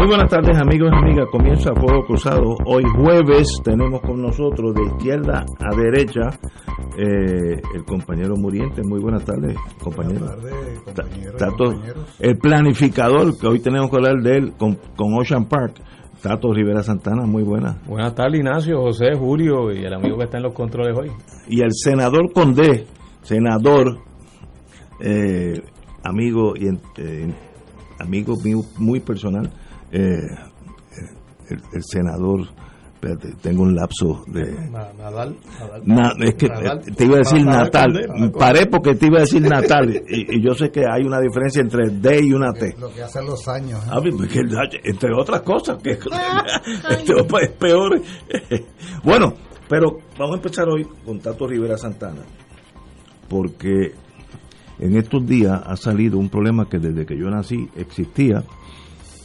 Muy buenas tardes amigos y amigas, comienza Fuego Cruzado. Hoy jueves tenemos con nosotros de izquierda a derecha eh, el compañero Muriente. Muy buenas tardes, compañero. Buenas tardes, el planificador, que hoy tenemos que hablar de él con, con Ocean Park. Tato Rivera Santana, muy buena. Buenas tardes, Ignacio, José, Julio y el amigo que está en los controles hoy. Y el senador Condé, senador, eh, amigo y eh, amigo mío muy personal, eh, el, el, senador, espérate, tengo un lapso de... Nadal. Na, es que Nadal, te iba a decir Nadal, natal, Nadal, paré porque te iba a decir natal, y, y, yo sé que hay una diferencia entre D y una T. Lo que hacen los años. ¿eh? Ah, porque, entre otras cosas, que este es peor. bueno, pero vamos a empezar hoy con Tato Rivera Santana, porque en estos días ha salido un problema que desde que yo nací existía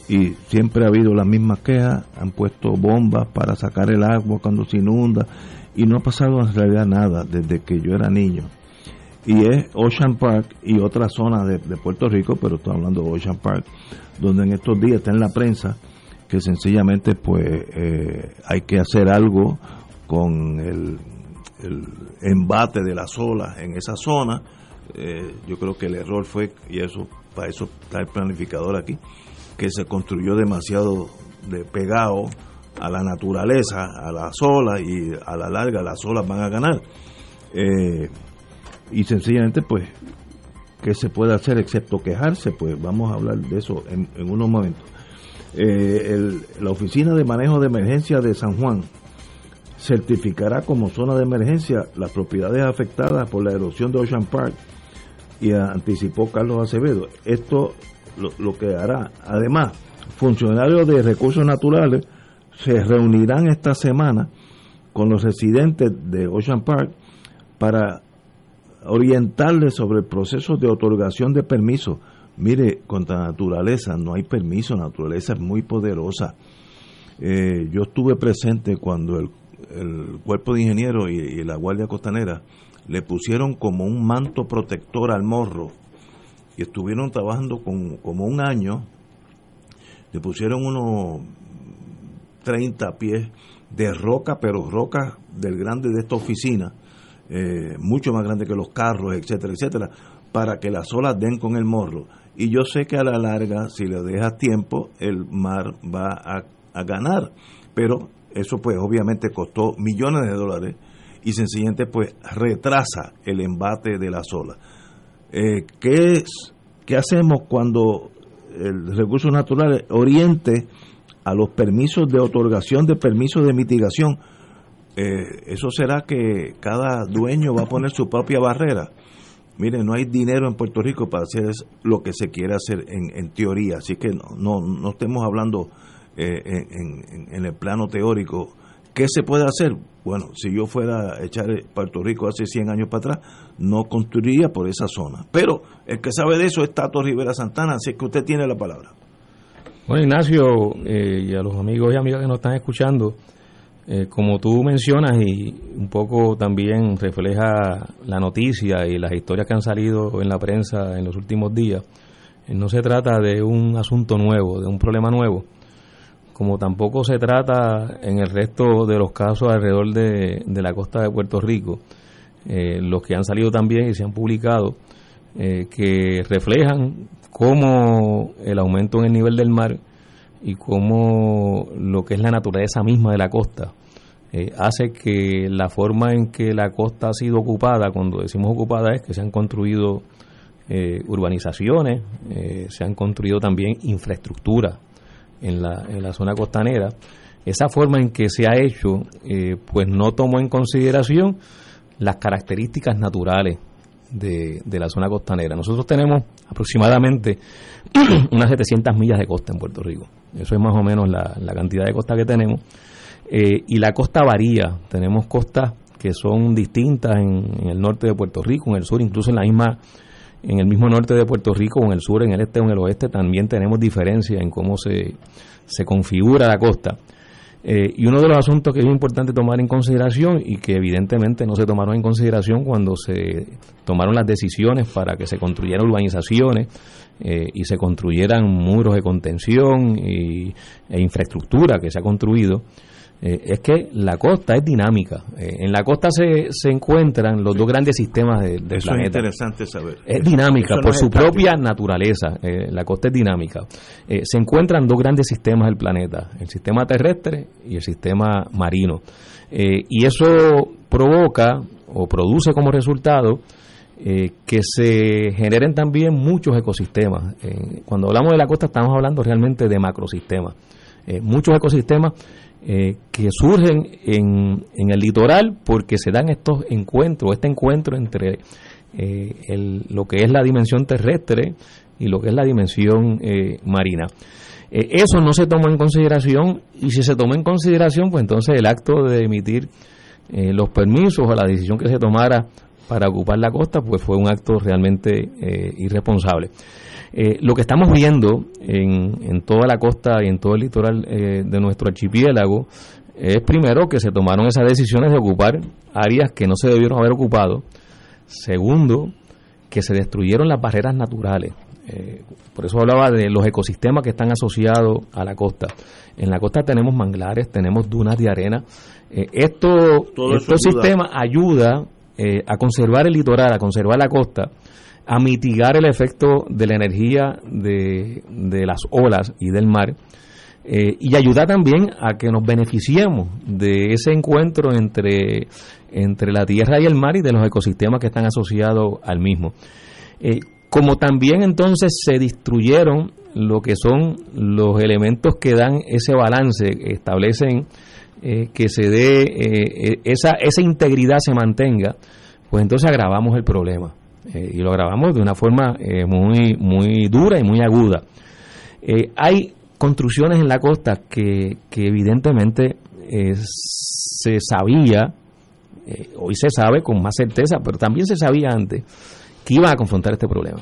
y siempre ha habido las mismas quejas, han puesto bombas para sacar el agua cuando se inunda y no ha pasado en realidad nada desde que yo era niño. Y es Ocean Park y otra zona de, Puerto Rico, pero estoy hablando de Ocean Park, donde en estos días está en la prensa que sencillamente pues eh, hay que hacer algo con el, el embate de las olas en esa zona. Eh, yo creo que el error fue, y eso para eso está el planificador aquí, que se construyó demasiado de pegado a la naturaleza, a las olas y a la larga las olas van a ganar. Eh, y sencillamente pues, ¿qué se puede hacer excepto quejarse? Pues vamos a hablar de eso en, unos momentos. Eh, la Oficina de Manejo de Emergencia de San Juan certificará como zona de emergencia las propiedades afectadas por la erosión de Ocean Park y anticipó Carlos Acevedo. Esto lo, lo, que hará. Además, funcionarios de recursos naturales se reunirán esta semana con los residentes de Ocean Park para orientarles sobre el proceso de otorgación de permisos. Mire, contra naturaleza no hay permiso, naturaleza es muy poderosa. Eh, yo estuve presente cuando el, el cuerpo de ingenieros y, y la Guardia Costanera le pusieron como un manto protector al morro y estuvieron trabajando con, como un año, le pusieron unos 30 pies de roca, pero roca del grande de esta oficina, eh, mucho más grande que los carros, etcétera, etcétera, para que las olas den con el morro. Y yo sé que a la larga, si le dejas tiempo, el mar va a, a ganar, pero eso pues obviamente costó millones de dólares y sencillamente pues retrasa el embate de las olas. Eh, ¿qué, es, ¿Qué hacemos cuando el recurso natural oriente a los permisos de otorgación de permisos de mitigación? Eh, eso será que cada dueño va a poner su propia barrera. Mire, no hay dinero en Puerto Rico para hacer lo que se quiere hacer en, en teoría, así que no, no, no estemos hablando eh, en, en, el plano teórico. ¿Qué se puede hacer? Bueno, si yo fuera a echar Puerto Rico hace 100 años para atrás, no construiría por esa zona. Pero el que sabe de eso es Tato Rivera Santana, así que usted tiene la palabra. Bueno, Ignacio, eh, y a los amigos y amigas que nos están escuchando, eh, como tú mencionas y un poco también refleja la noticia y las historias que han salido en la prensa en los últimos días, eh, no se trata de un asunto nuevo, de un problema nuevo, como tampoco se trata en el resto de los casos alrededor de, de la costa de Puerto Rico, eh, los que han salido también y se han publicado, eh, que reflejan cómo el aumento en el nivel del mar y cómo lo que es la naturaleza misma de la costa eh, hace que la forma en que la costa ha sido ocupada, cuando decimos ocupada es que se han construido urbanizaciones, se han construido también infraestructura en la, en la zona costanera. Esa forma en que se ha hecho, pues no tomó en consideración las características naturales de, de, la zona costanera. Nosotros tenemos aproximadamente unas 700 millas de costa en Puerto Rico. Eso es más o menos la, la cantidad de costa que tenemos. Eh, y la costa varía. Tenemos costas que son distintas en, el norte de Puerto Rico, en el sur, incluso en la misma en el mismo norte de Puerto Rico, en el sur, en el este o en el oeste, también tenemos diferencias en cómo se, se configura la costa. Eh, y uno de los asuntos que es importante tomar en consideración y que evidentemente no se tomaron en consideración cuando se tomaron las decisiones para que se construyeran urbanizaciones eh, y se construyeran muros de contención y, e infraestructura que se ha construido, eh, es que la costa es dinámica. Eh, en la costa se, se encuentran los dos grandes sistemas del Eso planeta. es interesante saber. Es dinámica por su propia naturaleza. Eh, la costa es dinámica. se encuentran dos grandes sistemas del planeta, el sistema terrestre y el sistema marino. y eso provoca o produce como resultado que se generen también muchos ecosistemas. cuando hablamos de la costa estamos hablando realmente de macrosistemas. muchos ecosistemas eh, que surgen en, en, el litoral porque se dan estos encuentros, este encuentro entre eh, el, lo que es la dimensión terrestre y lo que es la dimensión eh, marina. eso no se toma en consideración y si se toma en consideración, pues entonces el acto de emitir los permisos o la decisión que se tomara para ocupar la costa, pues fue un acto realmente irresponsable. Eh, lo que estamos viendo en, en, toda la costa y en todo el litoral eh, de nuestro archipiélago es primero que se tomaron esas decisiones de ocupar áreas que no se debieron haber ocupado. Segundo, que se destruyeron las barreras naturales. Eh, por eso hablaba de los ecosistemas que están asociados a la costa. En la costa tenemos manglares, tenemos dunas de arena. esto, estos sistemas ayuda a conservar el litoral, a conservar la costa a mitigar el efecto de la energía de, las olas y del mar eh, y ayuda también a que nos beneficiemos de ese encuentro entre, entre la tierra y el mar y de los ecosistemas que están asociados al mismo. Eh, como también entonces se destruyeron lo que son los elementos que dan ese balance, establecen eh, que se dé esa, esa integridad se mantenga, pues entonces agravamos el problema. Eh, y lo grabamos de una forma eh, muy, muy dura y muy aguda. Eh, hay construcciones en la costa que, que evidentemente se sabía, hoy se sabe con más certeza, pero también se sabía antes, que iban a confrontar este problema.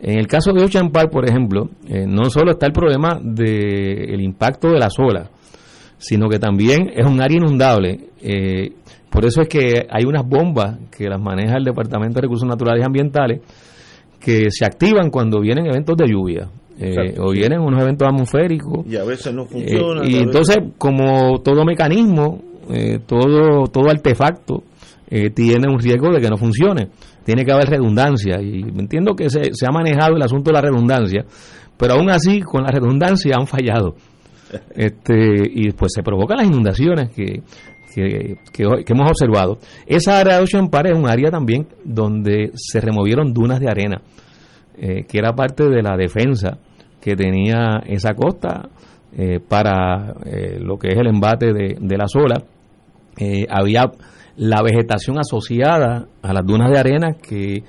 En el caso de Ocean por ejemplo, no solo está el problema del impacto de las olas, sino que también es un área inundable. Por eso es que hay unas bombas que las maneja el Departamento de Recursos Naturales y Ambientales que se activan cuando vienen eventos de lluvia. Eh, o vienen unos eventos atmosféricos. Y a veces no funcionan. Eh, y entonces, como todo mecanismo, eh, todo, todo artefacto tiene un riesgo de que no funcione. Tiene que haber redundancia. Y entiendo que se, se ha manejado el asunto de la redundancia, pero aún así, con la redundancia han fallado. Este, y pues se provocan las inundaciones que que, hemos observado. Esa área de Ocean Park es un área también donde se removieron dunas de arena, eh, que era parte de la defensa que tenía esa costa eh, para eh, lo que es el embate de, de las olas. había la vegetación asociada a las dunas de arena que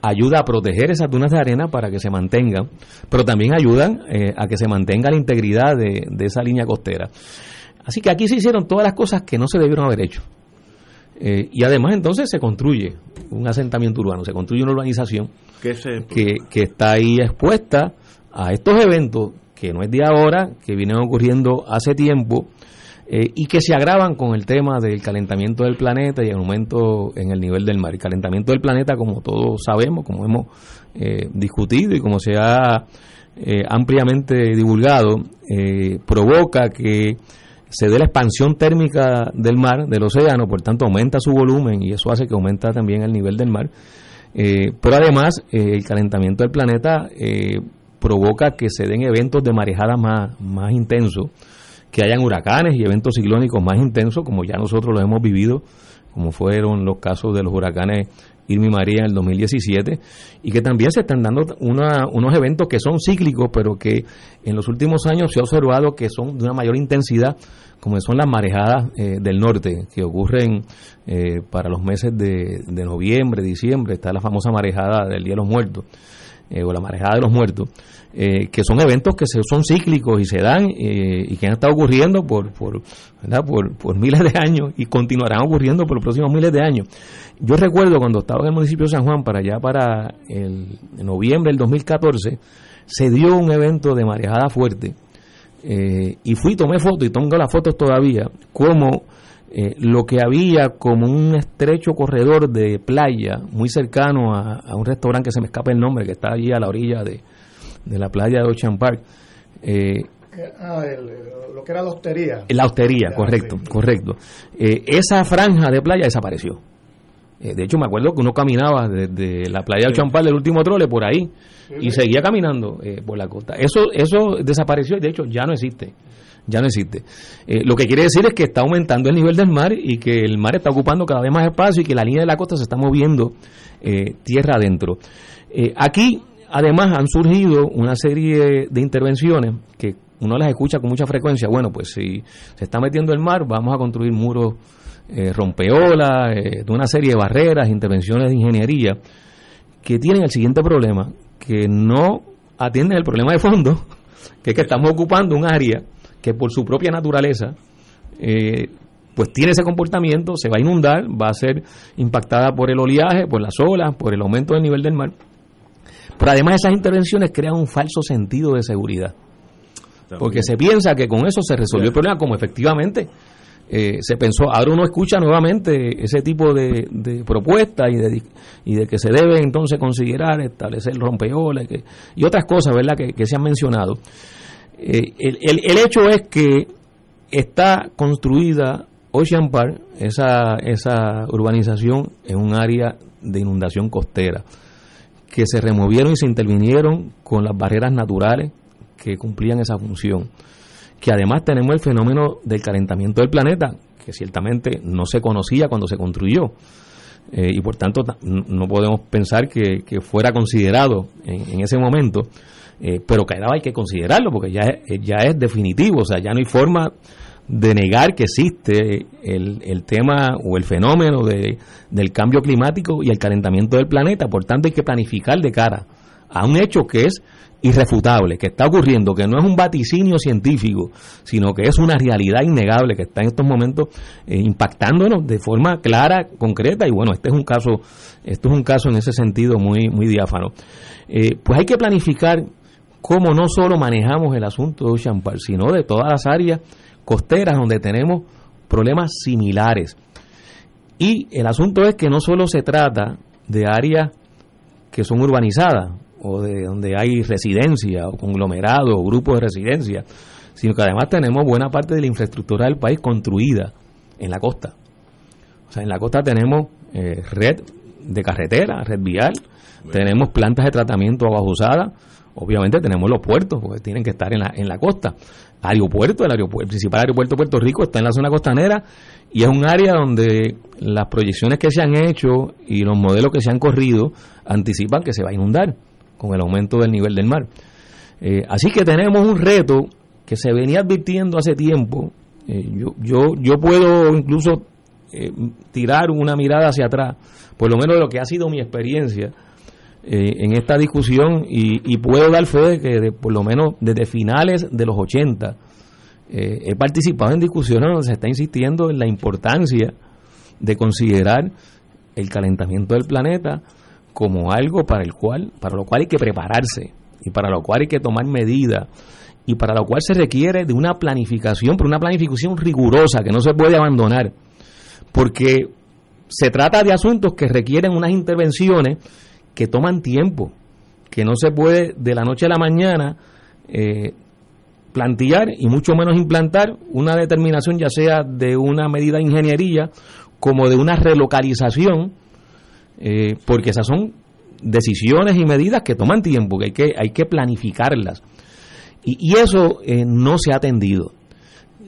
ayuda a proteger esas dunas de arena para que se mantengan, pero también ayudan a que se mantenga la integridad de, de esa línea costera. Así que aquí se hicieron todas las cosas que no se debieron haber hecho. Eh, y además entonces se construye un asentamiento urbano, se construye una urbanización que, que está ahí expuesta a estos eventos que no es de ahora, que vienen ocurriendo hace tiempo eh, y que se agravan con el tema del calentamiento del planeta y el aumento en el nivel del mar. El calentamiento del planeta, como todos sabemos, como hemos eh, discutido y como se ha ampliamente divulgado, provoca que se dé la expansión térmica del mar, del océano, por tanto aumenta su volumen y eso hace que aumenta también el nivel del mar. Eh, pero además eh, el calentamiento del planeta eh, provoca que se den eventos de marejada más, más intensos, que hayan huracanes y eventos ciclónicos más intensos, como ya nosotros lo hemos vivido, como fueron los casos de los huracanes Irma y María en el 2017, y que también se están dando unos eventos que son cíclicos, pero que en los últimos años se ha observado que son de una mayor intensidad, como son las marejadas eh, del norte, que ocurren eh, para los meses de, de, noviembre, diciembre, está la famosa marejada del Día de los Muertos, eh, o la marejada de los Muertos, que son eventos que se, son cíclicos y se dan y que han estado ocurriendo por, por, por, miles de años y continuarán ocurriendo por los próximos miles de años. Yo recuerdo cuando estaba en el municipio de San Juan, para allá, para el noviembre del 2014, se dio un evento de marejada fuerte. Eh, y fui, tomé fotos y tengo las fotos todavía, como eh, lo que había como un estrecho corredor de playa muy cercano a, un restaurante que se me escapa el nombre, que está allí a la orilla de, la playa de Ocean Park. Eh, ah, lo que era la hostería. La hostería, correcto, correcto. esa franja de playa desapareció. Eh, de hecho, me acuerdo que uno caminaba desde la playa del Champal del último trole por ahí y seguía caminando eh, por la costa. Eso, eso desapareció y de hecho ya no existe. Ya no existe. Eh, lo que quiere decir es que está aumentando el nivel del mar y que el mar está ocupando cada vez más espacio y que la línea de la costa se está moviendo tierra adentro. aquí, además, han surgido una serie de intervenciones que uno las escucha con mucha frecuencia. Bueno, pues si se está metiendo el mar, vamos a construir muros eh, rompeolas, eh, de una serie de barreras, intervenciones de ingeniería, que tienen el siguiente problema, que no atienden el problema de fondo, que es que estamos ocupando un área que por su propia naturaleza eh, pues tiene ese comportamiento, se va a inundar, va a ser impactada por el oleaje, por las olas, por el aumento del nivel del mar. Pero además esas intervenciones crean un falso sentido de seguridad. Porque se piensa que con eso se resolvió el problema, como efectivamente eh, se pensó, ahora uno escucha nuevamente ese tipo de, propuestas y de, y de que se debe entonces considerar establecer rompeolas y, y otras cosas, ¿verdad?, que, se han mencionado. Eh, el, el, hecho es que está construida Ocean Park, esa, esa urbanización, en un área de inundación costera, que se removieron y se intervinieron con las barreras naturales que cumplían esa función que además tenemos el fenómeno del calentamiento del planeta, que ciertamente no se conocía cuando se construyó. Eh, y por tanto no podemos pensar que, fuera considerado en, ese momento, eh, pero ahora hay que considerarlo porque ya es, ya es definitivo, o sea, ya no hay forma de negar que existe el, el tema o el fenómeno de, del cambio climático y el calentamiento del planeta, por tanto hay que planificar de cara a un hecho que es irrefutable, que está ocurriendo, que no es un vaticinio científico, sino que es una realidad innegable que está en estos momentos eh, impactándonos de forma clara, concreta, y bueno, este es un caso, esto es un caso en ese sentido muy, muy diáfano. Eh, pues hay que planificar cómo no solo manejamos el asunto de Ocean Park, sino de todas las áreas costeras donde tenemos problemas similares. Y el asunto es que no solo se trata de áreas que son urbanizadas, o de donde hay residencia o conglomerado o grupos de residencia, sino que además tenemos buena parte de la infraestructura del país construida en la costa. O sea, en la costa tenemos eh, red de carretera, red vial, tenemos plantas de tratamiento bajo usada, obviamente tenemos los puertos, porque tienen que estar en la, en la costa. Aeropuerto, el, aeropuerto, el principal aeropuerto de Puerto Rico está en la zona costanera y es un área donde las proyecciones que se han hecho y los modelos que se han corrido anticipan que se va a inundar con el aumento del nivel del mar. Eh, así que tenemos un reto que se venía advirtiendo hace tiempo. Eh, yo, yo, yo puedo incluso eh, tirar una mirada hacia atrás, por lo menos de lo que ha sido mi experiencia en esta discusión y, puedo dar fe de que por lo menos desde finales de los 80 he participado en discusiones donde se está insistiendo en la importancia de considerar el calentamiento del planeta, como algo para el cual, para lo cual hay que prepararse y para lo cual hay que tomar medidas y para lo cual se requiere de una planificación, pero una planificación rigurosa que no se puede abandonar, porque se trata de asuntos que requieren unas intervenciones que toman tiempo, que no se puede de la noche a la mañana eh, plantear y mucho menos implantar una determinación ya sea de una medida de ingeniería como de una relocalización eh, porque esas son decisiones y medidas que toman tiempo, que hay que, hay que planificarlas. Y, eso eh, no se ha atendido.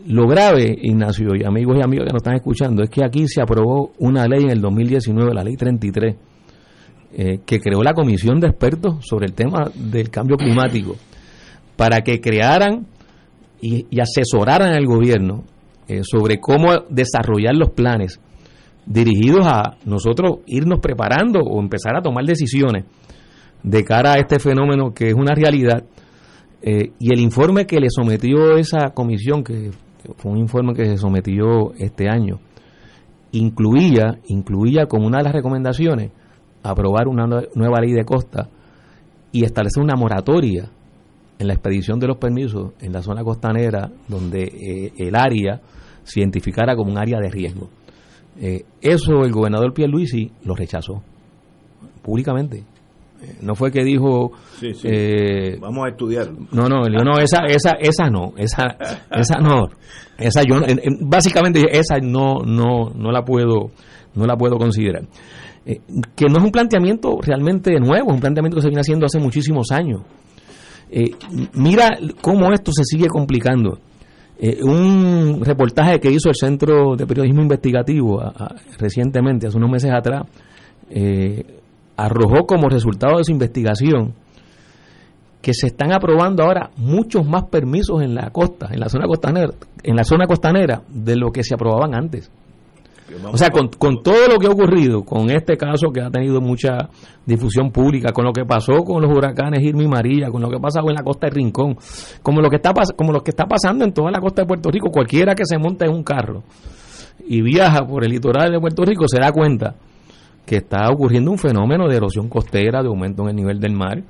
Lo grave, Ignacio, y amigos y amigas que nos están escuchando, es que aquí se aprobó una ley en el 2019, la ley 33, eh, que creó la comisión de expertos sobre el tema del cambio climático, para que crearan y, asesoraran al gobierno eh, sobre cómo desarrollar los planes dirigidos a nosotros irnos preparando o empezar a tomar decisiones de cara a este fenómeno que es una realidad. Eh, y el informe que le sometió esa comisión, que fue un informe que se sometió este año, incluía, incluía como una de las recomendaciones aprobar una nueva ley de costa y establecer una moratoria en la expedición de los permisos en la zona costanera donde eh, el área se identificara como un área de riesgo. Eh, eso el gobernador Pierluisi lo rechazó públicamente. Eh, no fue que dijo eh, vamos a estudiar no no no esa esa esa no esa esa no esa yo básicamente esa no no no la puedo no la puedo considerar que no es un planteamiento realmente nuevo es un planteamiento que se viene haciendo hace muchísimos años mira cómo esto se sigue complicando eh, un reportaje que hizo el Centro de Periodismo Investigativo recientemente, hace unos meses atrás, eh, arrojó como resultado de su investigación que se están aprobando ahora muchos más permisos en la costa, en la zona costanera, en la zona costanera de lo que se aprobaban antes. O sea, con, con, todo lo que ha ocurrido, con este caso que ha tenido mucha difusión pública, con lo que pasó con los huracanes Irma y María, con lo que ha pasado en la costa de Rincón, como lo que está como lo que está pasando en toda la costa de Puerto Rico, cualquiera que se monte en un carro y viaja por el litoral de Puerto Rico se da cuenta que está ocurriendo un fenómeno de erosión costera, de aumento en el nivel del mar,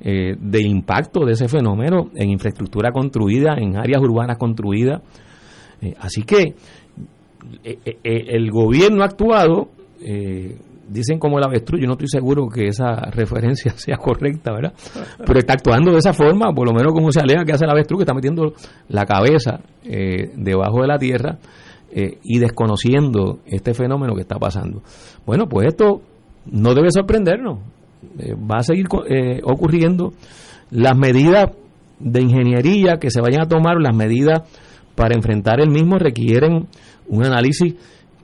eh, de impacto de ese fenómeno en infraestructura construida, en áreas urbanas construidas. Eh, así que el gobierno ha actuado, dicen como el avestruz, yo no estoy seguro que esa referencia sea correcta, ¿verdad? Pero está actuando de esa forma, por lo menos como se alega que hace el avestruz, que está metiendo la cabeza debajo de la tierra y desconociendo este fenómeno que está pasando. Bueno, pues esto no debe sorprendernos, va a seguir ocurriendo. Las medidas de ingeniería que se vayan a tomar, las medidas para enfrentar el mismo requieren un análisis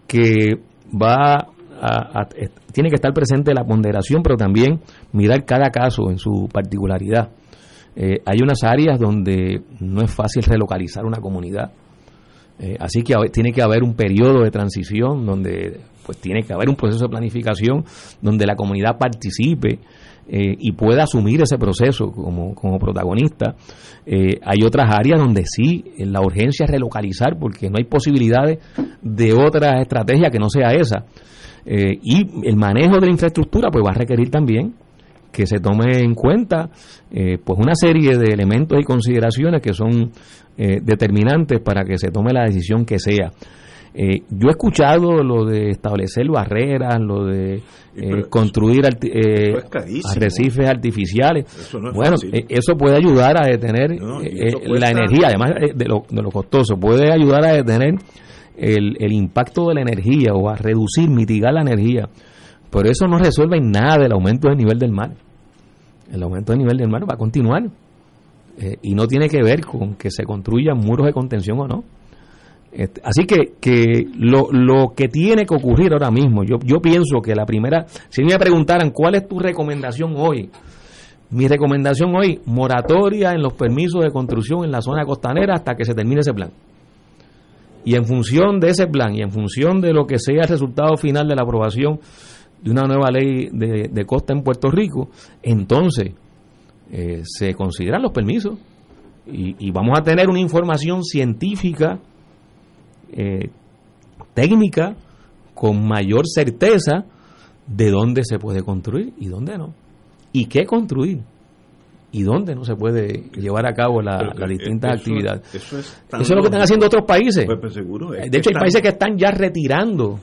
que va a, tiene que estar presente la ponderación, pero también mirar cada caso en su particularidad. Eh, hay unas áreas donde no es fácil relocalizar una comunidad, eh, así que tiene que haber un periodo de transición donde pues tiene que haber un proceso de planificación donde la comunidad participe eh, y pueda asumir ese proceso como, como protagonista. Eh, hay otras áreas donde sí, la urgencia es relocalizar porque no hay posibilidades de otra estrategia que no sea esa. Eh, y el manejo de la infraestructura pues va a requerir también que se tome en cuenta pues una serie de elementos y consideraciones que son determinantes para que se tome la decisión que sea. Eh, yo he escuchado lo de establecer barreras, lo de eh, construir eh, arrecifes artificiales. bueno, eso puede ayudar a detener la energía, además de lo, de lo costoso, puede ayudar a detener el, el impacto de la energía o a reducir, mitigar la energía. Pero eso no resuelve en nada el aumento del nivel del mar. El aumento del nivel del mar va a continuar. y no tiene que ver con que se construyan muros de contención o no. Así que, que lo, lo, que tiene que ocurrir ahora mismo, yo, yo pienso que la primera, si me preguntaran cuál es tu recomendación hoy, mi recomendación hoy, moratoria en los permisos de construcción en la zona costanera hasta que se termine ese plan. Y en función de ese plan y en función de lo que sea el resultado final de la aprobación de una nueva ley de, costa en Puerto Rico, entonces eh, se consideran los permisos y, y vamos a tener una información científica eh, técnica con mayor certeza de dónde se puede construir y dónde no. Y qué construir y dónde no se puede llevar a cabo las distintas actividades. Eso es, lo que están haciendo otros países. Pues, pues, de hecho, hay países que están ya retirando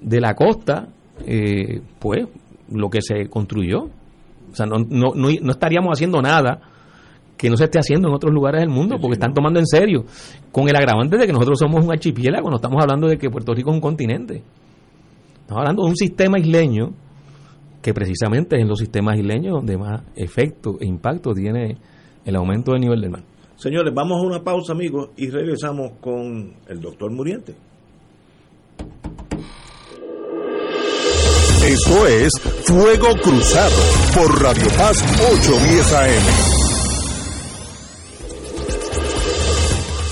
de la costa, eh, pues, lo que se construyó. O sea, no, no, no estaríamos haciendo nada que no se esté haciendo en otros lugares del mundo, porque están tomando en serio, con el agravante de que nosotros somos un archipiélago, no estamos hablando de que Puerto Rico es un continente. Estamos hablando de un sistema isleño que precisamente es en los sistemas isleños donde más efecto e impacto tiene el aumento del nivel del mar. Señores, vamos a una pausa, amigos, y regresamos con el doctor Muriente. Esto es Fuego Cruzado por Radio Paz 810 AM.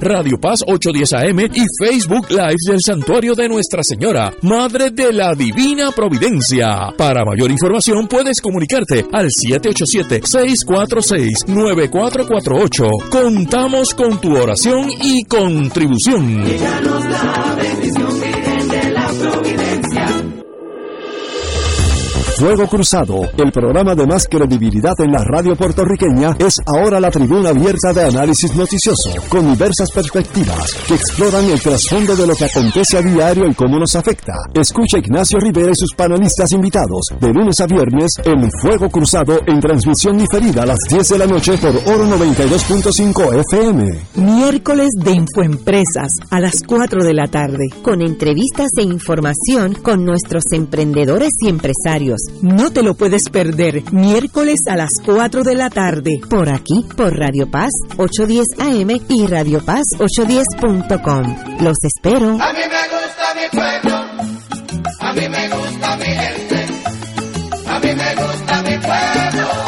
Radio Paz 810 AM y Facebook Live del Santuario de Nuestra Señora, Madre de la Divina Providencia. Para mayor información puedes comunicarte al 787-646-9448. Contamos con tu oración y contribución. Fuego Cruzado, el programa de más credibilidad en la radio puertorriqueña, es ahora la tribuna abierta de análisis noticioso, con diversas perspectivas que exploran el trasfondo de lo que acontece a diario y cómo nos afecta. Escucha Ignacio Rivera y sus panelistas invitados de lunes a viernes en Fuego Cruzado en transmisión diferida a las 10 de la noche por Oro 92.5 FM. Miércoles de Infoempresas a las 4 de la tarde. con entrevistas e información con nuestros emprendedores y empresarios. No te lo puedes perder. Miércoles a las 4 de la tarde. Por aquí, por Radio Paz 810 AM y Radio Paz 810.com. Los espero. A mí me gusta mi pueblo, a mí me gusta mi gente, a mí me gusta mi pueblo,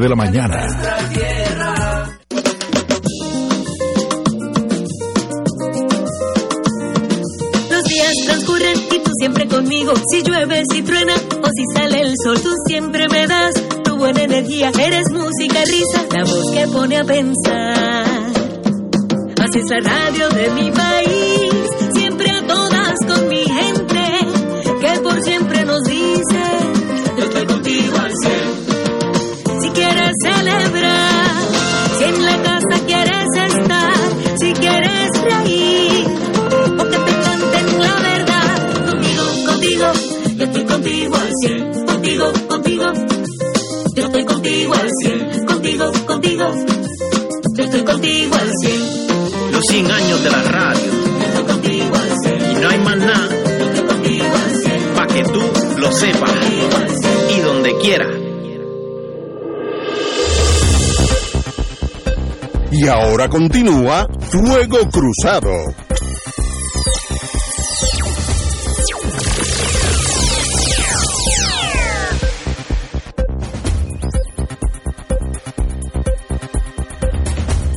de la mañana. Los días transcurren y tú siempre conmigo. Si llueve, si truena o si sale el sol, tú siempre me das tu buena energía. Eres música, risa, la voz que pone a pensar. Así es la radio de mi país, contigo al cien. Los 100 años de la radio. Y no hay más nada. Para que tú lo sepas. Y donde quiera. Y ahora continúa Fuego Cruzado.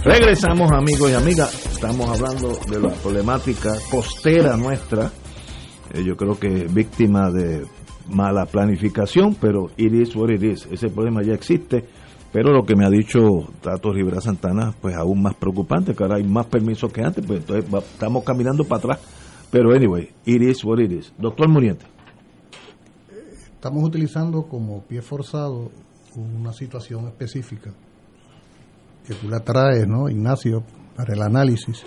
Regresamos amigos y amigas, estamos hablando de la problemática costera nuestra, Eh, yo creo que víctima de mala planificación, pero it is what it is, ese problema ya existe, pero lo que me ha dicho Tato Rivera Santana, pues aún más preocupante, que ahora hay más permisos que antes, pues entonces estamos caminando para atrás, pero anyway, it is what it is. Doctor Muriente. Estamos utilizando como pie forzado una situación específica que tú la traes, ¿no, Ignacio, para el análisis.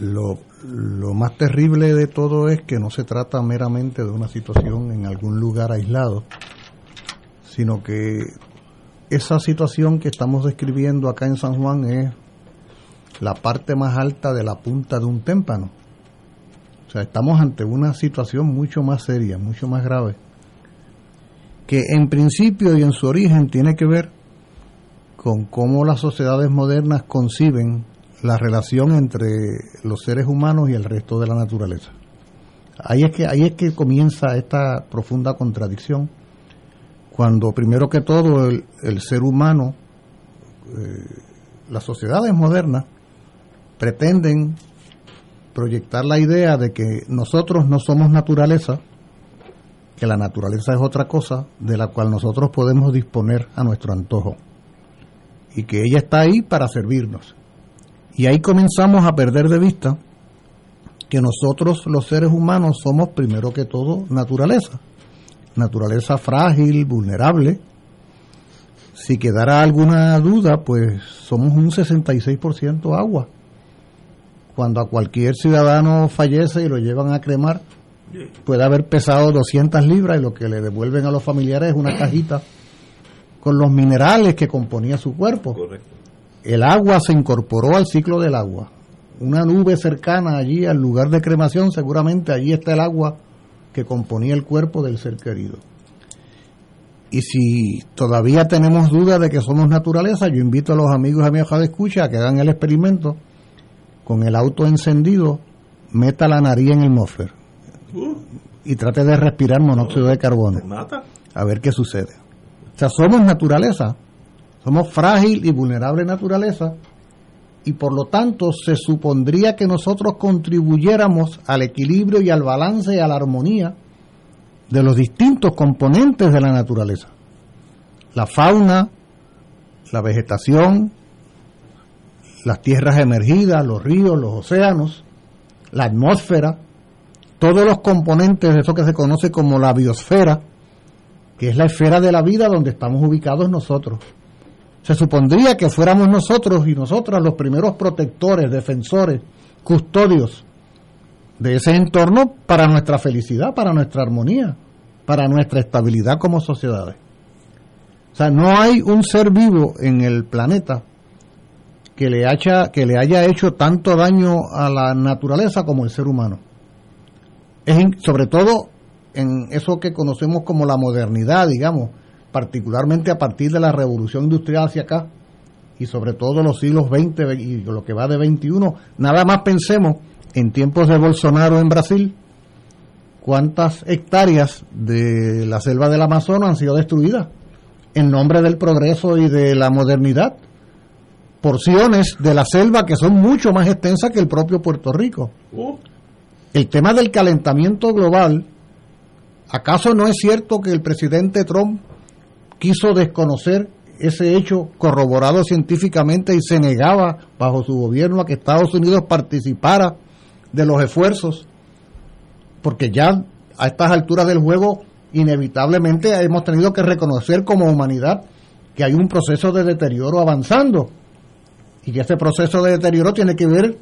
Lo, lo más terrible de todo es que no se trata meramente de una situación en algún lugar aislado, sino que esa situación que estamos describiendo acá en San Juan es la parte más alta de la punta de un témpano. O sea, estamos ante una situación mucho más seria, mucho más grave, que en principio y en su origen tiene que ver con cómo las sociedades modernas conciben la relación entre los seres humanos y el resto de la naturaleza. Ahí es que, ahí es que comienza esta profunda contradicción, cuando primero que todo el, el ser humano, eh, las sociedades modernas, pretenden proyectar la idea de que nosotros no somos naturaleza, que la naturaleza es otra cosa de la cual nosotros podemos disponer a nuestro antojo y que ella está ahí para servirnos. Y ahí comenzamos a perder de vista que nosotros los seres humanos somos primero que todo naturaleza, naturaleza frágil, vulnerable. Si quedara alguna duda, pues somos un 66% agua. Cuando a cualquier ciudadano fallece y lo llevan a cremar, puede haber pesado 200 libras y lo que le devuelven a los familiares es una cajita con los minerales que componía su cuerpo. El agua se incorporó al ciclo del agua. Una nube cercana allí al lugar de cremación, seguramente allí está el agua que componía el cuerpo del ser querido. Y si todavía tenemos duda de que somos naturaleza, yo invito a los amigos y amigas de escucha a que hagan el experimento con el auto encendido, meta la nariz en el muffler y trate de respirar monóxido de carbono. A ver qué sucede. Sea, somos naturaleza, somos frágil y vulnerable naturaleza y por lo tanto se supondría que nosotros contribuyéramos al equilibrio y al balance y a la armonía de los distintos componentes de la naturaleza. La fauna, la vegetación, las tierras emergidas, los ríos, los océanos, la atmósfera, todos los componentes de eso que se conoce como la biosfera, que es la esfera de la vida donde estamos ubicados nosotros. Se supondría que fuéramos nosotros y nosotras los primeros protectores, defensores, custodios de ese entorno para nuestra felicidad, para nuestra armonía, para nuestra estabilidad como sociedades. O sea, no hay un ser vivo en el planeta que le haya, que le haya hecho tanto daño a la naturaleza como el ser humano. Es sobre todo en eso que conocemos como la modernidad, digamos, particularmente a partir de la revolución industrial hacia acá y sobre todo los siglos XX y lo que va de 21, nada más pensemos en tiempos de Bolsonaro en Brasil, cuántas hectáreas de la selva del Amazonas han sido destruidas en nombre del progreso y de la modernidad. Porciones de la selva que son mucho más extensas que el propio Puerto Rico. El tema del calentamiento global, ¿acaso no es cierto que el presidente Trump quiso desconocer ese hecho corroborado científicamente y se negaba bajo su gobierno a que Estados Unidos participara de los esfuerzos, porque ya a estas alturas del juego inevitablemente hemos tenido que reconocer como humanidad que hay un proceso de deterioro avanzando y que ese proceso de deterioro tiene que ver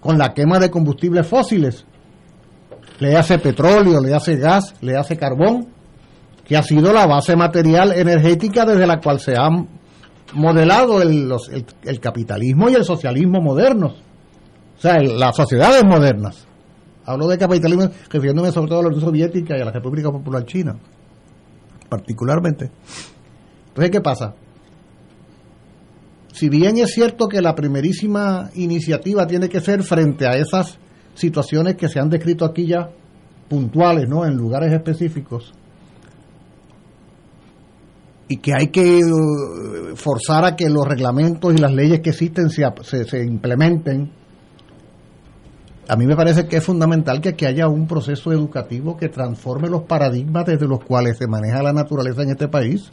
con la quema de combustibles fósiles. Le hace petróleo, le hace gas, le hace carbón, que ha sido la base material energética desde la cual se han modelado el, capitalismo y el socialismo modernos. O sea, las sociedades modernas. Hablo de capitalismo refiriéndome sobre todo a la Unión Soviética y a la República Popular China, particularmente. Entonces, ¿qué pasa? Si bien es cierto que la primerísima iniciativa tiene que ser frente a esas situaciones que se han descrito aquí ya, puntuales, ¿no? En lugares específicos, y que hay que eh, forzar a que los reglamentos y las leyes que existen se, se, implementen. A mí me parece que es fundamental que haya un proceso educativo que transforme los paradigmas desde los cuales se maneja la naturaleza en este país,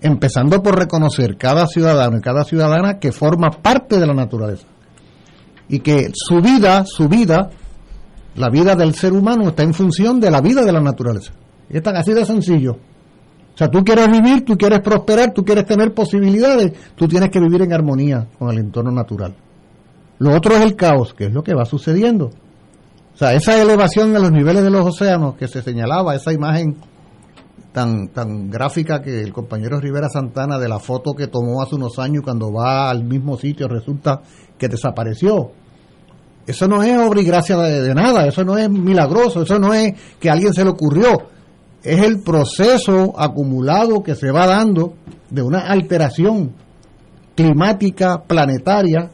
empezando por reconocer cada ciudadano y cada ciudadana que forma parte de la naturaleza y que su vida, su vida, la vida del ser humano está en función de la vida de la naturaleza. Y es tan así de sencillo. O sea, tú quieres vivir, tú quieres prosperar, tú quieres tener posibilidades, tú tienes que vivir en armonía con el entorno natural. Lo otro es el caos, que es lo que va sucediendo. O sea, esa elevación de los niveles de los océanos que se señalaba, esa imagen tan, tan gráfica que el compañero Rivera Santana de la foto que tomó hace unos años cuando va al mismo sitio resulta que desapareció. Eso no es obra y gracia de, de nada, eso no es milagroso, eso no es que a alguien se le ocurrió. es el proceso acumulado que se va dando de una alteración climática planetaria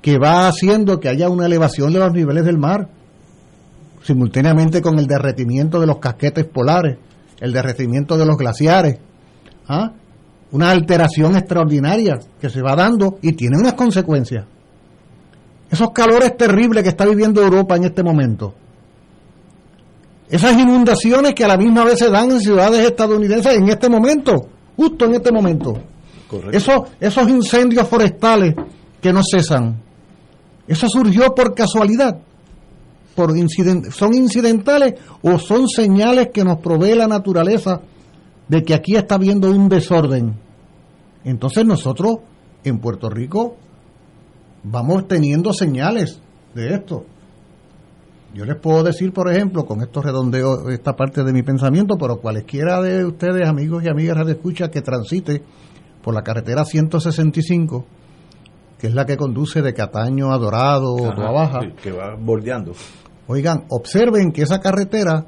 que va haciendo que haya una elevación de los niveles del mar, simultáneamente con el derretimiento de los casquetes polares, el derretimiento de los glaciares, ¿ah? una alteración extraordinaria que se va dando y tiene unas consecuencias. Esos calores terribles que está viviendo Europa en este momento, esas inundaciones que a la misma vez se dan en ciudades estadounidenses en este momento, justo en este momento. Esos, esos incendios forestales que no cesan, eso surgió por casualidad, por son incidentales o son señales que nos provee la naturaleza de que aquí está habiendo un desorden. Entonces nosotros en Puerto Rico vamos teniendo señales de esto. Yo les puedo decir, por ejemplo, con esto redondeo esta parte de mi pensamiento, pero cualesquiera de ustedes, amigos y amigas de escucha, que transite por la carretera 165, que es la que conduce de Cataño a Dorado o Baja. Que va bordeando. Oigan, observen que esa carretera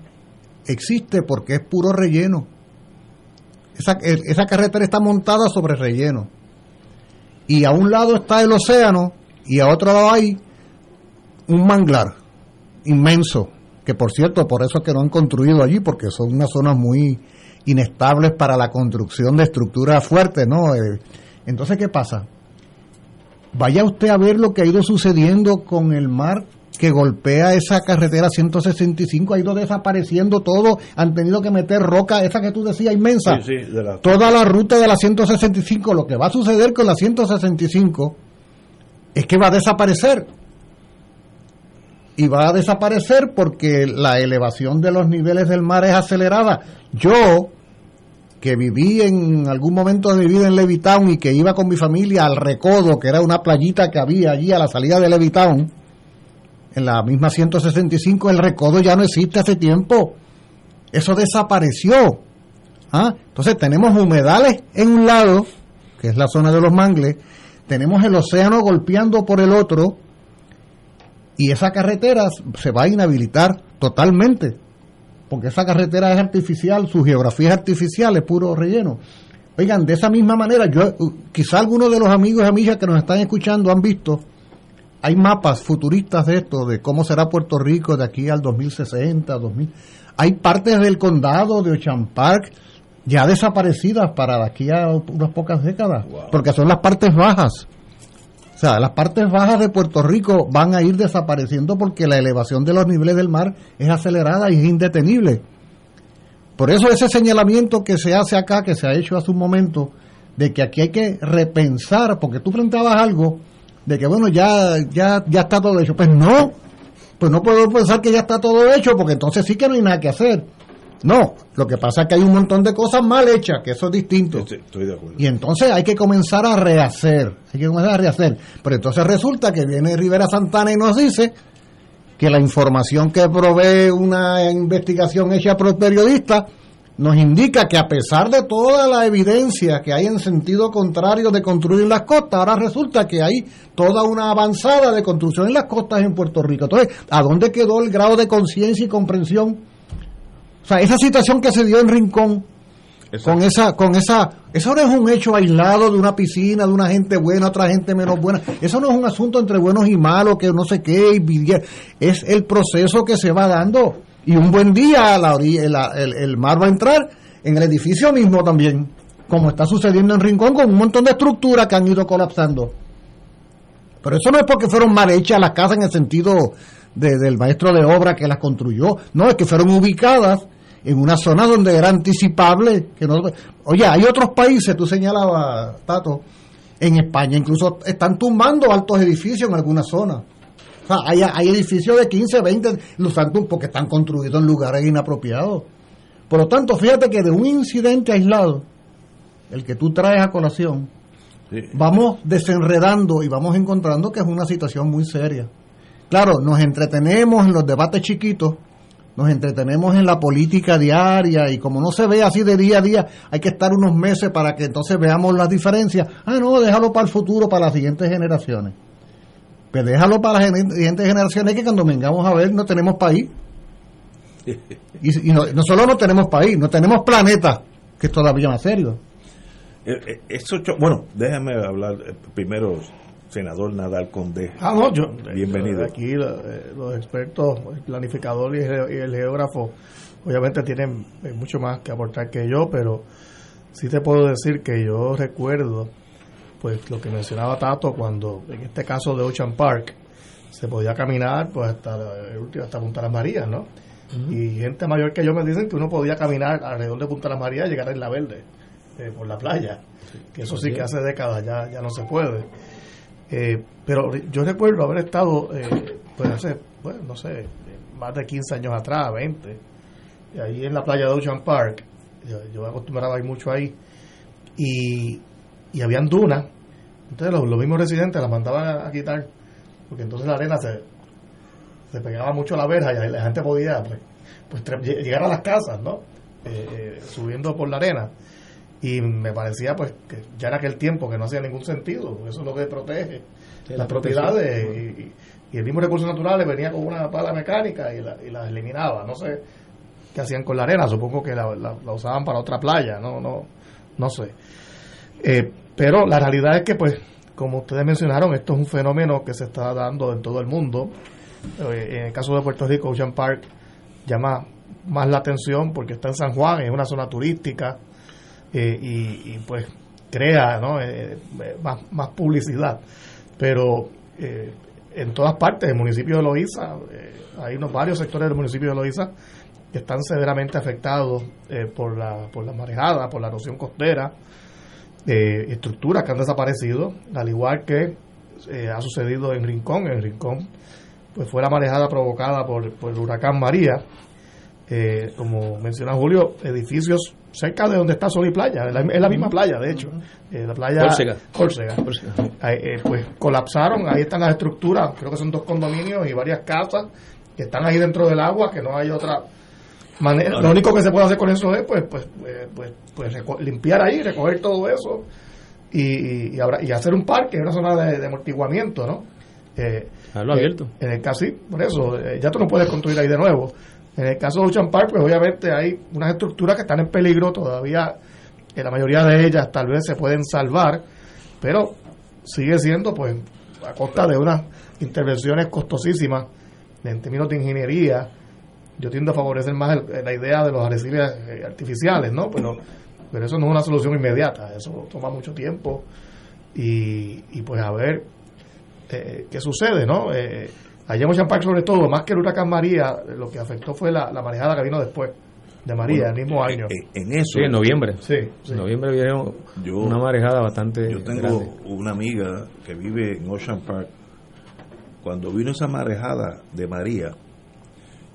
existe porque es puro relleno. Esa, carretera está montada sobre relleno. Y a un lado está el océano y a otro lado hay un manglar inmenso, que por cierto, por eso es que no han construido allí, porque son unas zonas muy inestables para la construcción de estructuras fuertes, ¿no? Eh, entonces, ¿qué pasa? Vaya usted a ver lo que ha ido sucediendo con el mar que golpea esa carretera 165, ha ido desapareciendo todo, han tenido que meter roca, esa que tú decías inmensa, toda la ruta de la 165, lo que va a suceder con la 165 es que va a desaparecer y va a desaparecer porque la elevación de los niveles del mar es acelerada. Yo, que viví en algún momento de mi vida en Levitown y que iba con mi familia al Recodo, que era una playita que había allí a la salida de Levitown, en la misma 165, el Recodo ya no existe hace tiempo. Eso desapareció. ¿Ah? Entonces tenemos humedales en un lado, que es la zona de los mangles, tenemos el océano golpeando por el otro, y esa carretera se va a inhabilitar totalmente, porque esa carretera es artificial, su geografía es artificial, es puro relleno. Oigan, de esa misma manera, yo quizá algunos de los amigos y amigas que nos están escuchando han visto, hay mapas futuristas de esto, de cómo será Puerto Rico de aquí al 2060, 2000. Hay partes del condado de Ocean Park ya desaparecidas para de aquí a unas pocas décadas, porque son las partes bajas. O sea, las partes bajas de Puerto Rico van a ir desapareciendo porque la elevación de los niveles del mar es acelerada y es indetenible. Por eso ese señalamiento que se hace acá, que se ha hecho hace un momento, de que aquí hay que repensar, porque tú planteabas algo de que bueno, ya, ya, ya está todo hecho. Pues no, pues no puedo pensar que ya está todo hecho, porque entonces sí que no hay nada que hacer. No, lo que pasa es que hay un montón de cosas mal hechas, que eso es distinto. Estoy de acuerdo. Y entonces hay que comenzar a rehacer, hay que comenzar a rehacer. Pero entonces resulta que viene Rivera Santana y nos dice que la información que provee una investigación hecha por periodistas nos indica que a pesar de toda la evidencia que hay en sentido contrario de construir las costas, ahora resulta que hay toda una avanzada de construcción en las costas en Puerto Rico. Entonces, ¿a dónde quedó el grado de conciencia y comprensión? O sea, esa situación que se dio en Rincón, con esa, con esa, eso no es un hecho aislado de una piscina, de una gente buena, otra gente menos buena. Eso no es un asunto entre buenos y malos, que no sé qué, es el proceso que se va dando. Y un buen día la el, el mar va a entrar en el edificio mismo también, como está sucediendo en Rincón, con un montón de estructuras que han ido colapsando. Pero eso no es porque fueron mal hechas las casas en el sentido de, del maestro de obra que las construyó, no, es que fueron ubicadas en una zona donde era anticipable. que no Oye, hay otros países, tú señalabas, Tato, en España incluso están tumbando altos edificios en algunas zonas. O sea, hay, hay edificios de 15, 20, los están porque están construidos en lugares inapropiados. Por lo tanto, fíjate que de un incidente aislado, el que tú traes a colación, vamos desenredando y vamos encontrando que es una situación muy seria. Claro, nos entretenemos en los debates chiquitos, nos entretenemos en la política diaria y como no se ve así de día a día, hay que estar unos meses para que entonces veamos las diferencias. Ah, no, déjalo para el futuro, para las siguientes generaciones. Pues déjalo para las siguientes generaciones que cuando vengamos a ver no tenemos país. Y, y no, no solo no tenemos país, no tenemos planeta, que es todavía más serio. Eh, eh, eso bueno, déjame hablar eh, primero, senador Nadal Conde. Ah, no, yo. Bienvenido. Aquí lo- los expertos, el planificador y el, y el geógrafo, obviamente tienen mucho más que aportar que yo, pero sí te puedo decir que yo recuerdo, pues lo que mencionaba Tato, cuando en este caso de Ocean Park se podía caminar pues hasta hasta Punta Las Marías, ¿no? Y gente mayor que yo me dicen que uno podía caminar alrededor de Punta Las Marías y llegar a Isla Verde eh, por la playa. Que eso sí que hace décadas ya, ya no se puede. Eh, pero yo recuerdo haber estado, eh, pues hace, bueno, no sé, más de 15 años atrás, 20, y ahí en la playa de Ocean Park, yo, yo me acostumbraba a ir mucho ahí, y, y habían dunas, entonces los, los mismos residentes las mandaban a, a quitar, porque entonces la arena se, se pegaba mucho a la verja y la gente podía pues, pues, llegar a las casas, ¿no? Eh, eh, subiendo por la arena. Y me parecía pues que ya en aquel tiempo que no hacía ningún sentido, eso es lo que protege Sí, las la propiedades y, y- y el mismo recursos naturales venía con una pala mecánica y la, y la eliminaba. No sé qué hacían con la arena, supongo que la, la- la usaban para otra playa, no, no, no sé. Eh, pero la realidad es que, pues, como ustedes mencionaron, esto es un fenómeno que se está dando en todo el mundo. Eh, en el caso de Puerto Rico, Ocean Park llama más la atención porque está en San Juan, es una zona turística eh, y, y, pues crea ¿no? Eh, más, más publicidad. Pero en todas partes, el municipio de Loíza, hay unos varios sectores del municipio de Loíza que están severamente afectados por la por la marejada, por la erosión costera, eh, estructuras que han desaparecido, al igual que eh, ha sucedido en Rincón. En Rincón pues fue la marejada provocada por, por el huracán María. Eh, como menciona Julio, edificios cerca de donde está Sol y Playa, es la, es la misma playa, de hecho, eh, la playa Córcega. Córcega. Eh, pues colapsaron, ahí están las estructuras, creo que son dos condominios y varias casas que están ahí dentro del agua, que no hay otra manera. Lo único que se puede hacer con eso es pues pues pues, pues reco- limpiar ahí, recoger todo eso y, y, habrá- y hacer un parque, una zona de, de amortiguamiento, ¿no? Eh, Dejarlo eh, abierto. En el caso, por eso, eh, ya tú no puedes construir ahí de nuevo. En el caso de Ocean Park, pues obviamente hay unas estructuras que están en peligro todavía, eh, la mayoría de ellas tal vez se pueden salvar, pero sigue siendo pues a costa de unas intervenciones costosísimas en términos de ingeniería. Yo tiendo a favorecer más el- la idea de los arrecifes eh, artificiales, ¿no? Pero, pero eso no es una solución inmediata, eso toma mucho tiempo y, y pues a ver eh, qué sucede, ¿no? Eh, allá en Ocean Park, sobre todo, más que el huracán María, lo que afectó fue la, la marejada que vino después de María, Bueno, el mismo eh, año. eh, en eso. Sí, en noviembre. Sí, sí. En noviembre vieron Yo- una marejada bastante Yo tengo grande. una amiga que vive en Ocean Park. Cuando vino esa marejada de María,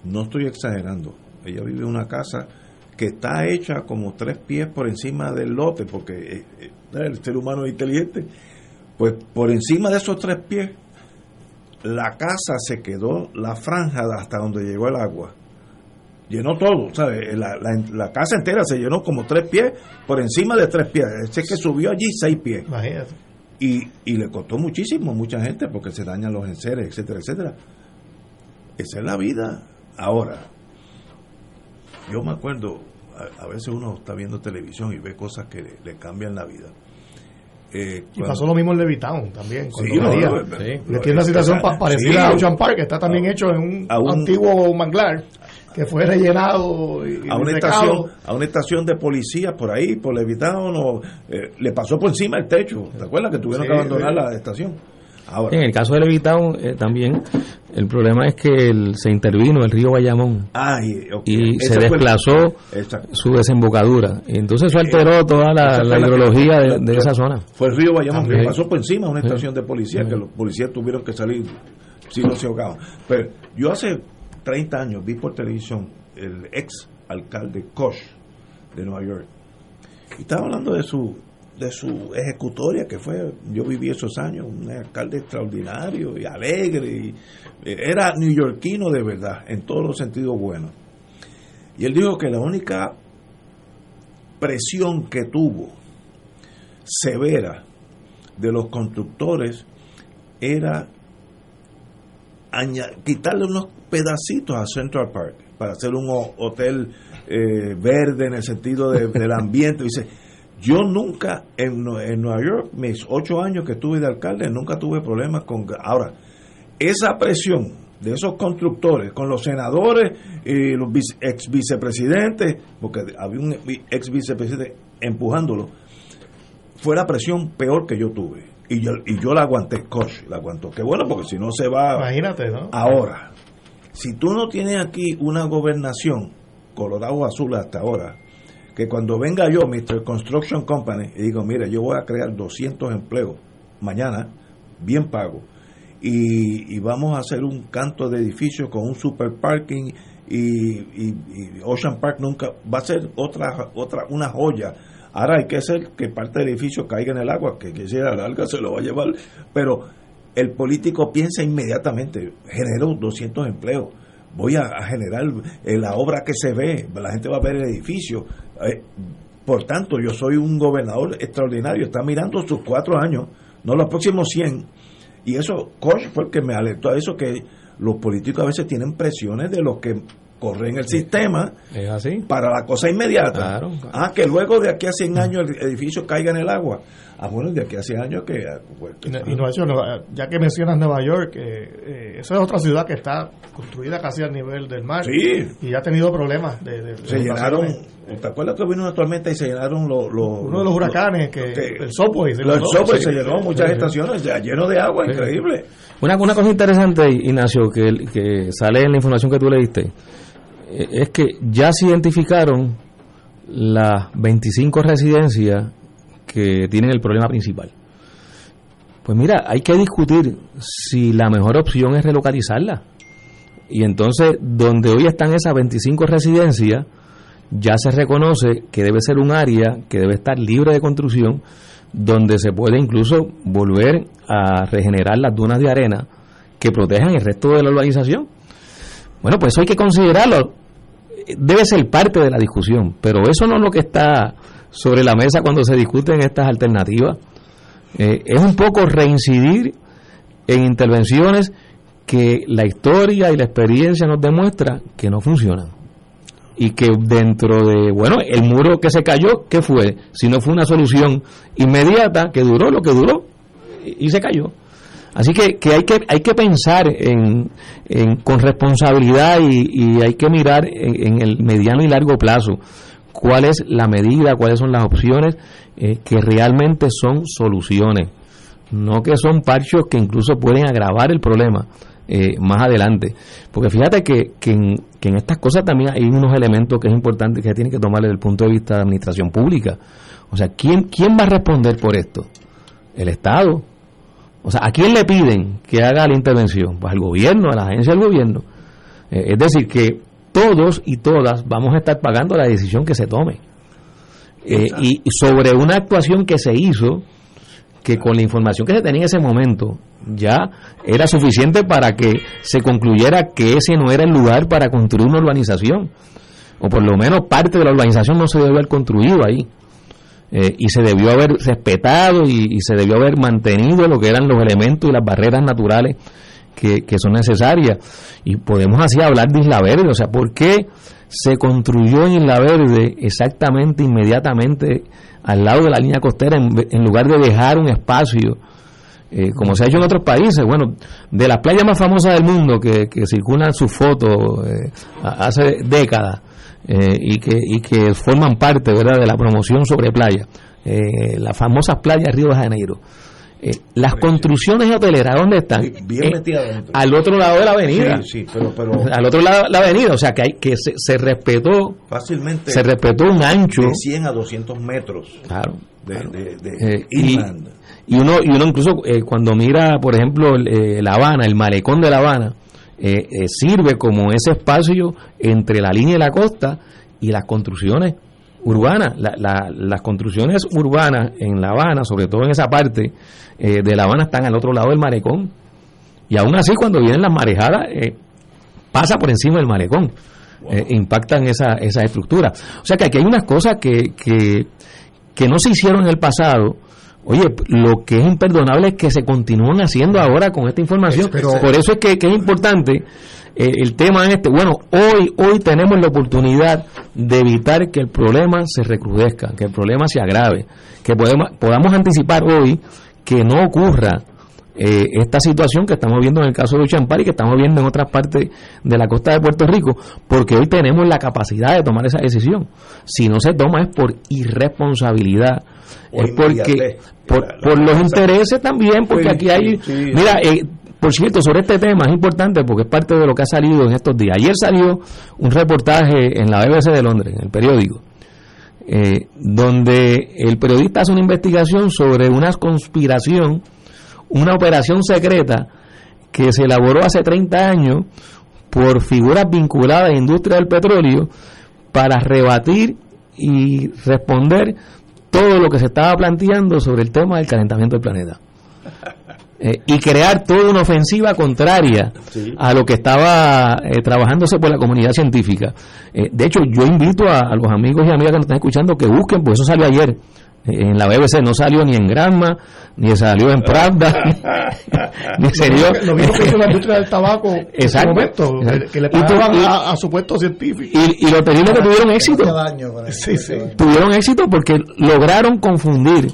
no estoy exagerando, ella vive en una casa que está hecha como tres pies por encima del lote, porque eh, eh, el ser humano es inteligente. Pues por encima de esos tres pies, la casa se quedó la franja hasta donde llegó el agua. Llenó todo, ¿sabes? La, la- la casa entera se llenó como tres pies por encima de tres pies. Ese que subió allí seis pies. Imagínate. Y, y le costó muchísimo a mucha gente porque se dañan los enseres, etcétera, etcétera. Esa es la vida. Ahora, yo me acuerdo, a, a veces uno está viendo televisión y ve cosas que le, le cambian la vida. Eh, Y pasó lo mismo en Levitown también. Sí, no, Que no, tiene una situación pa- parecida sí. a Ocean Park, que está también hecho en un, a un- antiguo manglar que fue rellenado y, a una estación a una estación de policía por ahí por Levitown o eh, le pasó por encima el techo ¿te acuerdas que tuvieron Sí, que abandonar sí. la estación? Ahora En el caso de Levitown eh, también, el problema es que el- se intervino el río Bayamón ay, ok. y se el- desplazó su desembocadura. Y entonces eso alteró toda la, la hidrología de, esa zona. Fue el río Bayamón que pasó por encima de una estación de policía, que los policías tuvieron que salir si no se ahogaban. Pero yo hace 30 años vi por televisión el ex alcalde Koch de Nueva York. Y estaba hablando de su de su ejecutoria que fue, yo viví esos años, un alcalde extraordinario y alegre, y eh, era neoyorquino de verdad, en todos los sentidos buenos. Y él dijo que la única presión que tuvo severa de los constructores era quitarle unos pedacitos a Central Park para hacer un ho- hotel eh, verde en el sentido de- del ambiente. Dice, yo nunca en, en Nueva York, mis ocho años que estuve de alcalde, nunca tuve problemas con... Ahora, esa presión de esos constructores con los senadores y los vice- ex vicepresidentes, porque había un ex vicepresidente empujándolo, fue la presión peor que yo tuve. Y yo, y yo la aguanté, coach, la aguantó. Qué bueno, porque si no se va... Imagínate, ¿no? Ahora, si tú no tienes aquí una gobernación, Colorado Azul hasta ahora, que cuando venga yo, Mr. Construction Company, y digo, mire, yo voy a crear 200 empleos mañana, bien pago, y, vamos a hacer un canto de edificios con un super parking y, Ocean Park nunca va a ser otra otra una joya ahora hay que hacer que parte del edificio caiga en el agua que quisiera larga se lo va a llevar pero el político piensa inmediatamente genero 200 empleos voy a, generar la obra que se ve la gente va a ver el edificio Eh, por tanto yo soy un gobernador extraordinario está mirando sus cuatro años no los próximos 100 y eso, Koch fue el que me alertó a eso, que los políticos a veces tienen presiones de los que corren el sistema Es así. para la cosa inmediata. Claro. Ah, que luego de aquí a 100 años el edificio caiga en el agua. Ah, bueno, de aquí a 100 años que... pues, Y, no- y no, eso, Nueva- ya que mencionas Nueva York, eh, eh, esa es otra ciudad que está construida casi al nivel del mar. Sí. Y ha tenido problemas de, de- se de llenaron... ¿Te acuerdas que vino una tormenta y se llenaron los... los Uno de los huracanes, que, el se Los subway Sí. se llenó, muchas Sí. estaciones ya lleno de agua, Sí. increíble. Una, una cosa interesante, Ignacio, que, que sale en la información que tú leíste, eh, es que ya se identificaron las 25 residencias que tienen el problema principal. Pues mira, hay que discutir si la mejor opción es relocalizarla. Y entonces, donde hoy están esas 25 residencias, ya se reconoce que debe ser un área que debe estar libre de construcción, donde se puede incluso volver a regenerar las dunas de arena que protejan el resto de la urbanización. Bueno, pues eso hay que considerarlo. Debe ser parte de la discusión, pero eso no es lo que está sobre la mesa cuando se discuten estas alternativas. Eh, es un poco reincidir en intervenciones que la historia y la experiencia nos demuestra que no funcionan. Y que dentro de, bueno, el muro que se cayó, ¿qué fue? Si no fue una solución inmediata que duró lo que duró y, se cayó. Así que, que hay que hay que pensar en, con responsabilidad y, y hay que mirar en, en el mediano y largo plazo cuál es la medida, cuáles son las opciones eh, que realmente son soluciones, no que son parchos que incluso pueden agravar el problema eh, más adelante. Porque fíjate que, que, en, que en estas cosas también hay unos elementos que es importante que tienen que tomar desde el punto de vista de administración pública. O sea, ¿quién, quién va a responder por esto? El Estado. O sea, ¿a quién le piden que haga la intervención? Pues al gobierno, a la agencia del gobierno. Eh, es decir, que todos y todas vamos a estar pagando la decisión que se tome. Eh, y y sobre una actuación que se hizo, que con la información que se tenía en ese momento ya era suficiente para que se concluyera que ese no era el lugar para construir una urbanización. O por lo menos parte de la urbanización no se debió haber construido ahí. Eh, y se debió haber respetado y, se debió haber mantenido lo que eran los elementos y las barreras naturales que, que son necesarias. Y podemos así hablar de Isla Verde, o sea, ¿por qué se construyó en Isla Verde exactamente, inmediatamente al lado de la línea costera, en, lugar de dejar un espacio, eh, como se ha hecho en otros países? Bueno, de las playas más famosas del mundo que, que circulan sus fotos eh, hace décadas eh, y, que, y que forman parte ¿verdad? de la promoción sobre playa, las famosas playas Río de Janeiro. Eh, las construcciones hoteleras, ¿dónde están? Bien Eh, al otro lado de la avenida. Sí, sí, pero, pero Al otro lado de la avenida, o sea que hay que se, se respetó fácilmente se respetó un ancho. de 100 a 200 metros Claro. de, de- de Eh, y, y uno y uno incluso eh, cuando mira, por ejemplo, La Habana, el malecón de La Habana, sirve como ese espacio entre la línea de la costa y las construcciones urbanas. La- la- las construcciones urbanas en La Habana, sobre todo en esa parte eh, de La Habana, están al otro lado del malecón. Y aún así, cuando vienen las marejadas, eh, pasa por encima del malecón. Eh, impactan esa, esa estructura. O sea que aquí hay unas cosas que, que, que no se hicieron en el pasado. Oye, lo que es imperdonable es que se continúan haciendo ahora con esta información. Pero- Por eso es que, que es importante eh, el tema este, bueno, hoy, hoy tenemos la oportunidad de evitar que el problema se recrudezca, que el problema se agrave, que podemos, podamos anticipar hoy que no ocurra eh, esta situación que estamos viendo en el caso de Uchampar y que estamos viendo en otras partes de la costa de Puerto Rico, porque hoy tenemos la capacidad de tomar esa decisión. Si no se toma es por irresponsabilidad, es porque por, por los intereses también, porque aquí hay, mira, eh, por cierto, sobre este tema es importante porque es parte de lo que ha salido en estos días. Ayer salió un reportaje en la BBC de Londres, en el periódico, eh, donde el periodista hace una investigación sobre una conspiración, una operación secreta que se elaboró hace 30 años por figuras vinculadas a la industria del petróleo para rebatir y responder todo lo que se estaba planteando sobre el tema del calentamiento del planeta. Eh, y crear toda una ofensiva contraria a lo que estaba eh, trabajándose por la comunidad científica. Eh, de hecho, yo invito a, los amigos y amigas que nos están escuchando que busquen, pues eso salió ayer. En la BBC no salió ni en Granma, ni salió en Pravda, ni salió. Lo mismo que hizo la industria del tabaco exacto, momento, que le pagaban a, a, su puesto científico. Y, y lo terrible que tuvieron éxito. Sí, sí. Tuvieron éxito porque lograron confundir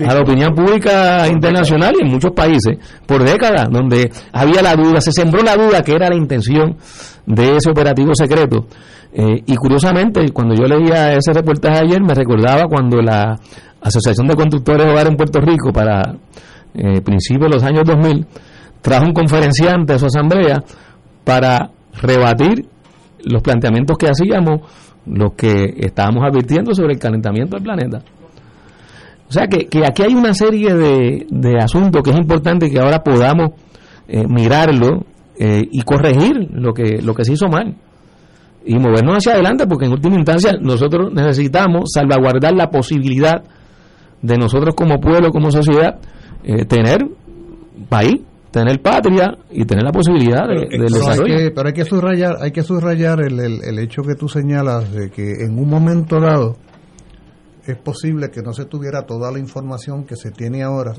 a la opinión pública internacional y en muchos países por décadas, donde había la duda, se sembró la duda que era la intención de ese operativo secreto. Eh, y curiosamente, cuando yo leía ese reportaje ayer, me recordaba cuando la Asociación de Conductores de Hogar en Puerto Rico, para eh, principios de los años 2000, trajo un conferenciante a su asamblea para rebatir los planteamientos que hacíamos, los que estábamos advirtiendo sobre el calentamiento del planeta. O sea que, que aquí hay una serie de, de, asuntos que es importante que ahora podamos eh, mirarlo eh, y corregir lo que, lo que se hizo mal y movernos hacia adelante porque en última instancia nosotros necesitamos salvaguardar la posibilidad de nosotros como pueblo, como sociedad, eh, tener país, tener patria y tener la posibilidad de, del desarrollo. Hay que, pero hay que subrayar, hay que subrayar el, el, el hecho que tú señalas de que en un momento dado es posible que no se tuviera toda la información que se tiene ahora.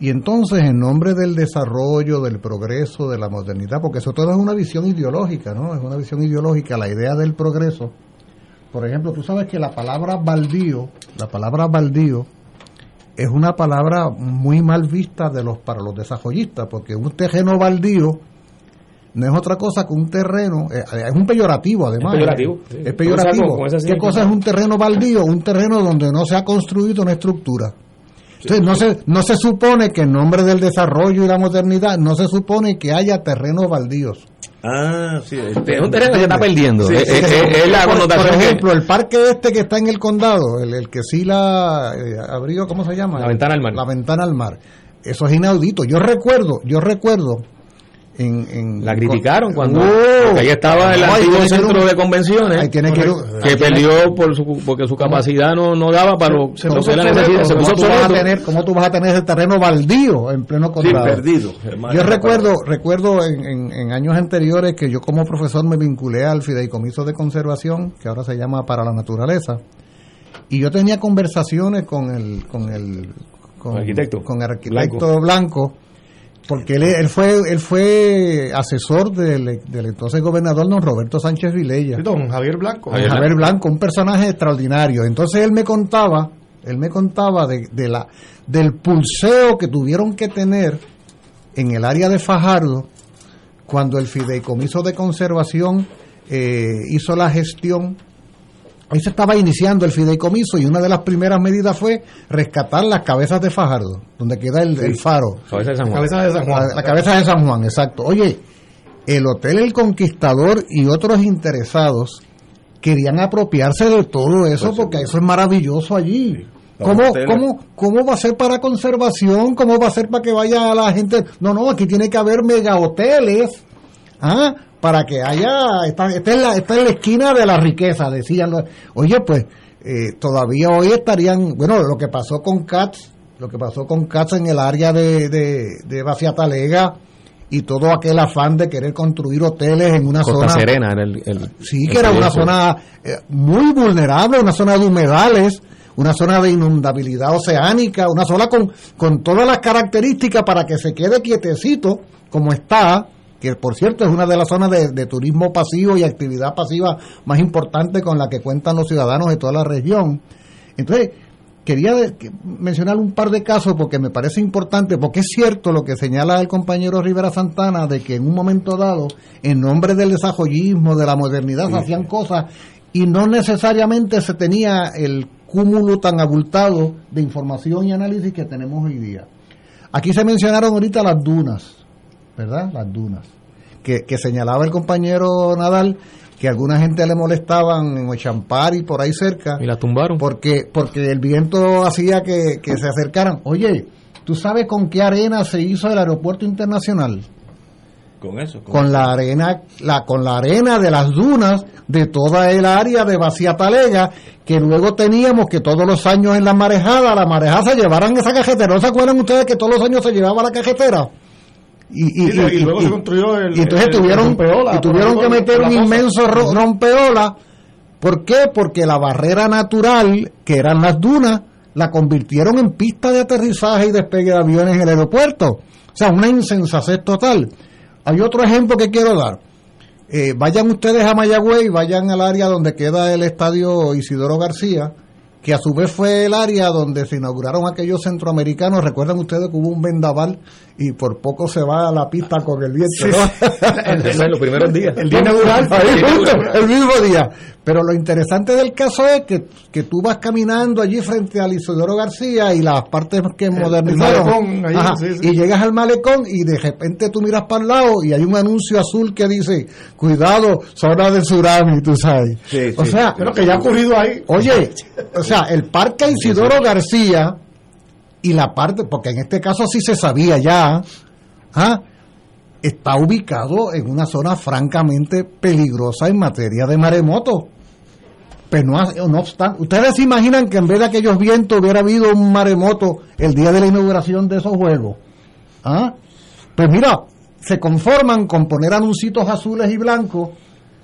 Y entonces, en nombre del desarrollo, del progreso, de la modernidad, porque eso todo es una visión ideológica, ¿no? Es una visión ideológica, la idea del progreso. Por ejemplo, tú sabes que la palabra baldío, la palabra baldío, es una palabra muy mal vista de los para los desarrollistas, porque un terreno baldío no es otra cosa que un terreno, eh, es un peyorativo además. Es peyorativo. Es peyorativo. ¿Qué cosa es un terreno baldío? Un terreno donde no se ha construido una estructura. Entonces, no se, no se supone que en nombre del desarrollo y la modernidad, no se supone que haya terrenos baldíos. Ah, sí. Es un terreno que se está perdiendo. es, la connotación. Por ejemplo, el parque este que está en el condado, el, el que sí la eh, abrió, ¿cómo se llama? La ventana al mar. La ventana al mar. Eso es inaudito. Yo recuerdo, yo recuerdo la criticaron cuando ahí estaba el antiguo centro de convenciones que, perdió por su, porque su capacidad no, no daba para lo, se, puso la ¿Cómo, tú vas a tener, ¿Cómo tú vas a tener ese terreno baldío en pleno condado? perdido. Yo recuerdo recuerdo en, en, años anteriores que yo como profesor me vinculé al fideicomiso de conservación, que ahora se llama Para la Naturaleza, y yo tenía conversaciones con el con el con, arquitecto, con el arquitecto blanco porque él, fue él fue asesor del, entonces gobernador don Roberto Sánchez Vilella. Don Javier Blanco. Javier, Blanco, un personaje extraordinario. Entonces él me contaba, él me contaba de, de, la del pulseo que tuvieron que tener en el área de Fajardo cuando el fideicomiso de conservación eh, hizo la gestión Ahí se estaba iniciando el fideicomiso y una de las primeras medidas fue rescatar las cabezas de Fajardo, donde queda el, faro. Cabeza de San Juan. Cabeza de San Juan. La, cabeza de San Juan, exacto. Oye, el Hotel El Conquistador y otros interesados querían apropiarse de todo eso pues porque eso es maravilloso allí. ¿Cómo, ¿Cómo, ¿Cómo va a ser para conservación? ¿Cómo va a ser para que vaya la gente? No, no, aquí tiene que haber mega hoteles. ¿ah? Para que haya, está, en la, está en la esquina de la riqueza, decían. Oye, pues eh, todavía hoy estarían, bueno, lo que pasó con CATS, lo que pasó con CATS en el área de, de, de Talega y todo aquel afán de querer construir hoteles en una zona. Serena era el. sí, que era una zona eh, muy vulnerable, una zona de humedales una zona de inundabilidad oceánica, una zona con, con todas las características para que se quede quietecito como está, que por cierto es una de las zonas de, de turismo pasivo y actividad pasiva más importante con la que cuentan los ciudadanos de toda la región. Entonces, quería de- que- mencionar un par de casos porque me parece importante, porque es cierto lo que señala el compañero Rivera Santana de que en un momento dado, en nombre del desarrollismo, de la modernidad, se hacían cosas y no necesariamente se tenía el cúmulo tan abultado de información y análisis que tenemos hoy día. Aquí se mencionaron ahorita las dunas, ¿verdad? Las dunas. Que, que señalaba el compañero Nadal que a alguna gente le molestaban en Ochampar y por ahí cerca. Y la tumbaron. Porque, porque el viento hacía que, que se acercaran. Oye, ¿tú sabes con qué arena se hizo el aeropuerto internacional? Con eso. Con la arena, la, con la arena de las dunas de toda el área de Vacía Talega, que luego teníamos que todos los años en la marejada, la marejada se llevaran esa cajetera. ¿No se acuerdan ustedes que todos los años se llevaba la cajetera? Y, y, Sí, y luego se construyó el- y entonces el- el tuvieron, rompeola, y tuvieron que meter un inmenso ro- rompeola. ¿Por qué? Porque la barrera natural, que eran las dunas, la convirtieron en pista de aterrizaje y despegue de aviones en el aeropuerto. O sea, una insensatez total. Hay otro ejemplo que quiero dar. Eh, vayan ustedes a Mayagüey, vayan al área donde queda el estadio Isidoro García, que a su vez fue el área donde se inauguraron aquellos centroamericanos. Recuerdan ustedes que hubo un vendaval y por poco se va a la pista con el viento. ¿no? En los primeros días. El día inaugural, ahí justo, el mismo día. Pero lo interesante del caso es que, que tú vas caminando allí frente al Isidoro García y las partes que modernizaron. malecón, ahí, Ajá, sí, sí. Y llegas al malecón y de repente tú miras para el lado y hay un anuncio azul que dice, cuidado, zona de tsunami, tú sabes. o sí. sea, Pero que ya ha ocurrido ahí. Oye, o sea, el parque Isidoro García y la parte, porque en este caso sí se sabía ya, ¿ah? está ubicado en una zona francamente peligrosa en materia de maremoto. Pero no, no obstante, ustedes se imaginan que en vez de aquellos vientos hubiera habido un maremoto el día de la inauguración de esos juegos. ¿Ah? Pues mira, se conforman con poner anuncios azules y blancos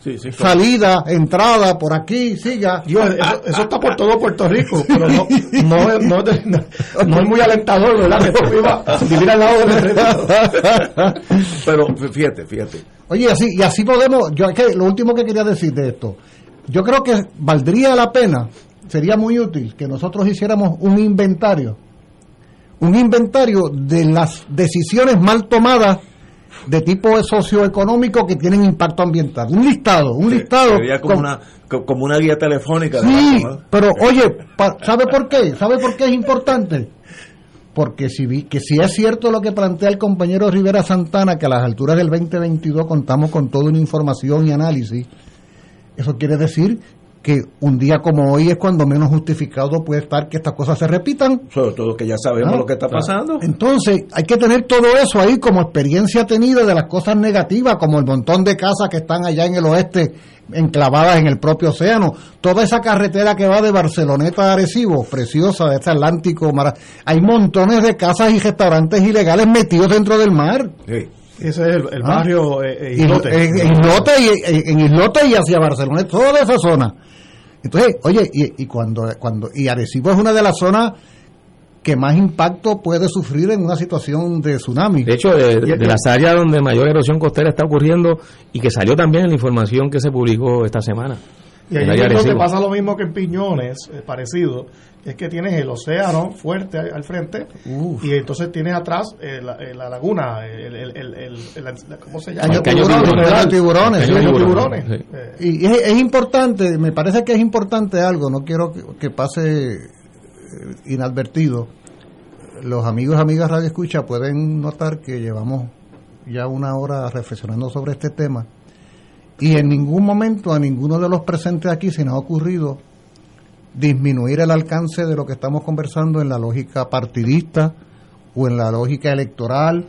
Sí, sí, salida, entrada, por aquí, siga. Dios, eso, eso está por todo Puerto Rico, pero no, no, es- no, es de- no- no es muy alentador, ¿verdad? Que tú vivas- vivir al lado del. Pero fíjate, fíjate. Oye, así, y así podemos, yo es que lo último que quería decir de esto, yo creo que valdría la pena, sería muy útil que nosotros hiciéramos un inventario, un inventario de las decisiones mal tomadas de tipo socioeconómico que tienen impacto ambiental. Un listado, un listado. Sería como con- una, co- como una guía telefónica. Sí, pero oye, pa- ¿sabe por qué? ¿Sabe por qué es importante? Porque si, vi, que si es cierto lo que plantea el compañero Rivera Santana, que a las alturas del 2022 contamos con toda una información y análisis, eso quiere decir que un día como hoy es cuando menos justificado puede estar que estas cosas se repitan. Sobre todo que ya sabemos Ah, lo que está pasando. Entonces, hay que tener todo eso ahí como experiencia tenida de las cosas negativas, como el montón de casas que están allá en el oeste, enclavadas en el propio océano. Toda esa carretera que va de Barceloneta a Arecibo, preciosa, de este Atlántico, mara- hay montones de casas y restaurantes ilegales metidos dentro del mar. Ese es el, el Ah. barrio eh, eh, Y- Islote. En, en Islote y, en, en Islote y hacia Barcelona, toda esa zona. Entonces, oye, y, y cuando, cuando y Arecibo es una de las zonas que más impacto puede sufrir en una situación de tsunami. De hecho, de, de las áreas donde mayor erosión costera está ocurriendo y que salió también en la información que se publicó esta semana. Y ahí es donde Arecibo. pasa lo mismo que en Piñones, eh, parecido, es que tienes el océano fuerte al, al frente y entonces tienes atrás eh, la, eh, la laguna, el, el, el, el- el- ¿cómo se llama? Tiburones, tiburones, sí. tiburones. Sí. Eh, Y es, es importante, me parece que es importante algo, no quiero que, que pase eh, inadvertido. Los amigos y amigas Radio Escucha pueden notar que llevamos ya una hora reflexionando sobre este tema y en ningún momento a ninguno de los presentes aquí se nos ha ocurrido disminuir el alcance de lo que estamos conversando en la lógica partidista o en la lógica electoral.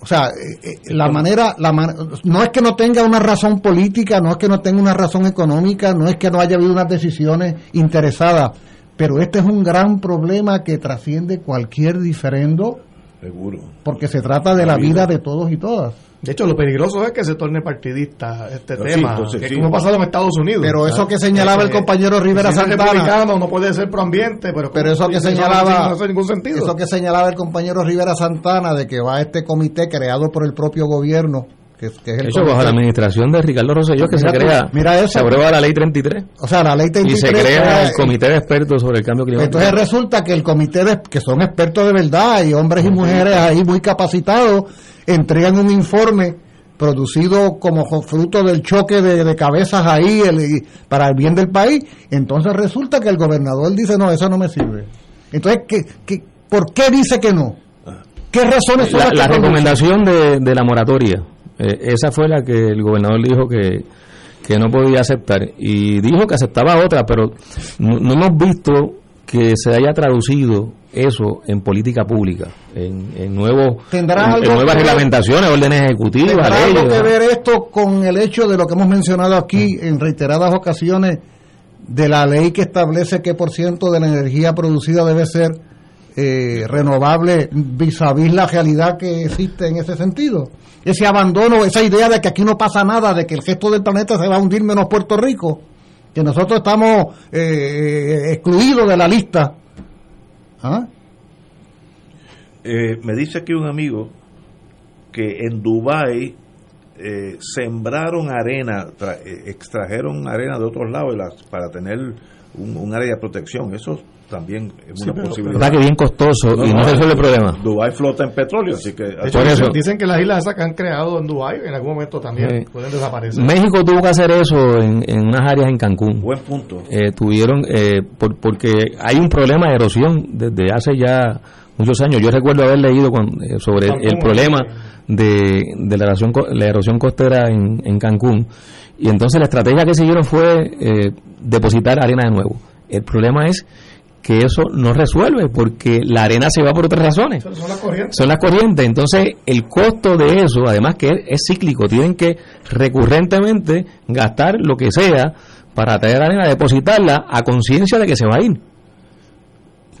O sea, eh, eh, la manera, la man- no es que no tenga una razón política, no es que no tenga una razón económica, no es que no haya habido unas decisiones interesadas, pero este es un gran problema que trasciende cualquier diferendo Seguro. porque se trata de la vida de todos y todas. De hecho, lo peligroso es que se torne partidista este Pero sí, tema, entonces que sí. es como ha pasado en Estados Unidos. Pero eso que señalaba el Eh, compañero Rivera Santana- no puede ser proambiente, pero, Pero eso que eso no señalaba, hace ningún sentido. eso que señalaba el compañero Rivera Santana de que va este comité creado por el propio gobierno, que, es- que es el De hecho, bajo la administración de Ricardo Rosselló que se Mira crea, mira eso. se aprueba la ley 33 O sea, la ley y 33 se crea el comité de expertos sobre el cambio climático. Entonces resulta que el comité, de, que son expertos de verdad y hombres y mujeres ahí muy capacitados, entregan un informe producido como fruto del choque de, de cabezas ahí el- y- para el bien del país. Entonces resulta que el gobernador dice, no, eso no me sirve. Entonces, ¿qué, qué, por qué dice que no? ¿Qué razones son la, las que la recomendación de, de la moratoria, eh, esa fue la que el gobernador dijo que, que no podía aceptar. Y dijo que aceptaba otra, pero no, no hemos visto que se haya traducido eso en política pública, en, en nuevos ¿Tendrá en- nuevas reglamentaciones, órdenes ejecutivas, ¿Tendrá algo que ver esto con el hecho de lo que hemos mencionado aquí en reiteradas ocasiones de la ley que establece qué por ciento de la energía producida debe ser eh, renovable vis a vis la realidad que existe en ese sentido? Ese abandono, esa idea de que aquí no pasa nada, de que el resto del planeta se va a hundir menos Puerto Rico, que nosotros estamos eh, excluidos de la lista. ¿Ah? Eh, me dice aquí un amigo que en Dubái eh, sembraron arena, tra- eh, extrajeron arena de otros lados para tener un, un área de protección. Eso también es Sí, una pero- posibilidad. ¿Verdad que bien costoso y no resuelve el problema? Dubái flota en petróleo, así que... De hecho, Por dicen, eso- dicen que las islas esas que han creado en Dubái en algún momento también Sí. pueden desaparecer. México tuvo que hacer eso en, en unas áreas en Cancún. Buen punto. Eh, tuvieron, eh, por- porque hay un problema de erosión desde hace ya muchos años. Yo recuerdo haber leído cuan- eh, sobre el, Cancún, problema de, de la, erosión, co- la erosión costera en, en Cancún. Y entonces la estrategia que siguieron fue eh, depositar arena de nuevo. El problema es que eso no resuelve porque la arena se va por otras razones Son las corrientes. son las corrientes. Entonces, el costo de eso, además que es, es cíclico, tienen que recurrentemente gastar lo que sea para traer arena, depositarla a conciencia de que se va a ir.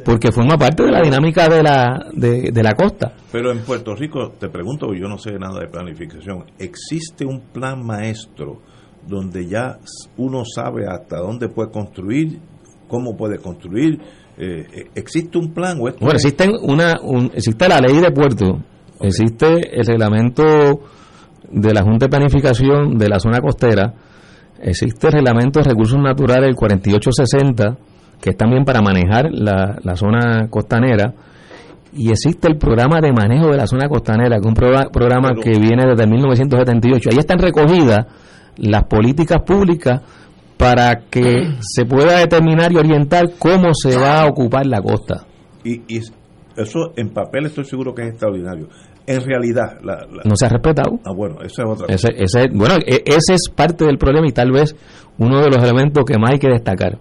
Porque forma parte de la dinámica de la, de, de la costa. Pero en Puerto Rico, te pregunto, yo no sé nada de planificación, ¿existe un plan maestro donde ya uno sabe hasta dónde puede construir, cómo puede construir? Eh, eh, ¿Existe un plan o Bueno, existen una, un- existe la ley de puerto, existe el reglamento de la Junta de Planificación de la zona costera, existe el reglamento de recursos naturales el 4860, que es también para manejar la, la zona costanera, y existe el programa de manejo de la zona costanera, que es un progra- programa que viene desde 1978. Ahí están recogidas las políticas públicas para que se pueda determinar y orientar cómo se va a ocupar la costa. Y, y eso en papel estoy seguro que es extraordinario. En realidad, la, la- no se ha respetado. ah, bueno, esa es otra cosa. Ese, ese, bueno, e- ese es parte del problema y tal vez uno de los elementos que más hay que destacar.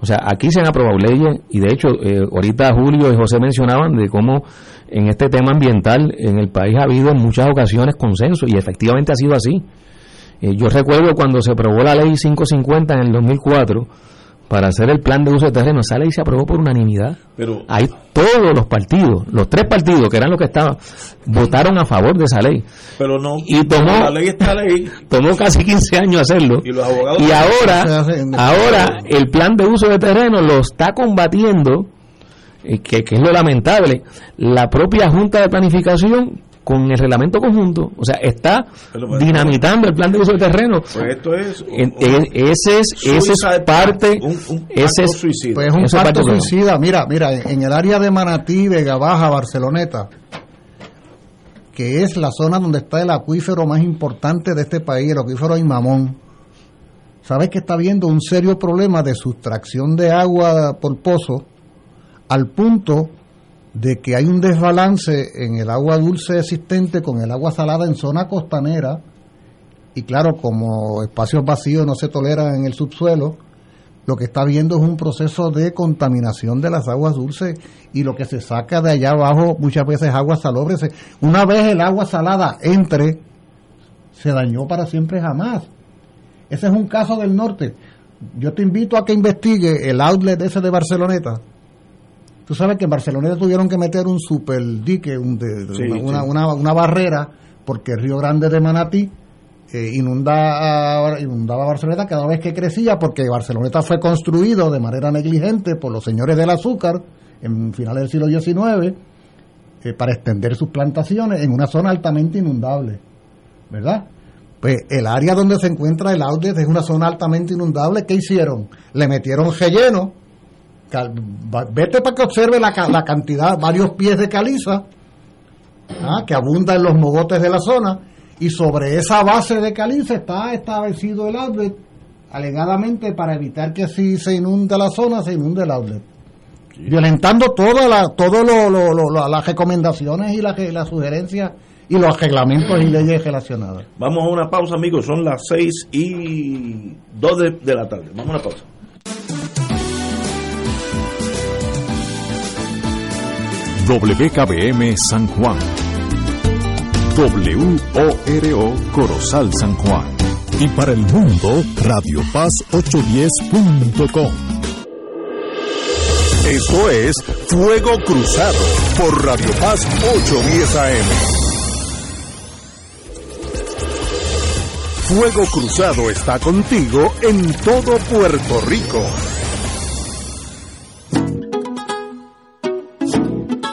O sea, aquí se han aprobado leyes y de hecho, eh, ahorita Julio y José mencionaban de cómo en este tema ambiental en el país ha habido en muchas ocasiones consenso y efectivamente ha sido así. Eh, yo recuerdo cuando se aprobó la ley 550 en el 2004 para hacer el plan de uso de terreno, esa ley se aprobó por unanimidad. Pero Ahí todos los partidos, los tres partidos que eran los que estaban, votaron a favor de esa ley. pero no, Y tomó- la ley está ley Tomó casi 15 años hacerlo. y los abogados... Y ahora, ahora el plan de uso de terreno lo está combatiendo, eh, que, que es lo lamentable, la propia Junta de Planificación con el reglamento conjunto. O sea, está Pero, pero, dinamitando el plan de uso de terreno. Pues esto es... un- e- ese es, ese es parte, un, un ese acto es, suicida. Pues es un pacto parte del suicida. Mira, mira, en en el área de Manatí, Vega Baja, Barceloneta, que es la zona donde está el acuífero más importante de este país, el acuífero Imamón. ¿Sabes que está habiendo un serio problema de sustracción de agua por pozo al punto de que hay un desbalance en el agua dulce existente con el agua salada en zona costanera? Y claro, como espacios vacíos no se toleran en el subsuelo, lo que está viendo es un proceso de contaminación de las aguas dulces y lo que se saca de allá abajo muchas veces es agua salobre. Una vez el agua salada entre, se dañó para siempre jamás. Ese es un caso del norte. Yo te invito a que investigue el outlet ese de Barceloneta. Tú sabes que en Barceloneta tuvieron que meter un super dique, un de- Sí, una, sí. una- una barrera, porque el Río Grande de Manatí eh, inunda, inundaba Barceloneta cada vez que crecía, porque Barceloneta fue construido de manera negligente por los señores del azúcar en finales del siglo XIX eh, para extender sus plantaciones en una zona altamente inundable, ¿verdad? Pues el área donde se encuentra el outlet es una zona altamente inundable. ¿Qué hicieron? Le metieron relleno. Cal- Vete para que observe la, la cantidad, varios pies de caliza ah, que abunda en los mogotes de la zona. Y sobre esa base de caliza está establecido el outlet, alegadamente para evitar que si se inunde la zona, se inunde el outlet. Violentando todas la, todo lo, lo- lo- lo- las recomendaciones y las, las sugerencias y los reglamentos y leyes relacionadas. Vamos a una pausa, amigos. Son las 6 y 2 de, de la tarde. Vamos a una pausa. WKBM San Juan. WORO Corozal San Juan. Y para el mundo, Radio Paz 810.com. Esto es Fuego Cruzado por Radio Paz 810 AM. Fuego Cruzado está contigo en todo Puerto Rico.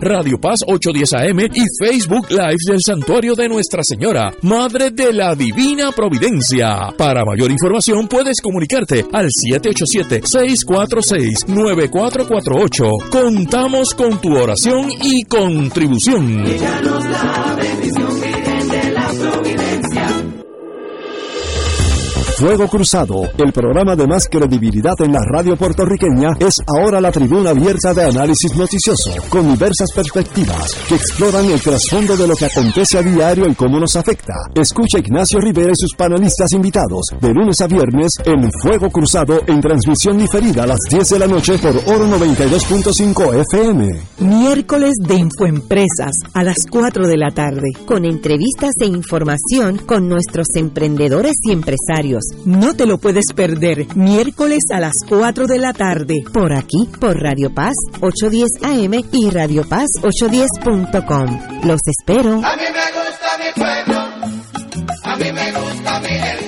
Radio Paz 810 AM y Facebook Live del Santuario de Nuestra Señora, Madre de la Divina Providencia. Para mayor información puedes comunicarte al 787-646-9448. Contamos con tu oración y contribución. Bendición, Fuego Cruzado, el programa de más credibilidad en la radio puertorriqueña, es ahora la tribuna abierta de análisis noticioso, con diversas perspectivas que exploran el trasfondo de lo que acontece a diario y cómo nos afecta. Escucha Ignacio Rivera y sus panelistas invitados de lunes a viernes en Fuego Cruzado en transmisión diferida a las 10 de la noche por Oro 92.5 FM. Miércoles de Infoempresas a las 4 de la tarde. Con entrevistas e información con nuestros emprendedores y empresarios. No te lo puedes perder. Miércoles a las 4 de la tarde. Por aquí, por Radio Paz 810 AM y Radio Paz 810.com. Los espero. A mí me gusta mi pueblo, a mí me gusta mi gente,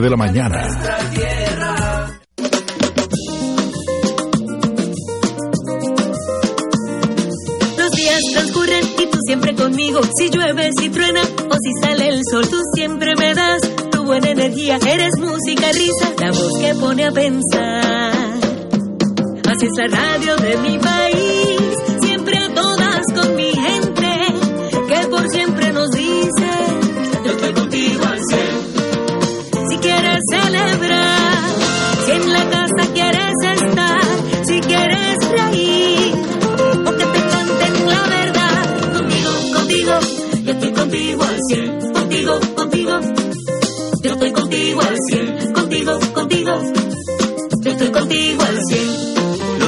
de la mañana. Los días transcurren y tú siempre conmigo. Si llueve, si truena o si sale el sol, tú siempre me das tu buena energía. Eres música, risa, la voz que pone a pensar. Así es la radio de mi país,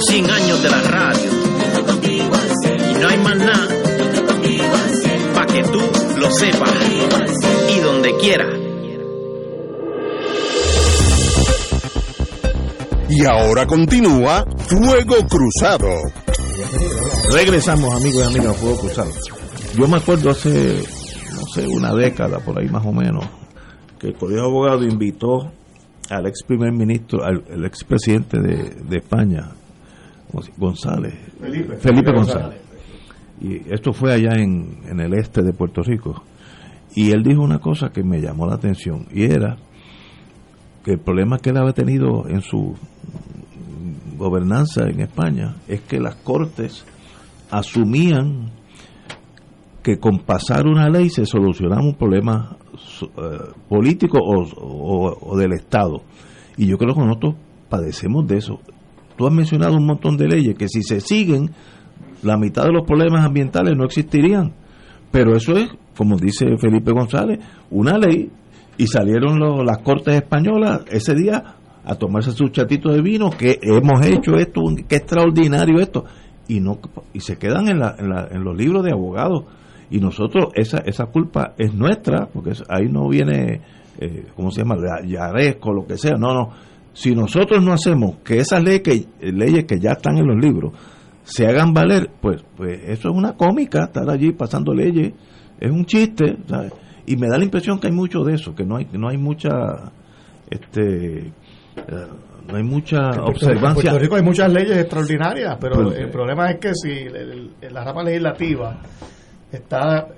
100 años de la radio. Y no hay más nada. Para que tú lo sepas. Y donde quiera. Y ahora continúa Fuego Cruzado. Regresamos, amigos y amigas, a Fuego Cruzado. Yo me acuerdo hace, no sé, una década, por ahí más o menos, que el Colegio de Abogados invitó al ex primer ministro, al el ex presidente de, de España, González. Felipe. Felipe González. Y esto fue allá en, en el este de Puerto Rico. Y él dijo una cosa que me llamó la atención, y era que el problema que él había tenido en su gobernanza en España es que las cortes asumían que con pasar una ley se solucionaba un problema eh, político o, o- o del Estado. Y yo creo que nosotros padecemos de eso. Tú has mencionado un montón de leyes que si se siguen, la mitad de los problemas ambientales no existirían. Pero eso es, como dice Felipe González, una ley. Y salieron los- las cortes españolas ese día a tomarse su chatito de vino, que hemos hecho esto, qué extraordinario esto. Y no y se quedan en, la- en, la- en los libros de abogados. Y nosotros, esa, esa culpa es nuestra, porque ahí no viene, eh, ¿cómo se llama? La- Yaresco, lo que sea. No, no. Si nosotros no hacemos que esas leyes que, leyes que ya están en los libros se hagan valer, pues, pues eso es una cómica, estar allí pasando leyes, es un chiste, ¿sabes? Y me da la impresión que hay mucho de eso, que no hay, no hay mucha, este, eh, no hay mucha En observancia. En Puerto Rico hay muchas leyes extraordinarias, pero el problema es que si el- el- la rama legislativa está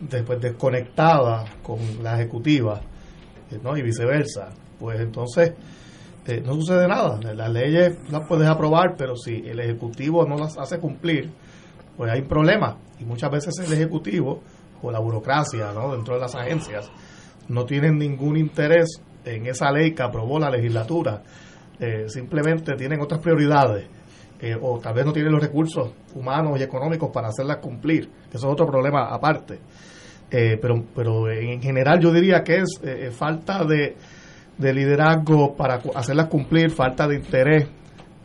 después desconectada con la ejecutiva eh, ¿no? y viceversa, pues entonces eh, no sucede nada. Las leyes las puedes aprobar, pero si el ejecutivo no las hace cumplir, pues hay un problema. Y muchas veces el ejecutivo o la burocracia ¿no? dentro de las agencias no tienen ningún interés en esa ley que aprobó la legislatura. Eh, simplemente tienen otras prioridades o tal vez no tienen los recursos humanos y económicos para hacerlas cumplir. Eso es otro problema aparte. Eh, pero, pero en general yo diría que es falta de, de liderazgo para hacerlas cumplir, falta de interés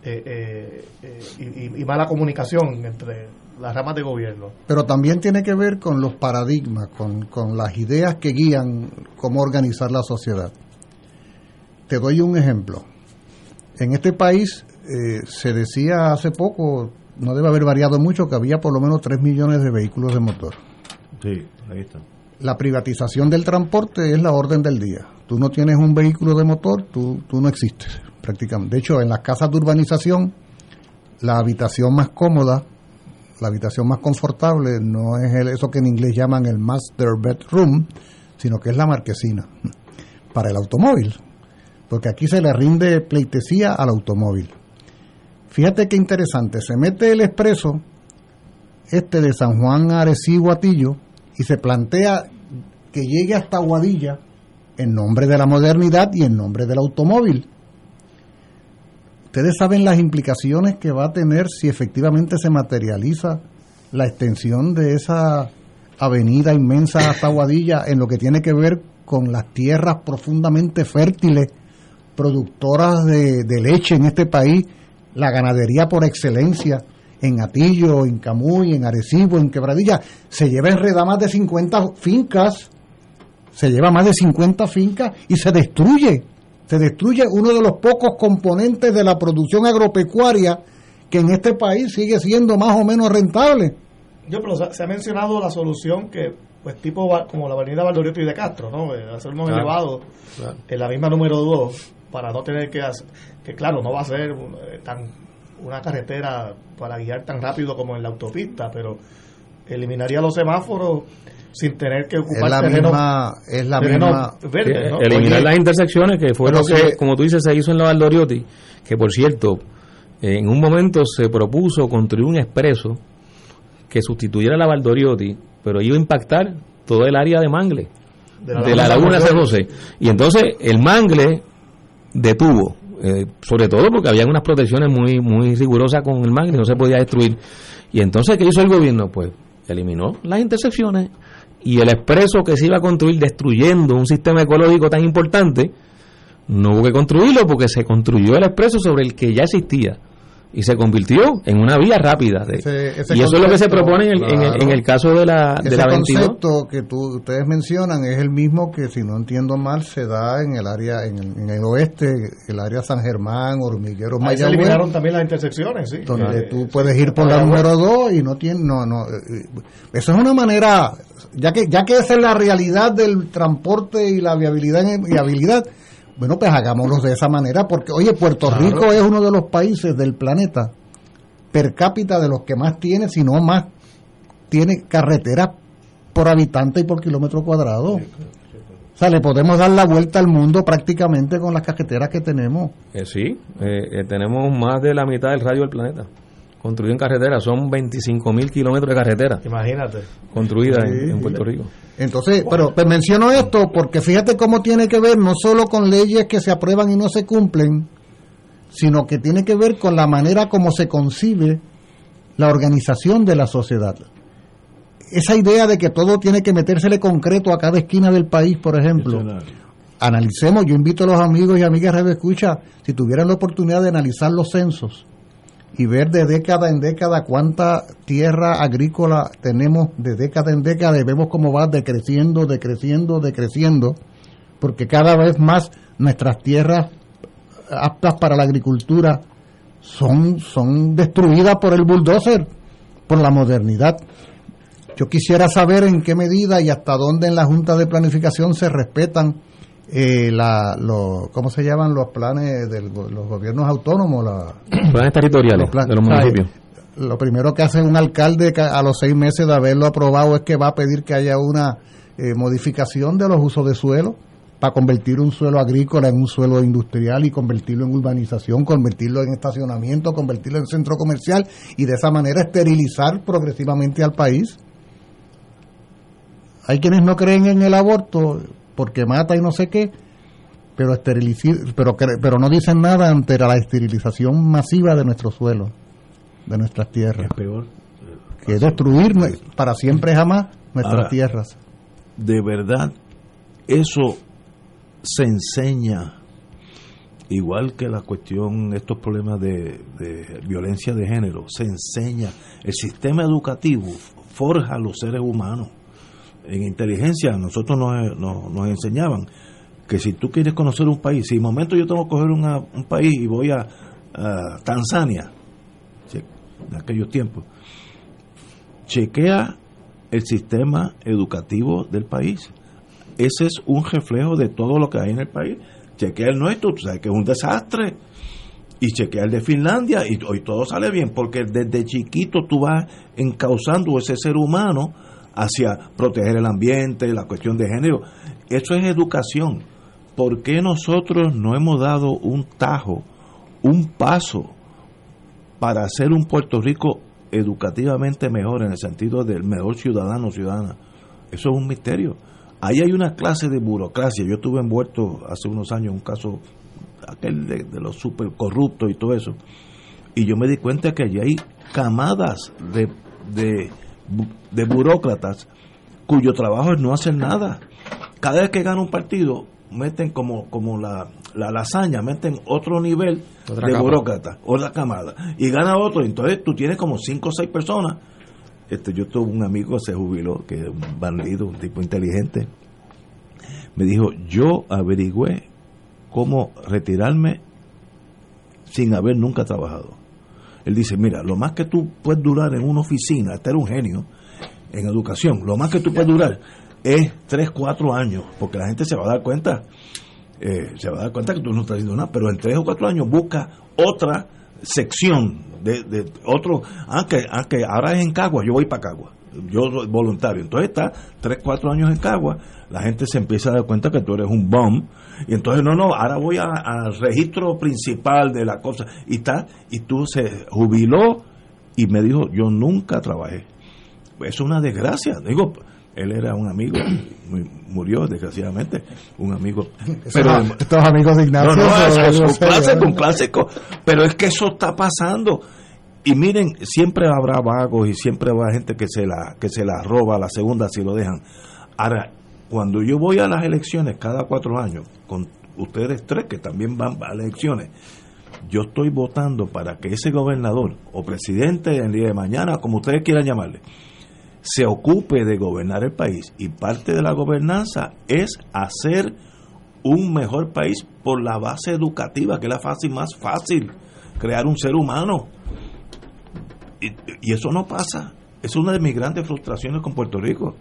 eh, eh, eh, y, y- y mala comunicación entre las ramas de gobierno. Pero también tiene que ver con los paradigmas, con, con las ideas que guían cómo organizar la sociedad. Te doy un ejemplo. En este país eh, se decía hace poco, no debe haber variado mucho, que había por lo menos 3 millones de vehículos de motor. Sí, ahí está. La privatización del transporte es la orden del día. Tú no tienes un vehículo de motor, tú, tú no existes prácticamente. De hecho, en las casas de urbanización, la habitación más cómoda, la habitación más confortable, no es el- eso que en inglés llaman el master bedroom, sino que es la marquesina para el automóvil. Porque aquí se le rinde pleitesía al automóvil. Fíjate qué interesante, se mete el expreso este de San Juan Arecibo Atillo y se plantea que llegue hasta Guadilla en nombre de la modernidad y en nombre del automóvil. Ustedes saben las implicaciones que va a tener si efectivamente se materializa la extensión de esa avenida inmensa hasta Guadilla en lo que tiene que ver con las tierras profundamente fértiles, productoras de, leche en este país, la ganadería por excelencia, en Atillo, en Camuy, en Arecibo, en Quebradilla, se lleva enredada más de 50 fincas, se lleva más de 50 fincas y se destruye, se destruye uno de los pocos componentes de la producción agropecuaria que en este país sigue siendo más o menos rentable. Yo, pero se, ha mencionado la solución que, pues, tipo como la avenida Valdoriotti y de Castro, ¿no? Eh, Hacer unos Claro, elevados claro. en la misma número 2 para no tener que hacer, que claro, no va a ser un- eh, tan una carretera para guiar tan rápido como en la autopista, pero eliminaría los semáforos sin tener que Es ocupar la terreno, misma, es la terreno misma, verde, ¿no? eliminar Oye, las intersecciones que fue lo que, que- como tú dices se hizo en la Valdoriotti que por cierto en un momento se propuso construir un expreso que sustituyera la Valdoriotti pero iba a impactar todo el área de Mangle De de la, laguna San José y entonces el Mangle detuvo eh, sobre todo porque había unas protecciones muy muy rigurosas con el Mangle no se podía destruir y entonces ¿qué hizo el gobierno? pues eliminó las intersecciones y el expreso que se iba a construir destruyendo un sistema ecológico tan importante, no hubo que construirlo porque se construyó el expreso sobre el que ya existía y se convirtió en una vía rápida. de- Ese- ese y eso es lo que se propone en el, en el- en el caso de la, de Ese la 22. concepto que tú, ustedes mencionan es el mismo que, si no entiendo mal, se da en el área, en el, en el oeste, el área San Germán, Hormiguero, Ahí se Mayagüez, eliminaron también las intersecciones, sí. donde Eh, tú puedes ir por la número 2 y no tiene, no, no, eh, eso es una manera, ya que, ya que esa es la realidad del transporte y la viabilidad y habilidad, bueno, pues hagámoslo de esa manera, porque, oye, Puerto Claro. Rico es uno de los países del planeta per cápita de los que más tiene, si no más, tiene carreteras por habitante y por kilómetro cuadrado. O sea, le podemos dar la vuelta al mundo prácticamente con las carreteras que tenemos. Eh, sí, eh, eh, tenemos más de la mitad del radio del planeta. Construido en carretera. Son 25 mil kilómetros de carretera. Imagínate. Construida en, en, Puerto Rico. Entonces, pero pues menciono esto porque fíjate cómo tiene que ver no solo con leyes que se aprueban y no se cumplen, sino que tiene que ver con la manera como se concibe la organización de la sociedad. Esa idea de que todo tiene que metérsele concreto a cada esquina del país, por ejemplo. Analicemos, yo invito a los amigos y amigas de Escucha, si tuvieran la oportunidad de analizar los censos y ver de década en década cuánta tierra agrícola tenemos de década en década y vemos cómo va decreciendo, decreciendo, decreciendo, porque cada vez más nuestras tierras aptas para la agricultura son, son destruidas por el bulldozer, por la modernidad. Yo quisiera saber en qué medida y hasta dónde en la Junta de Planificación se respetan eh, la, lo, ¿cómo se llaman los planes de los gobiernos autónomos? La, planes territoriales de los municipios. Lo primero que hace un alcalde a los seis meses de haberlo aprobado es que va a pedir que haya una eh, modificación de los usos de suelo para convertir un suelo agrícola en un suelo industrial y convertirlo en urbanización, convertirlo en estacionamiento, convertirlo en centro comercial y de esa manera esterilizar progresivamente al país. Hay quienes no creen en el aborto porque mata y no sé qué, pero pero pero no dicen nada ante la esterilización masiva de nuestro suelo, de nuestras tierras. Es peor. Que destruir para siempre jamás nuestras tierras. De verdad, eso se enseña, igual que la cuestión, estos problemas de, violencia de género, se enseña. El sistema educativo forja a los seres humanos. En inteligencia, nosotros nos, nos, enseñaban que si tú quieres conocer un país, si de momento yo tengo que coger un país y voy a, Tanzania, en aquellos tiempos, chequea el sistema educativo del país ese es un reflejo de todo lo que hay en el país. Chequea el nuestro, tú sabes que es un desastre. Y chequea el de Finlandia y hoy todo sale bien, porque desde chiquito tú vas encauzando ese ser humano hacia proteger el ambiente, la cuestión de género. Eso es educación. ¿Por qué nosotros no hemos dado un tajo, un paso para hacer un Puerto Rico educativamente mejor en el sentido del mejor ciudadano o ciudadana? Eso es un misterio. Ahí hay una clase de burocracia. Yo estuve envuelto hace unos años en un caso, aquel de, los super corruptos y todo eso. Y yo me di cuenta que allí hay camadas de, de, burócratas cuyo trabajo es no hacer nada. Cada vez que gana un partido, meten como, como la, la lasaña, meten otro nivel de burócrata, otra camada. Y gana otro. Entonces tú tienes como cinco o seis personas este, yo tuve un amigo, se jubiló, que es un bandido, un tipo inteligente. Me dijo, yo averigüé cómo retirarme sin haber nunca trabajado. Él dice, mira, lo más que tú puedes durar en una oficina, este era un genio en educación, lo más que tú puedes durar es 3, 4 años, porque la gente se va a dar cuenta, eh, se va a dar cuenta que tú no estás haciendo nada, pero en 3 o 4 años busca otra sección de, de otro, aunque, ah, aunque ah, ahora es en Cagua, yo voy para Cagua, yo soy voluntario, entonces está 3, 4 años en Cagua, la gente se empieza a dar cuenta que tú eres un bomb, y entonces no, no, ahora voy al registro principal de la cosa, y está, y tú se jubiló y me dijo, yo nunca trabajé. Eso es una desgracia, digo, él era un amigo, murió desgraciadamente, un amigo. Pero estos amigos de Ignacio. No, no, es, un clásico, un clásico. Pero es que eso está pasando. Y miren, siempre habrá vagos y siempre habrá gente que se la que se la roba la segunda si lo dejan. Ahora, cuando yo voy a las elecciones cada cuatro años, con ustedes tres que también van a elecciones, yo estoy votando para que ese gobernador o presidente el día de mañana, como ustedes quieran llamarle, se ocupe de gobernar el país y parte de la gobernanza es hacer un mejor país por la base educativa, que es la fácil más fácil, crear un ser humano. Y, eso no pasa. Es una de mis grandes frustraciones con Puerto Rico.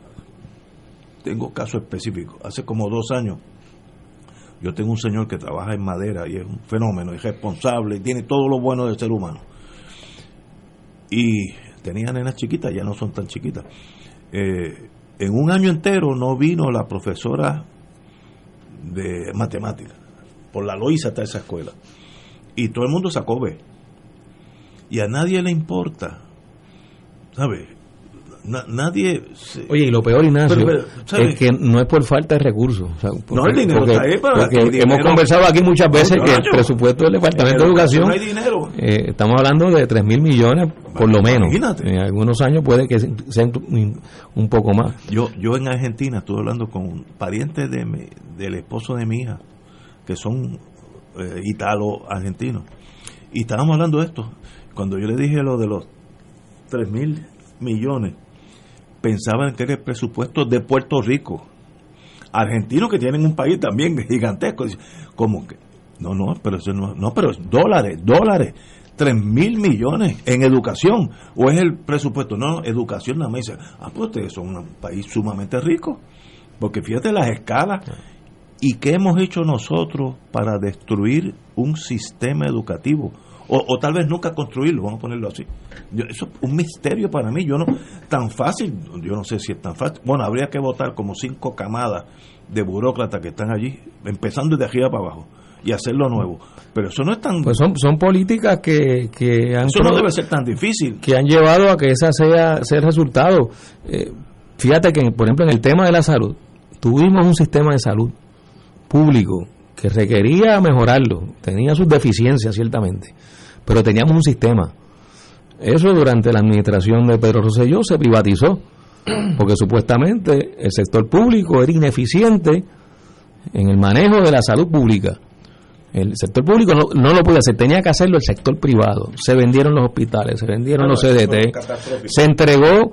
Tengo caso específico. Hace como dos años, yo tengo un señor que trabaja en madera y es un fenómeno, y responsable y tiene todo lo bueno del ser humano. Y tenía nenas chiquitas, ya no son tan chiquitas. Eh, en un año entero no vino la profesora de matemáticas. Por la loiza está esa escuela. Y todo el mundo sacó B. y a nadie le importa. ¿Sabes? Na- nadie... se- Oye, y lo peor, Ignacio, Pero, es que no es por falta de recursos. o sea, porque- el dinero porque- está ahí, porque dinero- hemos conversado aquí muchas veces No, que el presupuesto del Departamento de Educación, no hay dinero. eh, estamos hablando de 3 mil millones por lo menos. Imagínate. En algunos años puede que sea un, un poco más. Yo, yo en Argentina estuve hablando con parientes de mi- del esposo de mi hija, que son eh, italo-argentinos, y estábamos hablando de esto. Cuando yo le dije lo de los 3 mil millones, pensaban que era el presupuesto de Puerto Rico. Argentinos que tienen un país también gigantesco. ¿Cómo que? No, no, pero eso no, no, pero es dólares, dólares. 3 mil millones en educación. ¿O es el presupuesto? No, no, educación nada más. Dice, ah, pues ustedes son un país sumamente rico. Porque fíjate las escalas. ¿Y qué hemos hecho nosotros para destruir un sistema educativo? O, o tal vez nunca construirlo, vamos a ponerlo así. Yo- eso es un misterio para mí. Yo no, tan fácil, yo no sé si es tan fácil. Bueno, habría que votar como cinco camadas de burócratas que están allí, empezando desde arriba para abajo, y hacerlo nuevo. Pero eso no es tan. Pues son, son políticas que, que han eso no debe ser tan difícil. que han llevado a que esa sea, sea el resultado. Eh, fíjate que, por ejemplo, en el tema de la salud, tuvimos un sistema de salud público que requería mejorarlo, tenía sus deficiencias ciertamente, pero teníamos un sistema. Eso durante la administración de Pedro Rosselló se privatizó, porque supuestamente el sector público era ineficiente en el manejo de la salud pública. El sector público no, no lo podía hacer, tenía que hacerlo el sector privado. Se vendieron los hospitales, se vendieron los CDT, se entregó,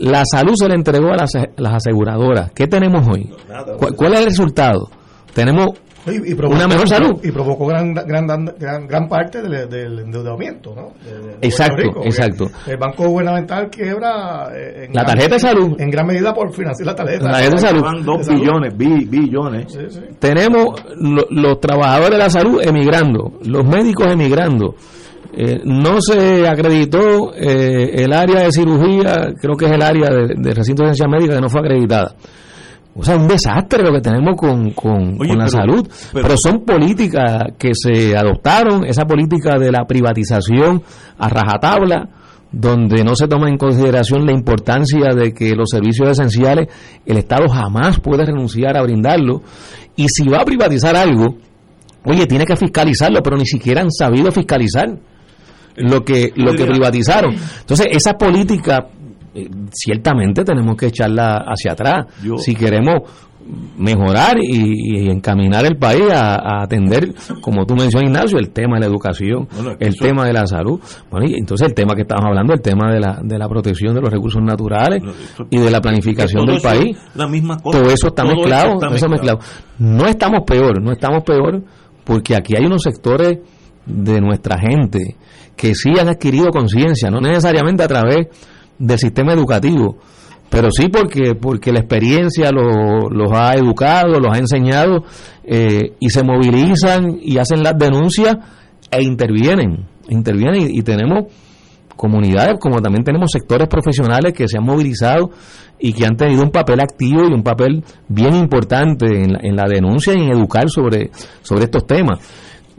la salud se le entregó a las, las aseguradoras. ¿Qué tenemos hoy? ¿Cuál, cuál es el resultado? Tenemos Y, y una mejor salud. Y provocó gran, gran, gran, gran parte del, del endeudamiento, ¿no? De- de- de Exacto, Rico, exacto. El Banco Gubernamental quiebra. eh, en La gran- tarjeta de salud. En gran medida por financiar la tarjeta. La tarjeta de salud. Van dos billones, bi- billones. Sí, sí. tenemos lo- los trabajadores de la salud emigrando, los médicos emigrando. Eh, no se acreditó eh, el área de cirugía, creo que es el área de, de recinto de ciencia médica que no fue acreditada. O sea, un desastre lo que tenemos con, con- Oye, con la pero- salud. pero- Pero, son políticas que se adoptaron, esa política de la privatización a rajatabla, donde no se toma en consideración la importancia de que los servicios esenciales el Estado jamás puede renunciar a brindarlo. Y si va a privatizar algo, oye, tiene que fiscalizarlo, pero ni siquiera han sabido fiscalizar lo que lo que privatizaron. Entonces, esa política eh, ciertamente tenemos que echarla hacia atrás Yo- si queremos mejorar y, y encaminar el país a, a atender, como tú mencionas, Ignacio, el tema de la educación, Bueno, el eso- tema de la salud. Bueno, y entonces el tema que estamos hablando, el tema de la, de la protección de los recursos naturales No, y de la planificación del país. La misma cosa. Todo eso está Todo mezclado, está eso mezclado. No estamos peor, no estamos peor porque aquí hay unos sectores de nuestra gente que sí han adquirido conciencia, no necesariamente a través del sistema educativo, pero sí porque porque la experiencia lo- los ha educado, los ha enseñado eh, y se movilizan y hacen las denuncias e intervienen, intervienen y- tenemos comunidades, como también tenemos sectores profesionales que se han movilizado y que han tenido un papel activo y un papel bien importante en la, en la denuncia y en educar sobre, sobre estos temas.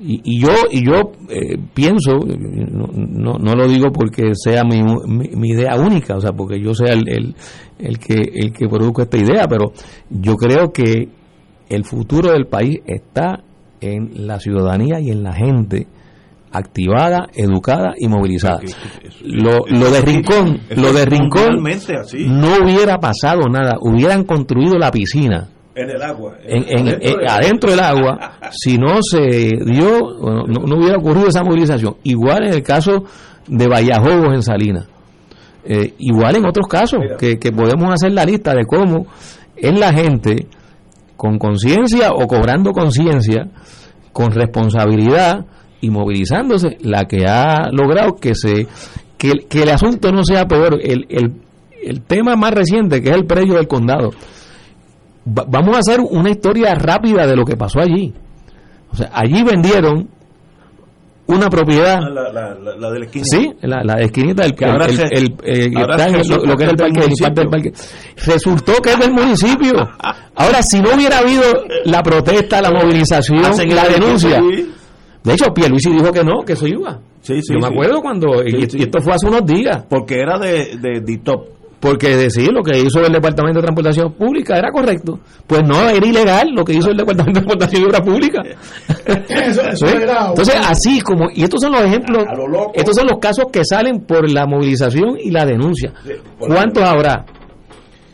Y, y yo y yo eh, pienso, no, no, no lo digo porque sea mi, mi, mi idea única, o sea, porque yo sea el, el, el que, el que produzco esta idea, pero yo creo que el futuro del país está en la ciudadanía y en la gente activada, educada y movilizada. Lo, lo de Rincón, lo de Rincón no hubiera pasado nada, hubieran construido la piscina En el agua. en, en- Adentro en- del- adentro del agua, si no se dio, no, no hubiera ocurrido esa movilización. Igual en el caso de Vallajobos en Salinas. Eh, igual en otros casos, que, que podemos hacer la lista de cómo es la gente con conciencia o cobrando conciencia, con responsabilidad y movilizándose, la que ha logrado que se que, el- que el asunto no sea peor. El, el, el tema más reciente, que es el predio del condado, Va- vamos a hacer una historia rápida de lo que pasó allí. O sea, allí vendieron una propiedad, Ah, La, la, la, la de la esquina. sí, la, la esquinita del Que ahora el- se- el- eh, ahora está se lo, lo que era el parque, del parque. Resultó que es del municipio. Ahora, si no hubiera habido la protesta, la movilización, Hacen la denuncia, De hecho, Pierluisi dijo que no, que eso iba. Sí, sí, Yo me sí. acuerdo cuando, y, esto fue hace unos días, Porque era de, de DITOP. Porque decir lo que hizo el Departamento de Transportación Pública era correcto. Pues no, era ilegal lo que hizo el Departamento de Transportación y Obras Públicas. Eso, eso ¿Sí? era Entonces, así como, y estos son los ejemplos, estos son los casos que salen por la movilización y la denuncia. ¿Cuántos habrá?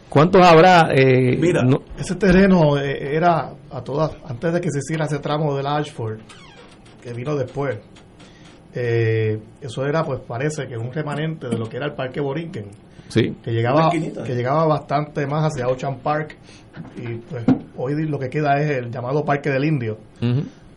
¿Cuántos habrá? Eh, Mira, no- Ese terreno eh, era a todas, antes de que se hiciera ese tramo del Ashford, que vino después, eh, eso era, pues parece que un remanente de lo que era el Parque Borinquen, sí. que llegaba, que llegaba bastante más hacia Ocean Park, y pues hoy lo que queda es el llamado Parque del Indio.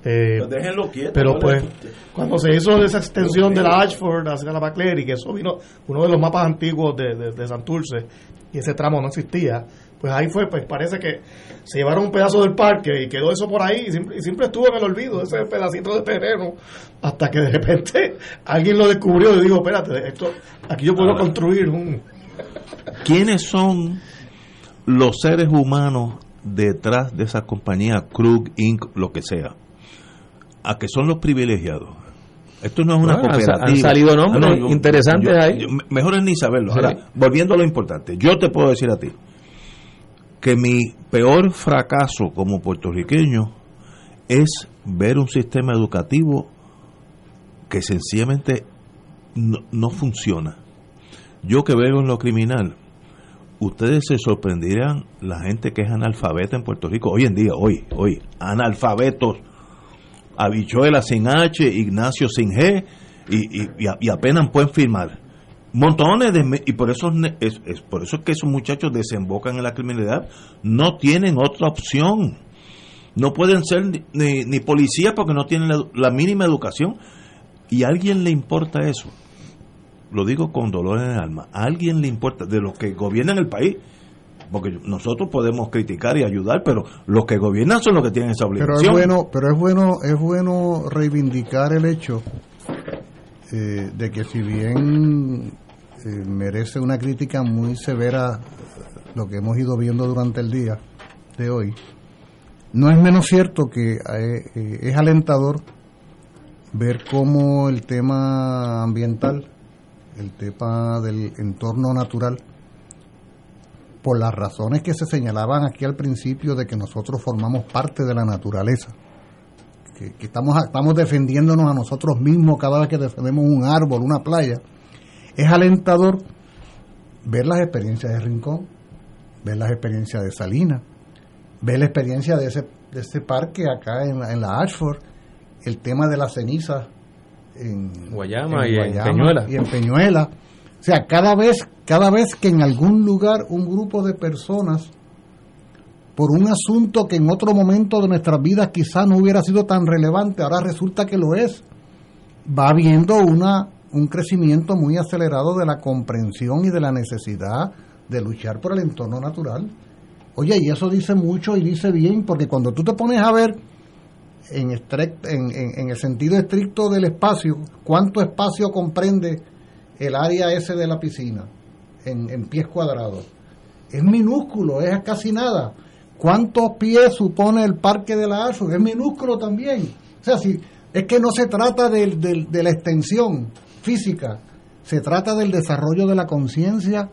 Eh, Pues déjenlo quieto. pero no pues, le- cuando se hizo esa extensión de la Ashford hacia la McCleary, que eso vino uno de los mapas antiguos de, de, de Santurce, y ese tramo no existía, pues ahí fue, pues parece que se llevaron un pedazo del parque y quedó eso por ahí, y siempre, y siempre estuvo en el olvido ese pedacito de terreno, hasta que de repente alguien lo descubrió y dijo, espérate, esto, aquí yo puedo construir un... ¿Quiénes son los seres humanos detrás de esa compañía, Krug, Inc., lo que sea? A que son los privilegiados. Esto no es una Bueno, sa- cooperativa. han salido nombres Ah, no, yo- interesantes yo- ahí. yo- mejor es ni saberlo. Sí. Ahora, volviendo a lo importante, yo te puedo decir a ti que mi peor fracaso como puertorriqueño es ver un sistema educativo que sencillamente no, no funciona. Yo que veo en lo criminal, ustedes se sorprendirán la gente que es analfabeta en Puerto Rico hoy en día, hoy, hoy, analfabetos, habichuela sin H, Ignacio sin G, y, y- y apenas pueden firmar. Montones de... Y por eso es, por eso es que esos muchachos desembocan en la criminalidad. No tienen otra opción. No pueden ser ni, ni, policías porque no tienen la, la mínima educación. ¿Y a alguien le importa eso? Lo digo con dolor en el alma. ¿A alguien le importa de los que gobiernan el país? Porque nosotros podemos criticar y ayudar, pero los que gobiernan son los que tienen esa Pero es obligación. bueno, pero es bueno, es bueno reivindicar el hecho eh, de que si bien eh, merece una crítica muy severa lo que hemos ido viendo durante el día de hoy, no es menos cierto que eh, eh, es alentador ver cómo el tema ambiental, el tema del entorno natural, por las razones que se señalaban aquí al principio de que nosotros formamos parte de la naturaleza, que, estamos, estamos defendiéndonos a nosotros mismos cada vez que defendemos un árbol, una playa, es alentador ver las experiencias de Rincón, ver las experiencias de Salinas, ver la experiencia de ese, de ese parque acá en en la Ashford, el tema de las cenizas en Guayama y en Peñuela. y en Peñuela. O sea, cada vez, cada vez que en algún lugar un grupo de personas, por un asunto que en otro momento de nuestras vidas quizá no hubiera sido tan relevante, ahora resulta que lo es, va habiendo una, un crecimiento muy acelerado de la comprensión y de la necesidad de luchar por el entorno natural. Oye, y eso dice mucho y dice bien, porque cuando tú te pones a ver en, estrect- en, en- el sentido estricto del espacio, cuánto espacio comprende el área ese de la piscina en, en pies cuadrados. Es minúsculo, es casi nada. ¿Cuántos pies supone el parque de la ASO? Es minúsculo también. O sea, si, es que no se trata del- del- de la extensión física, se trata del desarrollo de la conciencia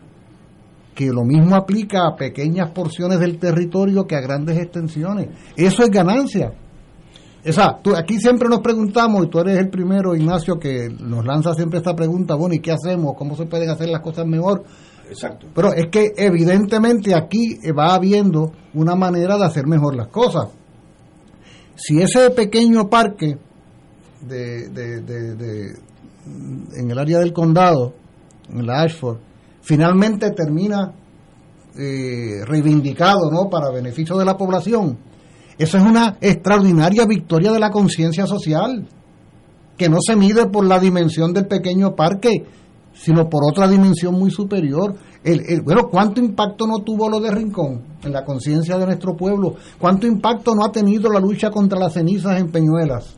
que lo mismo aplica a pequeñas porciones del territorio que a grandes extensiones. Eso es ganancia. O sea, tú- aquí siempre nos preguntamos, y tú eres el primero, Ignacio, que nos lanza siempre esta pregunta, bueno, ¿y qué hacemos? ¿Cómo se pueden hacer las cosas mejor? Exacto. Pero es que evidentemente aquí eh, va habiendo una manera de hacer mejor las cosas. Si ese pequeño parque de, de- de- de- en el área del condado, en la Ashford, finalmente termina eh, reivindicado ¿no? para beneficio de la población, eso es una extraordinaria victoria de la conciencia social, que no se mide por la dimensión del pequeño parque, sino por otra dimensión muy superior. El, bueno, ¿cuánto impacto no tuvo lo de Rincón en la conciencia de nuestro pueblo? ¿Cuánto impacto no ha tenido la lucha contra las cenizas en Peñuelas?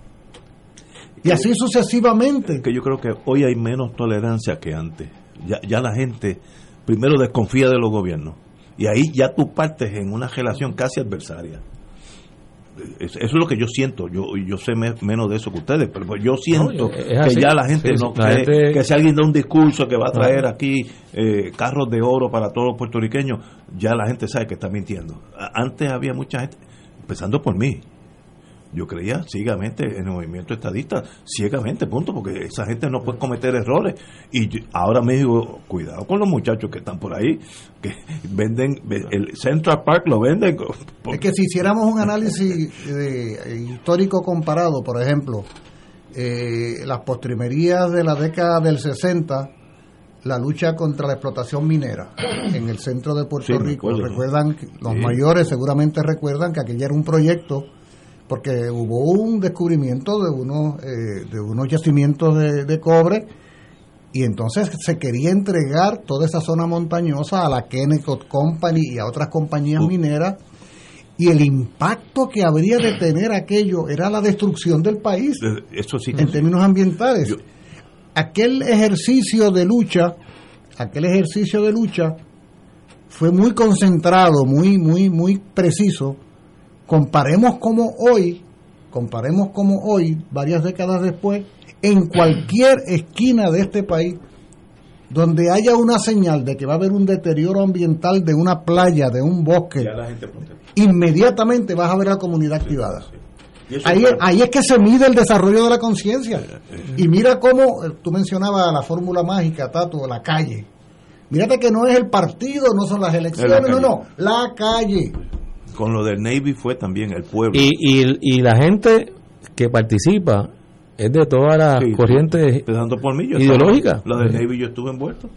Y así sucesivamente. que yo creo que hoy hay menos tolerancia que antes. Ya, ya la gente primero desconfía de los gobiernos y ahí ya tú partes en una relación casi adversaria. Es- eso es lo que yo siento. Yo yo sé me- menos de eso que ustedes, pero yo siento No, que ya la gente Sí, no la cree gente- que si alguien da un discurso que va a traer aquí eh, carros de oro para todos los puertorriqueños, ya la gente sabe que está mintiendo. Antes había mucha gente, empezando por mí, yo creía ciegamente en el movimiento estadista, ciegamente, punto, porque esa gente no puede cometer errores. Y yo- ahora me digo, cuidado con los muchachos que están por ahí, que venden, el Central Park lo venden. Es que si hiciéramos un análisis de- eh, histórico comparado, por ejemplo, eh, las postrimerías de la década del 60, la lucha contra la explotación minera en el centro de Puerto Sí, Rico. Recuerdan, los Sí. mayores seguramente recuerdan que aquello era un proyecto porque hubo un descubrimiento de unos, eh, de unos yacimientos de, de cobre y entonces se quería entregar toda esa zona montañosa a la Kennecott Company y a otras compañías mineras y el impacto que habría de tener aquello era la destrucción del país Eso sí. en términos ambientales. Aquel ejercicio de lucha, aquel ejercicio de lucha fue muy concentrado, muy, muy, muy preciso. Comparemos como hoy, comparemos como hoy, varias décadas después, en cualquier esquina de este país donde haya una señal de que va a haber un deterioro ambiental de una playa, de un bosque, inmediatamente vas a ver a la comunidad activada. Ahí, es- ahí es que se mide el desarrollo de la conciencia. Y mira cómo, eh, tú mencionabas la fórmula mágica, Tato, la calle. Mírate que no es el partido, no son las elecciones, no, no, la calle. Con lo del Navy fue también el pueblo. Y, y, y la gente que participa es de todas las Sí, corrientes empezando por mí, yo ideológicas. estaba- La del Navy yo estuve envuelto.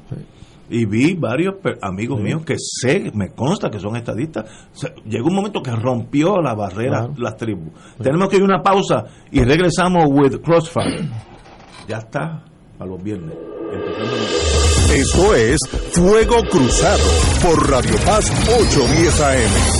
Y vi varios amigos míos que sé, me consta que son estadistas. Se- llegó un momento que rompió la barrera Claro. las tribus. Tenemos que ir a una pausa y regresamos with Crossfire. Ya está, a los viernes. Empezando Esto es Fuego Cruzado por Radio Paz 810 AM.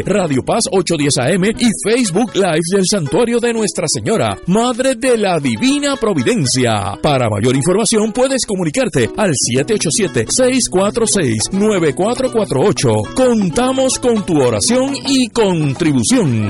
Radio Paz 810 AM y Facebook Live del Santuario de Nuestra Señora, Madre de la Divina Providencia. Para mayor información puedes comunicarte al 787-646-9448. Contamos con tu oración y contribución.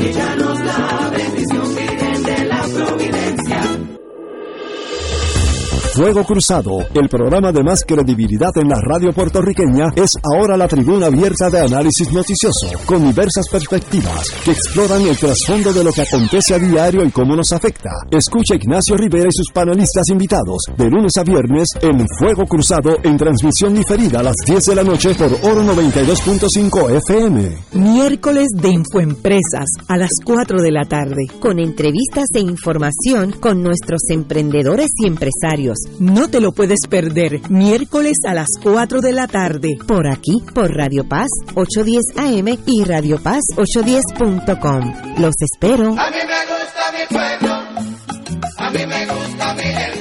Fuego Cruzado, el programa de más credibilidad en la radio puertorriqueña, es ahora la tribuna abierta de análisis noticioso, con diversas perspectivas que exploran el trasfondo de lo que acontece a diario y cómo nos afecta. Escucha Ignacio Rivera y sus panelistas invitados de lunes a viernes en Fuego Cruzado en transmisión diferida a las 10 de la noche por Oro 92.5 FM. Miércoles de Infoempresas a las 4 de la tarde. Con entrevistas e información con nuestros emprendedores y empresarios. No te lo puedes perder. Miércoles a las 4 de la tarde. Por aquí, por Radio Paz 810 AM y Radio Paz 810.com. Los espero. A mí me gusta mi pueblo, a mí me gusta mi gente,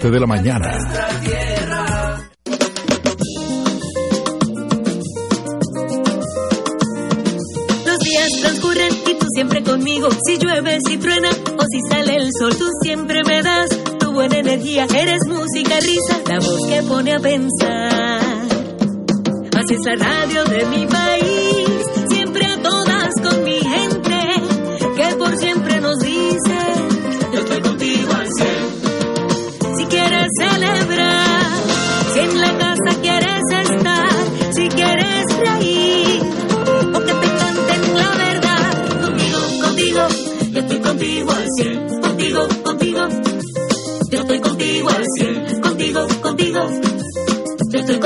de la mañana. Los días transcurren y tú siempre conmigo. Si llueve, si truena o si sale el sol, tú siempre me das tu buena energía. Eres música, risa, la voz que pone a pensar. Más Es la radio de mi país,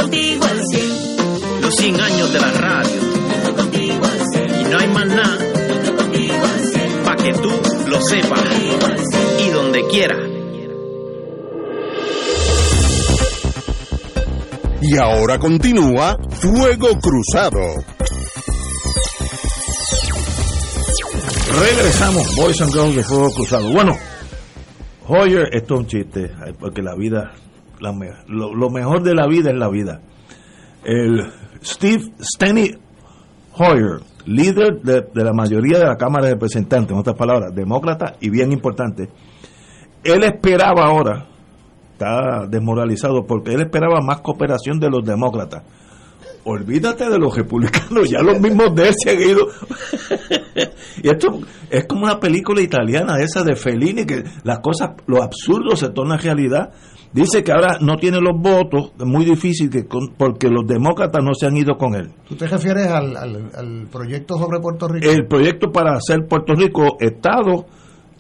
contigo al cien. Los 100 años de la radio. Y no hay más nada. Para que tú lo sepas. Y donde quiera. Y ahora continúa Fuego Cruzado. Regresamos, Boys and Girls de Fuego Cruzado. Bueno, Hoyer, esto es un chiste, ay, porque la vida, la me- lo, lo mejor de la vida es la vida. El Steve Steny Hoyer, líder de, de la mayoría de la Cámara de Representantes, en otras palabras, demócrata y bien importante, él esperaba ahora, está desmoralizado, porque él esperaba más cooperación de los demócratas. Olvídate de los republicanos, ya los mismos de él se han ido. y esto es como una película italiana esa de Fellini, que las cosas, lo absurdo se torna realidad. Dice que ahora no tiene los votos, es muy difícil que con- porque los demócratas no se han ido con él. ¿Tú te refieres al, al- al proyecto sobre Puerto Rico? El proyecto para hacer Puerto Rico Estado,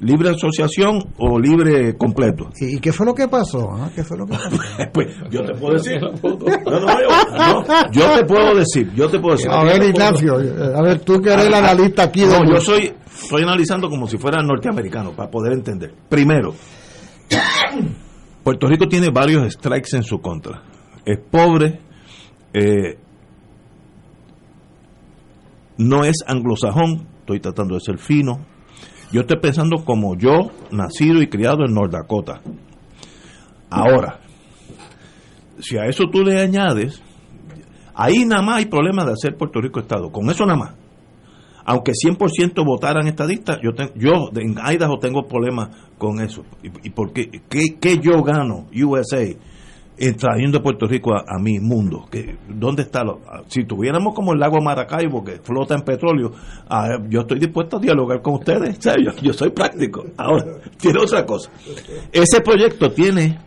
libre asociación o libre completo. ¿Y, y qué fue lo que pasó? ah? ¿Qué fue lo que pasó? Pues yo te puedo decir. No, no, yo, no, yo te puedo decir, yo te puedo decir. A ver, Ignacio, a ver, tú que eres el analista aquí. No, yo soy, estoy analizando como si fuera norteamericano para poder entender. Primero, Puerto Rico tiene varios strikes en su contra. Es pobre, eh, no es anglosajón, estoy tratando de ser fino. Yo estoy pensando como yo, nacido y criado en North Dakota. Ahora, si a eso tú le añades, ahí nada más hay problema de hacer Puerto Rico Estado, con eso nada más aunque 100% votaran estadistas, yo, ten- yo en Idaho tengo problemas con eso. ¿Y, y por qué, yo gano, USA, en trayendo a Puerto Rico a, mi mundo? ¿Qué- ¿Dónde está? Lo, si tuviéramos como el lago Maracaibo, que flota en petróleo, yo estoy dispuesto a dialogar con ustedes. O yo, yo soy práctico. Ahora, tiene otra cosa. Ese proyecto tiene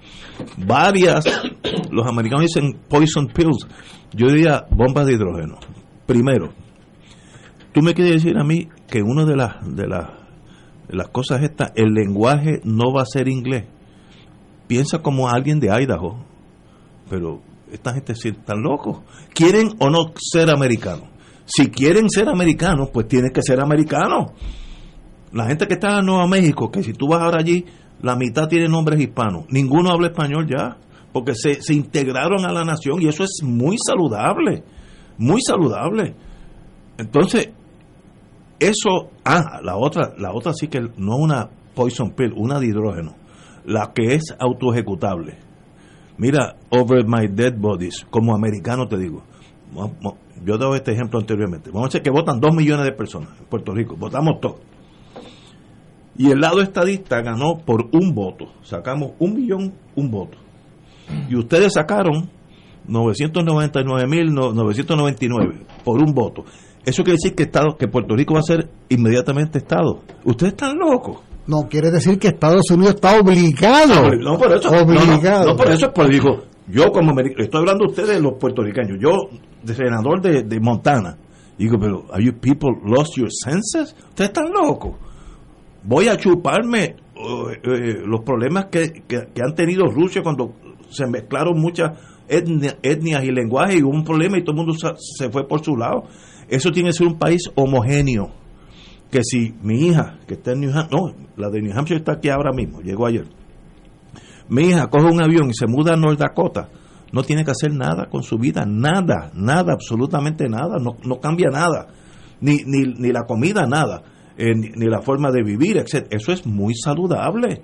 varias, los americanos dicen poison pills, yo diría bombas de hidrógeno. Primero, Tú me quieres decir a mí que una de las de las de las cosas estas, el lenguaje no va a ser inglés. Piensa como alguien de Idaho, pero esta gente sí están locos. ¿Quieren o no ser americanos? Si quieren ser americanos, pues tienen que ser americanos. La gente que está en Nueva México, que si tú vas ahora allí, la mitad tiene nombres hispanos. Ninguno habla español ya, porque se, se integraron a la nación y eso es muy saludable, muy saludable. Entonces, eso, ah, la otra, la otra sí que no una poison pill, una de hidrógeno, la que es autoejecutable. Mira, over my dead bodies, como americano te digo. Yo dado este ejemplo anteriormente. Vamos a decir que votan dos millones de personas en Puerto Rico, votamos todos. Y el lado estadista ganó por un voto. Sacamos un millón, un voto. Y ustedes sacaron 999.999 por un voto. Eso quiere decir que Estado, que Puerto Rico va a ser inmediatamente Estado. Ustedes están locos. No, quiere decir que Estados Unidos está obligado. No, por eso. no, no, Obligado. No, por eso es por digo, yo como estoy hablando de ustedes los puertorriqueños, yo de senador de, de Montana, digo, pero are you people lost your senses? Ustedes están locos. Voy a chuparme eh, eh, los problemas que, que, que han tenido Rusia cuando se mezclaron muchas etnia- etnias y lenguajes y hubo un problema y todo el mundo se, se fue por su lado. Eso tiene que ser un país homogéneo. Que si mi hija, que está en New Hampshire, no, la de New Hampshire está aquí ahora mismo, llegó ayer. Mi hija coge un avión y se muda a North Dakota, no tiene que hacer nada con su vida, nada, nada, absolutamente nada, no, no cambia nada, ni, ni, ni la comida, nada, eh, ni, la forma de vivir, etc. Eso es muy saludable.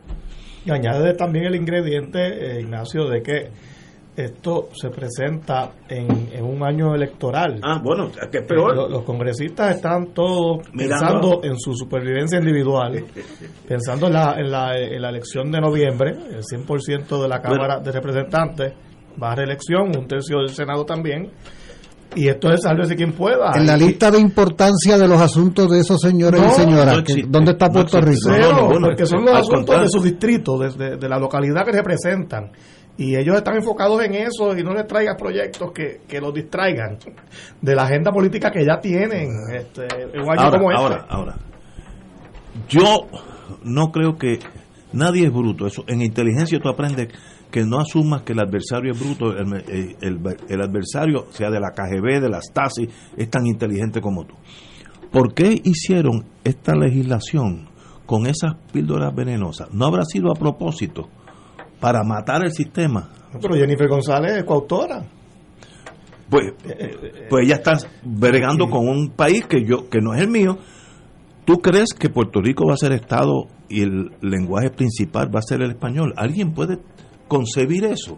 Y añade también el ingrediente, eh, Ignacio, de que esto se presenta en, en un año electoral. Ah, bueno, que es peor. Los, los congresistas están todos Mirando. pensando en su supervivencia individual, pensando en la, en, la, en la elección de noviembre, el 100% de la Cámara de Representantes va a reelección, un tercio del Senado también, Y esto es sálvese quien pueda. En la Y- lista de importancia de los asuntos de esos señores No, y señoras, no que- existe, ¿dónde está no Puerto existe. Rico? Porque son los asuntos contrario. de su distrito, de, de- de la localidad que representan. Y ellos están enfocados en eso y no les traigas proyectos que, que los distraigan de la agenda política que ya tienen este, en un año ahora, como este. ahora, ahora. Yo no creo que nadie es bruto. Eso en inteligencia tú aprendes que no asumas que el adversario es bruto. El, el- el- el adversario, sea de la KGB, de la Stasi, es tan inteligente como tú. ¿Por qué hicieron esta legislación con esas píldoras venenosas? ¿No habrá sido a propósito para matar el sistema? Pero Jennifer González es coautora. Pues, pues ella está bregando con un país que yo que no es el mío. ¿Tú crees que Puerto Rico va a ser Estado y el lenguaje principal va a ser el español? ¿Alguien puede concebir eso?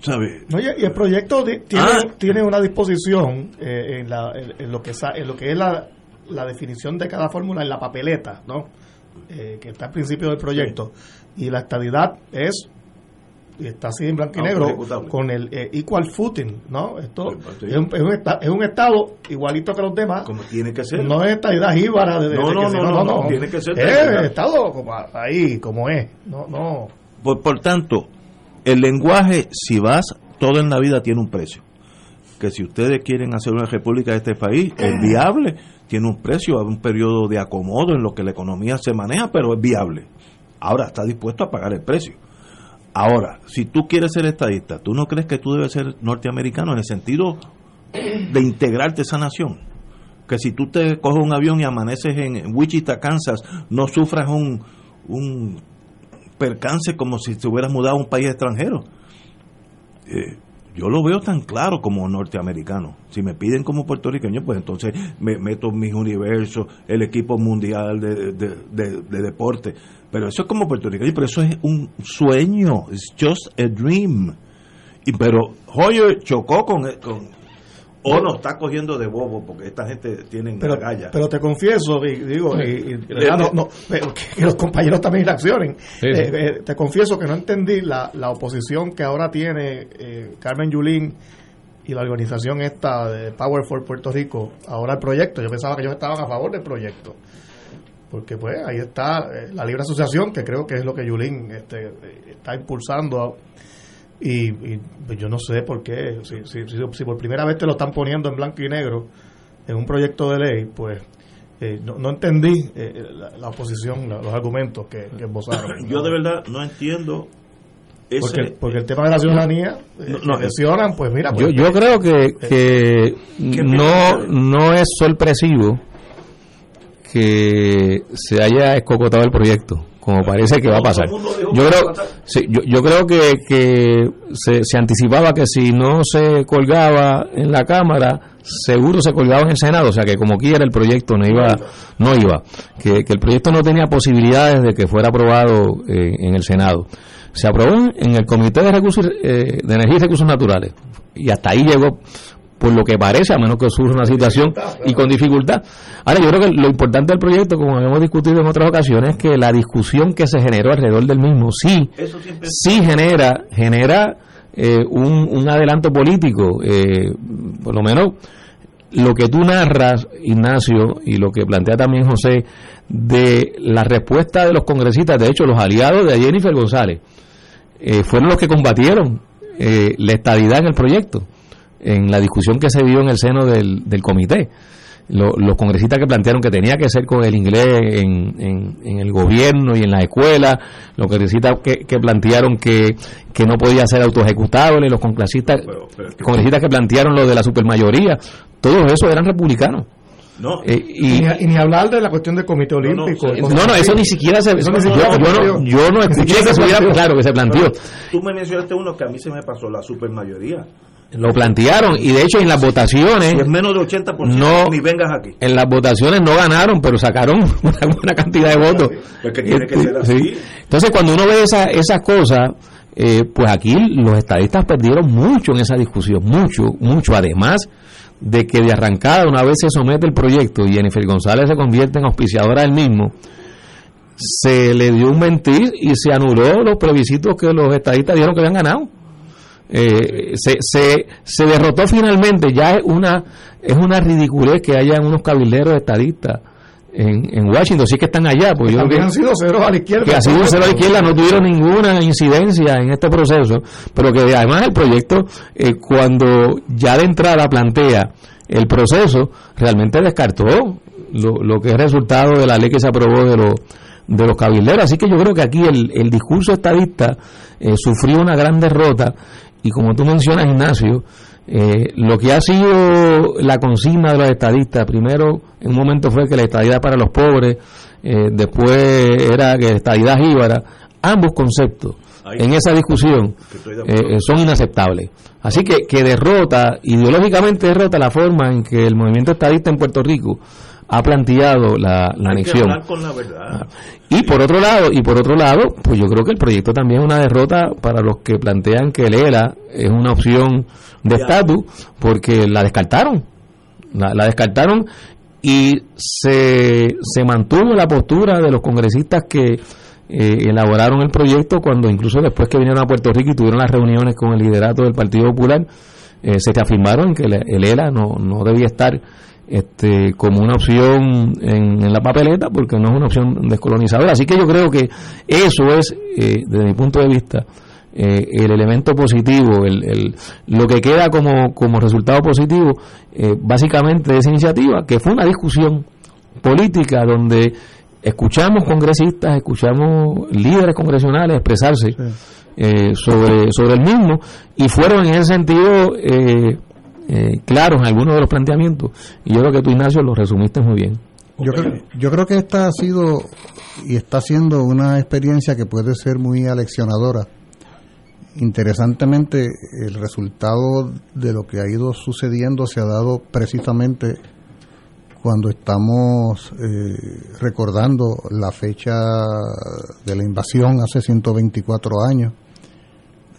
¿Sabe? No, y, el proyecto tiene, Ah. tiene una disposición eh, en, la- en- en lo que en lo que es la, la definición de cada fórmula en la papeleta, ¿no? Eh, que está al principio del proyecto. Y la estadidad es y está así en blanco y negro con el eh, equal footing, ¿no? Esto Sí, sí. es un, es, un esta- es un estado igualito que los demás. Como tiene que ser. No es estadidad jíbara de, de- No, no, no, no, no, tiene que ser Es estado como ahí, como es. No, no. Por, por tanto, el lenguaje, si vas, todo en la vida tiene un precio. Que si ustedes quieren hacer una república de este país, es viable, tiene un precio, hay un periodo de acomodo en lo que la economía se maneja, pero es viable. Ahora está dispuesto a pagar el precio. Ahora, si tú quieres ser estadista, ¿tú no crees que tú debes ser norteamericano en el sentido de integrarte a esa nación? Que si tú te coges un avión y amaneces en Wichita, Kansas, no sufras un, un percance como si te hubieras mudado a un país extranjero. Eh, yo lo veo tan claro como norteamericano. Si me piden como puertorriqueño, pues entonces me meto mis universos, el equipo mundial de- de deporte. Pero eso es como puertorriqueño, pero eso es un sueño. It's just a dream. Y, pero Hoyer chocó con, con o nos está cogiendo de bobo porque esta gente tiene pero, agallas. pero te confieso, y, digo, y, ¿verdad? no, no, pero que, que los compañeros también reaccionen. Sí, Eh, sí. eh, te confieso que no entendí la, la oposición que ahora tiene eh, Carmen Yulín y la organización esta de Power for Puerto Rico ahora al proyecto. Yo pensaba que ellos estaban a favor del proyecto. Porque pues ahí está eh, la libre asociación, que creo que es lo que Yulín este, está impulsando. Y, y, pues, yo no sé por qué, si, si, si, si por primera vez te lo están poniendo en blanco y negro en un proyecto de ley, pues eh, no, no entendí eh, la, la oposición, la- los argumentos que, que esbozaron. Yo de verdad no entiendo ese, porque, porque el tema de la ciudadanía, eh, No, no, que mencionan, pues mira, Yo, pues, yo creo que, que no, no es sorpresivo que se haya escocotado el proyecto, como parece que va a pasar. Yo creo, sí, yo, yo creo que, que se, se anticipaba que si no se colgaba en la Cámara, seguro se colgaba en el Senado, o sea que como quiera el proyecto no iba, no iba, que, que el proyecto no tenía posibilidades de que fuera aprobado eh, en el Senado. Se aprobó en el Comité de Recursos eh, de Energía y Recursos Naturales y hasta ahí llegó por lo que parece, a menos que surja una situación y con dificultad. Ahora, yo creo que lo importante del proyecto, como habíamos discutido en otras ocasiones, es que la discusión que se generó alrededor del mismo sí, sí genera, genera eh, un, un adelanto político, eh, por lo menos lo que tú narras, Ignacio, y lo que plantea también José, de la respuesta de los congresistas, de hecho, los aliados de Jennifer González, eh, fueron los que combatieron eh, la estabilidad en el proyecto, en la discusión que se dio en el seno del, del comité. Lo- los congresistas que plantearon que tenía que ser con el inglés en, en- en el gobierno y en la escuela, los congresistas que, que plantearon que, que no podía ser autoejecutable, los congresistas, congresistas que plantearon lo de la supermayoría, todos esos eran republicanos. No. Eh, y, y, ni, y ni hablar de la cuestión del Comité Olímpico. no, no, eso ni siquiera se, Eso yo- yo, no, planteó. yo no escuché que se se hubiera, planteó. claro, que se planteó. Tú me mencionaste uno que a mí se me pasó, la supermayoría. Lo plantearon y de hecho en las votaciones Si es menos de 80%, No. ni vengas aquí. en las votaciones no ganaron, pero sacaron una buena cantidad de votos. Es que tiene que ser Sí. así. Entonces, cuando uno ve esa- esas cosas, eh, pues aquí los estadistas perdieron mucho en esa discusión, mucho, mucho. Además de que de arrancada, una vez se somete el proyecto y Jennifer González se convierte en auspiciadora del mismo, se le dio un mentir y se anuló los plebiscitos que los estadistas dijeron que habían ganado. Eh, se, se, se derrotó finalmente, ya es una, es una ridiculez que haya unos cabilderos estadistas en, en Washington, sí que están allá, pues yo creo También que, han sido ceros a la izquierda. que ha sido cero a la izquierda, no tuvieron ninguna incidencia en este proceso, pero que además el proyecto, eh, cuando ya de entrada plantea el proceso, realmente descartó lo, lo que es resultado de la ley que se aprobó de los de los cabilderos. Así que yo creo que aquí el, el discurso estadista eh, sufrió una gran derrota y como tú mencionas, Ignacio, eh, lo que ha sido la consigna de los estadistas, primero en un momento fue que la estadidad para los pobres, eh, después era que la estadidad jíbara, ambos conceptos Ahí en esa discusión eh, eh, son inaceptables. Así que, que derrota, ideológicamente derrota la forma en que el movimiento estadista en Puerto Rico ha planteado la, la anexión. hablar con la verdad. Y por otro lado, y por otro lado, pues yo creo que el proyecto también es una derrota para los que plantean que el ELA es una opción de estatus, porque la descartaron. La, la descartaron y se, se mantuvo la postura de los congresistas que eh, elaboraron el proyecto cuando incluso después que vinieron a Puerto Rico y tuvieron las reuniones con el liderato del Partido Popular, eh, se afirmaron que el, el ELA no, no debía estar este, como una opción en, en la papeleta porque no es una opción descolonizadora. Así que yo creo que eso es, eh, desde mi punto de vista, eh, el elemento positivo, el, el- lo que queda como, como resultado positivo, eh, básicamente de esa iniciativa, que fue una discusión política donde escuchamos congresistas, escuchamos líderes congresionales expresarse eh, sobre, sobre el mismo y fueron en ese sentido eh, en algunos de los planteamientos y yo creo que tú Ignacio lo resumiste muy bien. Yo creo, yo creo que esta ha sido y está siendo una experiencia que puede ser muy aleccionadora. Interesantemente, el resultado de lo que ha ido sucediendo se ha dado precisamente cuando estamos eh, recordando la fecha de la invasión hace 124 años,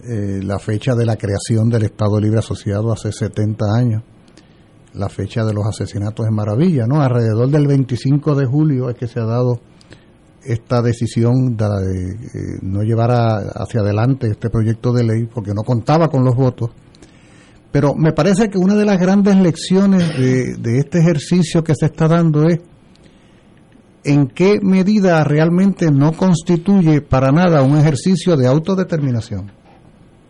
eh, la fecha de la creación del Estado Libre Asociado hace 70 años la fecha de los asesinatos en Maravilla, ¿no? Alrededor del 25 de julio es que se ha dado esta decisión de, eh, no llevar a- hacia adelante este proyecto de ley porque no contaba con los votos. Pero me parece que una de las grandes lecciones de este ejercicio que se está dando es en qué medida realmente no constituye para nada un ejercicio de autodeterminación.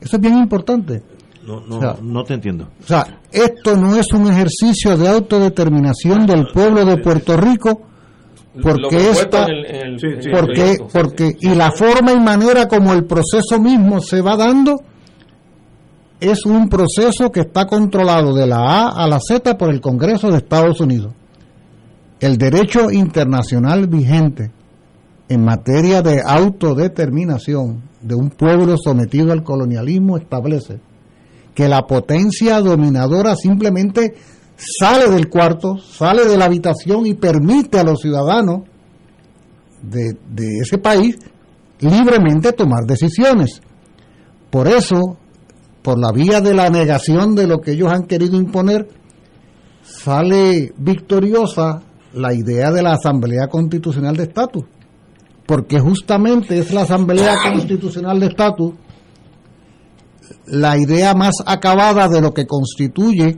Eso es bien importante. No, no, O sea, no te entiendo. O sea, esto no es un ejercicio de autodeterminación del pueblo de Puerto Rico, porque esta, porque, porque, y la forma y manera como el proceso mismo se va dando es un proceso que está controlado de la A a la Z por el Congreso de Estados Unidos. El derecho internacional vigente en materia de autodeterminación de un pueblo sometido al colonialismo establece que la potencia dominadora simplemente sale del cuarto, sale de la habitación y permite a los ciudadanos de, ese país libremente tomar decisiones. Por eso, por la vía de la negación de lo que ellos han querido imponer, sale victoriosa la idea de la Asamblea Constitucional de Estatus, porque justamente es la Asamblea Constitucional de Estatus la idea más acabada de lo que constituye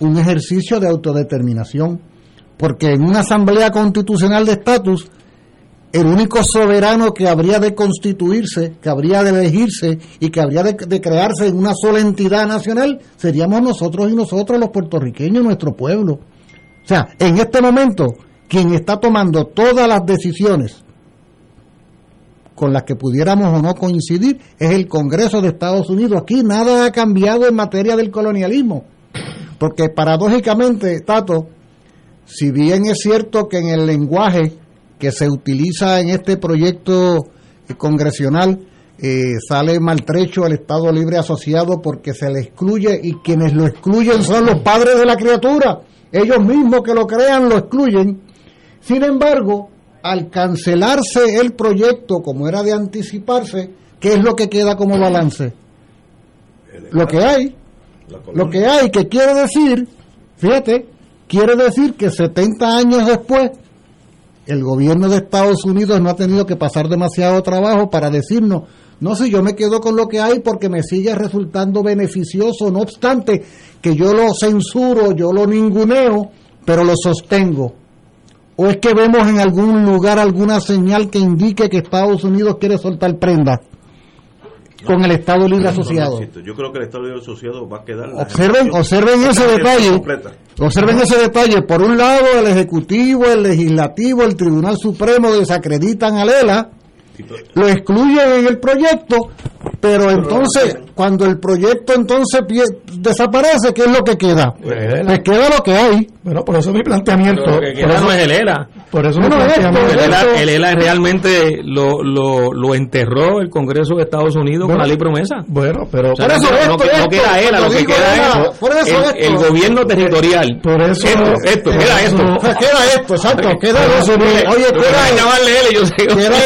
un ejercicio de autodeterminación, porque en una asamblea constitucional de estatus, el único soberano que habría de constituirse, que habría de elegirse y que habría de, crearse en una sola entidad nacional, seríamos nosotros y nosotros los puertorriqueños, nuestro pueblo. O sea, en este momento, quien está tomando todas las decisiones con las que pudiéramos o no coincidir es el Congreso de Estados Unidos. Aquí nada ha cambiado en materia del colonialismo. Porque paradójicamente, Tato, si bien es cierto que en el lenguaje que se utiliza en este proyecto eh, congresional eh, sale maltrecho el Estado Libre Asociado porque se le excluye y quienes lo excluyen son los padres de la criatura. Ellos mismos que lo crean lo excluyen. Sin embargo, al cancelarse el proyecto como era de anticiparse, ¿qué es lo que queda como balance? Lo que hay, lo que hay, que quiere decir, fíjate, quiere decir que 70 años después, el gobierno de Estados Unidos no ha tenido que pasar demasiado trabajo para decirnos No sé, yo me quedo con lo que hay porque me sigue resultando beneficioso, no obstante que yo lo censuro, yo lo ninguneo, pero lo sostengo. ¿O es que vemos en algún lugar alguna señal que indique que Estados Unidos quiere soltar prenda con el Estado Libre No, Asociado? Yo creo que el Estado Libre Asociado va a quedar. Observen, observen ese detalle. completa. Observen ese detalle. Por un lado, el Ejecutivo, el Legislativo, el Tribunal Supremo desacreditan a Lela, lo excluyen en el proyecto, pero entonces, cuando el proyecto entonces pie- desaparece, ¿qué es lo que queda? Pues queda lo que hay. Bueno, por eso mi planteamiento. Pero lo que por eso, no es el ELA. por eso Bueno, mi esto, planteamiento. El ELA, el ELA realmente lo, lo, lo enterró el Congreso de Estados Unidos con la ley promesa. Bueno, pero O sea, Por eso no, esto, no, no queda ELA, lo cuando que queda ELA, es por eso el, esto. el gobierno territorial. por eso esto, esto, queda esto. Pues queda esto, exacto, queda eso. Oye, Lo que queda. Queda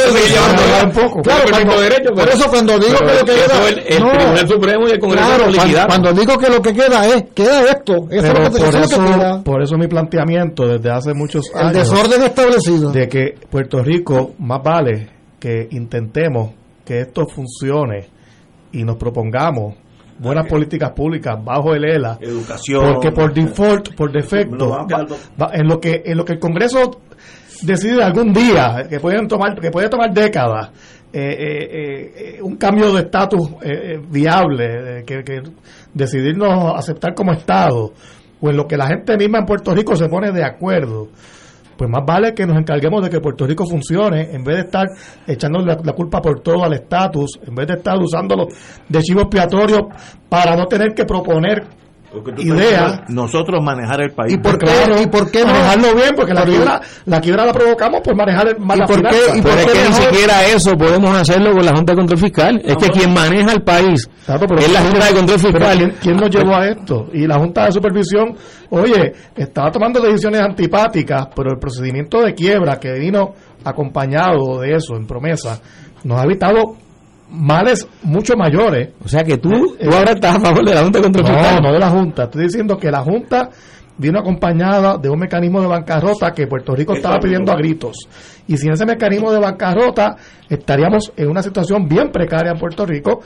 claro, un poco. Claro, cuando- derecho, por eso cuando digo que lo que queda- el, el no. Tribunal Supremo y el Congreso Claro, lo cuando, liquidaron. cuando digo que lo que queda es, queda esto. Eso es pero lo que, por eso es lo que eso, queda. por eso mi planteamiento desde hace muchos El años desorden establecido. de que Puerto Rico más vale que intentemos que esto funcione y nos propongamos buenas políticas públicas bajo el ELA Educación. porque por default por defecto va- en lo que en lo que el Congreso decide algún día que pueden tomar que puede tomar décadas eh, eh, eh, un cambio de estatus viable que, decidirnos aceptar como estado en lo que la gente misma en Puerto Rico se pone de acuerdo pues más vale que nos encarguemos de que Puerto Rico funcione en vez de estar echando la, la culpa por todo al estatus, en vez de estar usándolo de chivo expiatorio para no tener que proponer idea. Nosotros manejar el país. ¿Y por qué, Claro, ¿y por qué no? manejarlo bien, porque la quiebra, la quiebra la provocamos por manejar el, mal ¿Y la por qué- y por Pero es qué que ni siquiera eso podemos hacerlo con la Junta de Control Fiscal. Es que quien maneja el país Claro, pero- es la Junta de Control Fiscal. ¿quién, quién nos llevó a esto? Y la Junta de Supervisión, oye, estaba tomando decisiones antipáticas, pero el procedimiento de quiebra que vino acompañado de eso en promesa nos ha evitado males mucho mayores. O sea que tú, Eh, tú ahora estás a favor de la Junta de Control No, Fiscal. no de la Junta. Estoy diciendo que la Junta vino acompañada de un mecanismo de bancarrota que Puerto Rico estaba pidiendo a gritos. Y sin ese mecanismo de bancarrota estaríamos en una situación bien precaria en Puerto Rico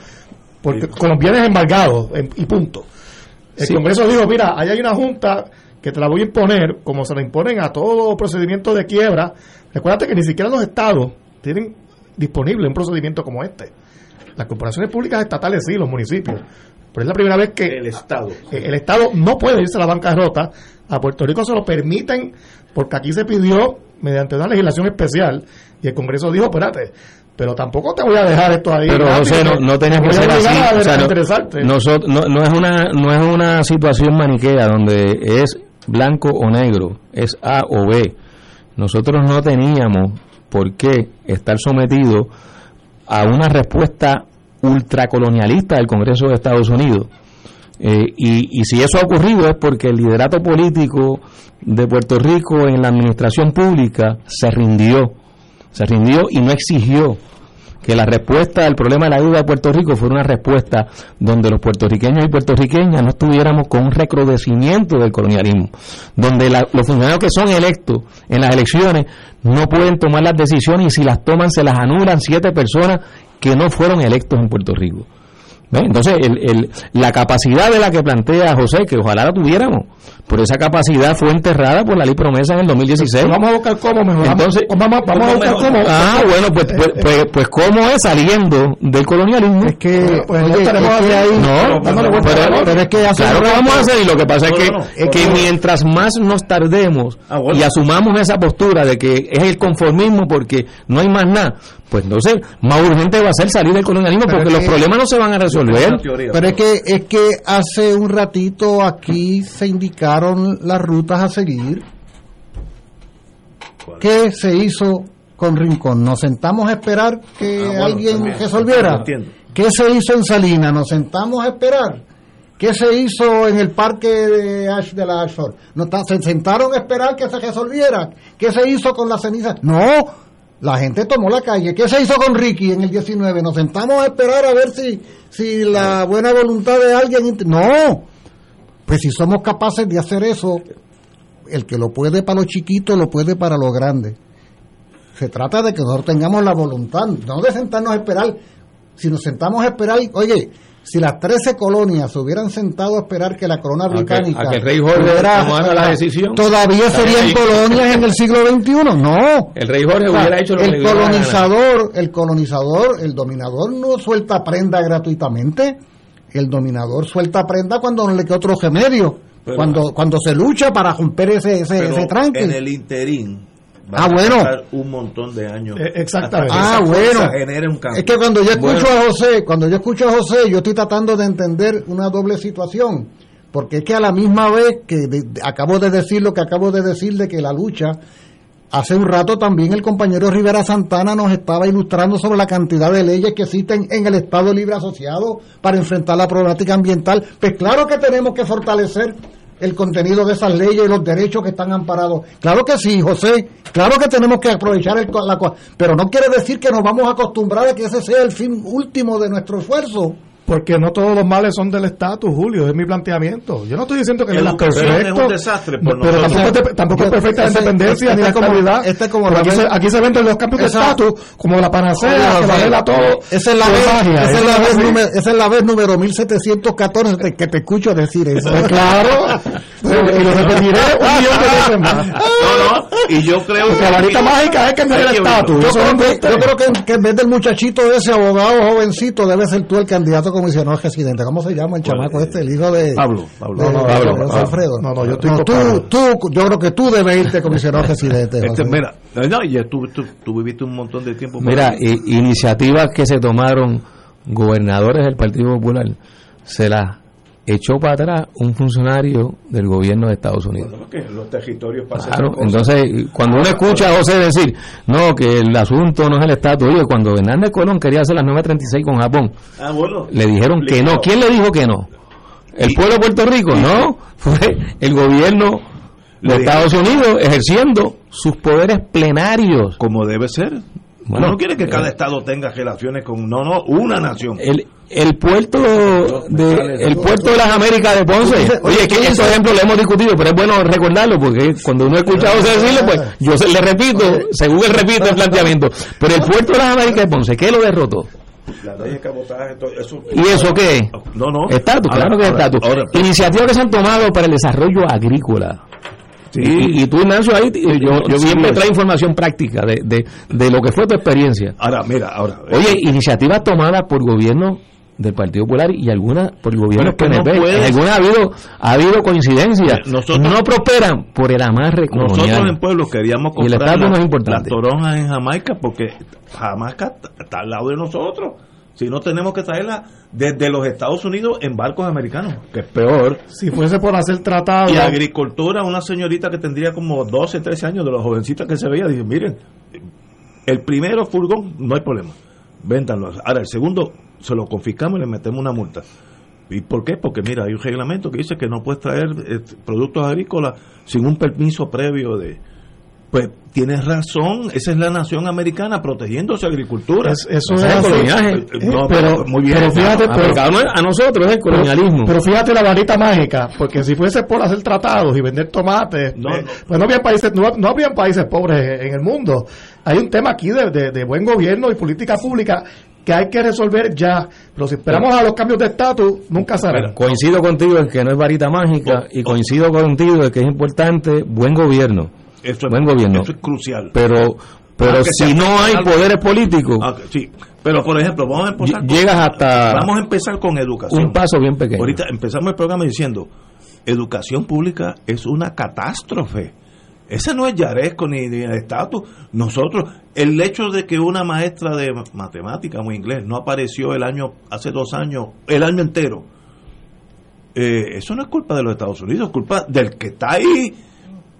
porque con los bienes embargados en- y punto. El Sí. Congreso dijo, mira, ahí hay una Junta que te la voy a imponer, como se la imponen a todo procedimiento de quiebra. Recuérdate que ni siquiera los estados tienen disponible un procedimiento como este. Las corporaciones públicas estatales sí, los municipios. Pero es la primera vez que El Estado. eh, el Estado no puede irse a la bancarrota. A Puerto Rico se lo permiten porque aquí se pidió mediante una legislación especial y el Congreso dijo, espérate, pero tampoco te voy a dejar esto ahí. Pero gratis, José, no, no voy que ser así. a O sea, no, no, no es una, no es una situación maniquea donde es blanco o negro, es A o B. Nosotros no teníamos por qué estar sometidos a una respuesta ultracolonialista del Congreso de Estados Unidos. Eh, y, y si eso ha ocurrido es porque el liderato político de Puerto Rico en la administración pública se rindió, se rindió y no exigió que la respuesta al problema de la deuda de Puerto Rico fuera una respuesta donde los puertorriqueños y puertorriqueñas no estuviéramos con un recrudecimiento del colonialismo, donde los funcionarios que son electos en las elecciones no pueden tomar las decisiones y si las toman se las anulan siete personas que no fueron electos en Puerto Rico. ¿Ve? Entonces, el, el- la capacidad de la que plantea José, que ojalá la tuviéramos, pero esa capacidad fue enterrada por la ley promesa en el 2016. Vamos a buscar cómo mejoramos. Entonces, vamos, vamos a buscar cómo. Ah, bueno, pues, pues, pues, pues ¿cómo es saliendo del colonialismo? Es que, Pues oye, no estaremos es que ahí. No, pero, bola. pero es que hace claro que vamos a hacer y lo que pasa No, es que, no, que mientras más nos tardemos Ah, bueno. y asumamos esa postura de que es el conformismo porque no hay más nada, pues entonces más urgente va a ser salir del colonialismo Pero porque los problemas no se van a resolver. Teoría. Pero es que, es que hace un ratito aquí se indicaron las rutas a seguir. ¿Cuál? ¿Qué se hizo con Rincón? ¿Nos sentamos a esperar que Ah, bueno, alguien también. resolviera? ¿Qué se hizo en Salinas? ¿Nos sentamos a esperar? ¿Qué se hizo en el parque de, Ash, de la Ashford? ¿No ¿Se sentaron a esperar que se resolviera? ¿Qué se hizo con la ceniza? No, la gente tomó la calle. ¿Qué se hizo con Ricky en el 19? ¿Nos sentamos a esperar a ver si, si la buena voluntad de alguien... No, pues si somos capaces de hacer eso, el que lo puede para los chiquitos, lo puede para los grandes. Se trata de que nosotros tengamos la voluntad, no de sentarnos a esperar Si nos sentamos a esperar, oye, si las 13 colonias se hubieran sentado a esperar que la corona A que- británica a que el rey Jorge hubiera- tomara la decisión. todavía serían colonias en el siglo XXI, no. El rey Jorge O sea, hubiera hecho lo que el colonizador, el colonizador, el dominador no suelta prenda gratuitamente. El dominador suelta prenda cuando no le queda otro remedio. Pero- cuando cuando se lucha para romper ese ese, Pero ese tranque. en el interín Ah, a bueno. pasar un montón de años. Eh, exactamente. hasta que Ah, esa bueno. genere un cambio. Es que cuando yo escucho Bueno. a José, cuando yo escucho a José, yo estoy tratando de entender una doble situación. Porque es que a la misma vez que de- de- acabo de decir lo que acabo de decir de que la lucha, hace un rato también el compañero Rivera Santana nos estaba ilustrando sobre la cantidad de leyes que existen en el Estado Libre Asociado para enfrentar la problemática ambiental. Pues claro que tenemos que fortalecer el contenido de esas leyes y los derechos que están amparados. Claro que sí, José. Claro que tenemos que aprovechar el, la pero no quiere decir que nos vamos a acostumbrar a que ese sea el fin último de nuestro esfuerzo. Porque no todos los males son del estatus, Julio, es mi planteamiento. Yo no estoy diciendo que no es Educación perfecto. es un desastre por pero tampoco, es de- tampoco es perfecta la independencia este ni la es como- estabilidad. este es como la aquí, se, aquí se venden los cambios de estatus como la panacea, que arregla todo. Esa es la vez, magia, esa es la vez número, esa es la vez número 1714 que te escucho decir eso. Pues claro, y lo repetiré un millón de veces más. No, no, y yo creo Porque la varita mágica es que no el que estatus. Yo creo, que, que, que en vez del muchachito ese abogado jovencito debe ser tú el candidato comisionado residente. ¿Cómo se llama el chamaco este? El hijo de Pablo, Pablo. de- No, no, de Pablo. Alfredo. No, no, yo estoy con tú, tú, yo creo que tú debes irte comisionado residente. Este, mira, no, y ya tú, tú, tú viviste un montón de tiempo. Mira, i- iniciativas que se tomaron gobernadores del Partido Popular, se las echó para atrás un funcionario del gobierno de Estados Unidos. Bueno, que los territorios pasan Claro, cosas. entonces cuando uno escucha a José decir, no, que el asunto no es el estatus, oye, cuando Hernández Colón quería hacer las 936 con Japón, Ah, bueno. le dijeron que no. ¿Quién le dijo que no? ¿El pueblo de Puerto Rico? No, fue el gobierno de Estados Unidos ejerciendo sus poderes plenarios. Como debe ser. Bueno, no quiere que cada eh, estado tenga relaciones con, no, no, una nación. El, el puerto de el puerto de las Américas de Ponce. Oye, es que estos ejemplos lo hemos discutido, pero es bueno recordarlo porque cuando uno escucha a José decirlo, pues yo se, le repito, según él repite el planteamiento. Pero el puerto de las Américas de Ponce, ¿qué lo derrotó? La ley de cabotaje, todo eso. ¿Y eso qué? No, no. Estatus, Ahora, claro que es estatus. Iniciativas que se han tomado para el desarrollo agrícola. Y, y tú, Ignacio, ahí yo, yo Sí, siempre traigo información práctica de, de, de lo que fue tu experiencia. Ahora, mira, ahora. Oye, iniciativas tomadas por gobierno del Partido Popular y algunas por el gobierno Pero es que no PNP. puedes- En algunas ha habido, ha habido coincidencia. Nosotros- no prosperan por el amarre Nosotros colonial. en Pueblo queríamos comprar la- no es las importante. toronjas en Jamaica porque Jamaica está- al lado de nosotros. Si no tenemos que traerla desde los Estados Unidos en barcos americanos, que es peor. Si fuese por hacer tratado. Y agricultura, una señorita que tendría como 12, 13 años, de las jovencitas que se veía, dice, miren, el primero furgón, no hay problema, véndanlo. Ahora, el segundo, se lo confiscamos y le metemos una multa. ¿Y por qué? Porque mira, hay un reglamento que dice que no puedes traer eh, productos agrícolas sin un permiso previo de... Pues tienes razón, esa es la nación americana protegiendo su agricultura. Es- eso es el coloniaje. Eh, No, pero, muy bien. pero fíjate, pero- a nosotros es el colonialismo. Pero fíjate la varita mágica, porque si fuese por hacer tratados y vender tomates, No, eh, no. pues no había países, no, no países pobres en el mundo. Hay un tema aquí de, de- de buen gobierno y política pública que hay que resolver ya. Pero si esperamos a los cambios de estatus, nunca será. Coincido contigo en que no es varita mágica y coincido contigo en que es importante buen gobierno. Eso es- buen gobierno. eso es crucial. Pero, pero Aunque si sea no hay algo- poderes políticos, Ah, sí, pero por ejemplo, vamos a empezar Ll- llegas hasta vamos a empezar con educación. un paso bien pequeño. Ahorita empezamos el programa diciendo, educación pública es una catástrofe. Ese no es Yaresco ni, ni el estatus. Nosotros, el hecho de que una maestra de matemática o inglés no apareció el año, hace dos años, el año entero, eh, eso no es culpa de los Estados Unidos, es culpa del que está ahí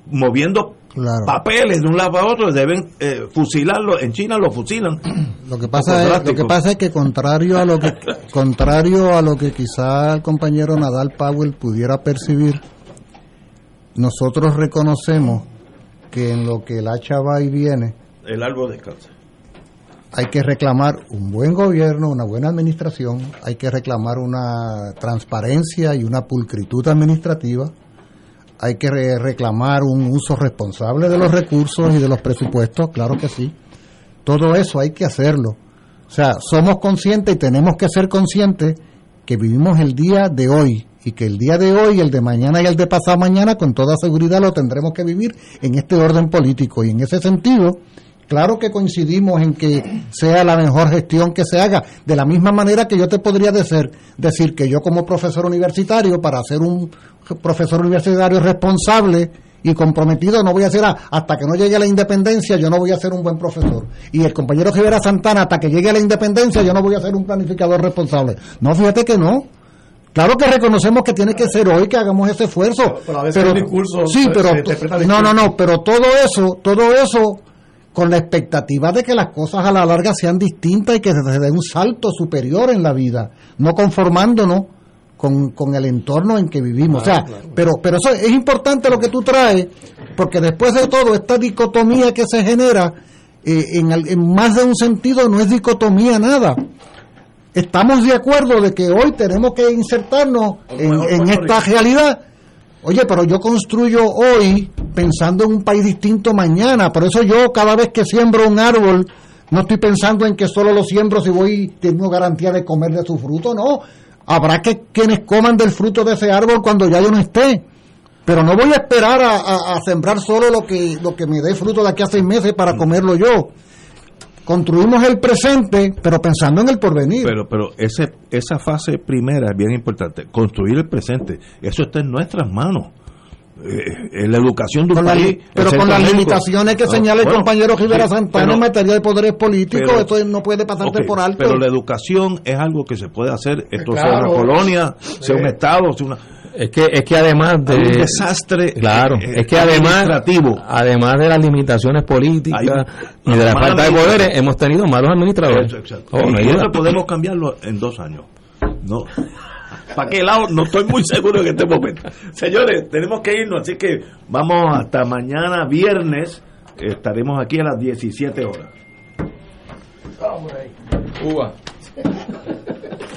moviendo Claro. papeles de un lado a otro, deben eh, fusilarlo. En China lo fusilan. Lo que pasa es, lo que pasa es que contrario a lo que contrario a lo que quizá el compañero Nadal Powell pudiera percibir, nosotros reconocemos que en lo que el hacha va y viene El árbol descansa. hay que reclamar un buen gobierno, una buena administración, hay que reclamar una transparencia y una pulcritud administrativa, hay que re- reclamar un uso responsable de los recursos y de los presupuestos, claro que sí. Todo eso hay que hacerlo. O sea, somos conscientes y tenemos que ser conscientes que vivimos el día de hoy y que el día de hoy, el de mañana y el de pasado mañana, con toda seguridad lo tendremos que vivir en este orden político. Y en ese sentido, claro que coincidimos en que sea la mejor gestión que se haga. De la misma manera que yo te podría decir, decir que yo como profesor universitario, para ser un profesor universitario responsable, y comprometido no voy a ser a- hasta que no llegue a la independencia yo no voy a ser un buen profesor y el compañero Rivera Santana hasta que llegue a la independencia yo no voy a ser un planificador responsable no fíjate que no Claro que reconocemos que tiene que ser hoy que hagamos ese esfuerzo. Pero a veces el discurso sí, pero se interpreta no, no, no, pero todo eso, todo eso con la expectativa de que las cosas a la larga sean distintas y que se dé un salto superior en la vida, no conformándonos con, con el entorno en que vivimos. Claro, o sea, claro. pero, pero eso es importante lo que tú traes, porque después de todo, esta dicotomía que se genera, eh, en, al- en más de un sentido no es dicotomía nada. Estamos de acuerdo de que hoy tenemos que insertarnos en, esta realidad. Oye, pero yo construyo hoy pensando en un país distinto mañana. Por eso yo cada vez que siembro un árbol, no estoy pensando en que solo lo siembro si voy, tengo garantía de comer de su fruto. No, habrá que quienes coman del fruto de ese árbol cuando ya yo no esté. Pero no voy a esperar a, a- a sembrar solo lo que, lo que me dé fruto de aquí a seis meses para comerlo yo. Construimos el presente, pero pensando en el porvenir. Pero, pero ese, esa fase primera es bien importante. Construir el presente. Eso está en nuestras manos. Eh, en la educación de un país. pero con las limitaciones que No, señala el bueno, compañero Rivera sí, Santana pero- en materia de poderes políticos, pero- esto no puede pasarte Ok, por alto. Pero la educación es algo que se puede hacer, esto sea una colonia, sea un estado, sea una, Es que, es que además de... un desastre Claro, eh, es que además, administrativo. además de las limitaciones políticas Hay- y de la falta de poderes, hemos tenido malos administradores. Eso, exacto. Oh, no podemos cambiarlo en dos años. No. ¿Para qué lado? No estoy muy seguro en este momento. Señores, tenemos que irnos, así que vamos hasta mañana viernes. Estaremos aquí a las 17 horas. Cuba.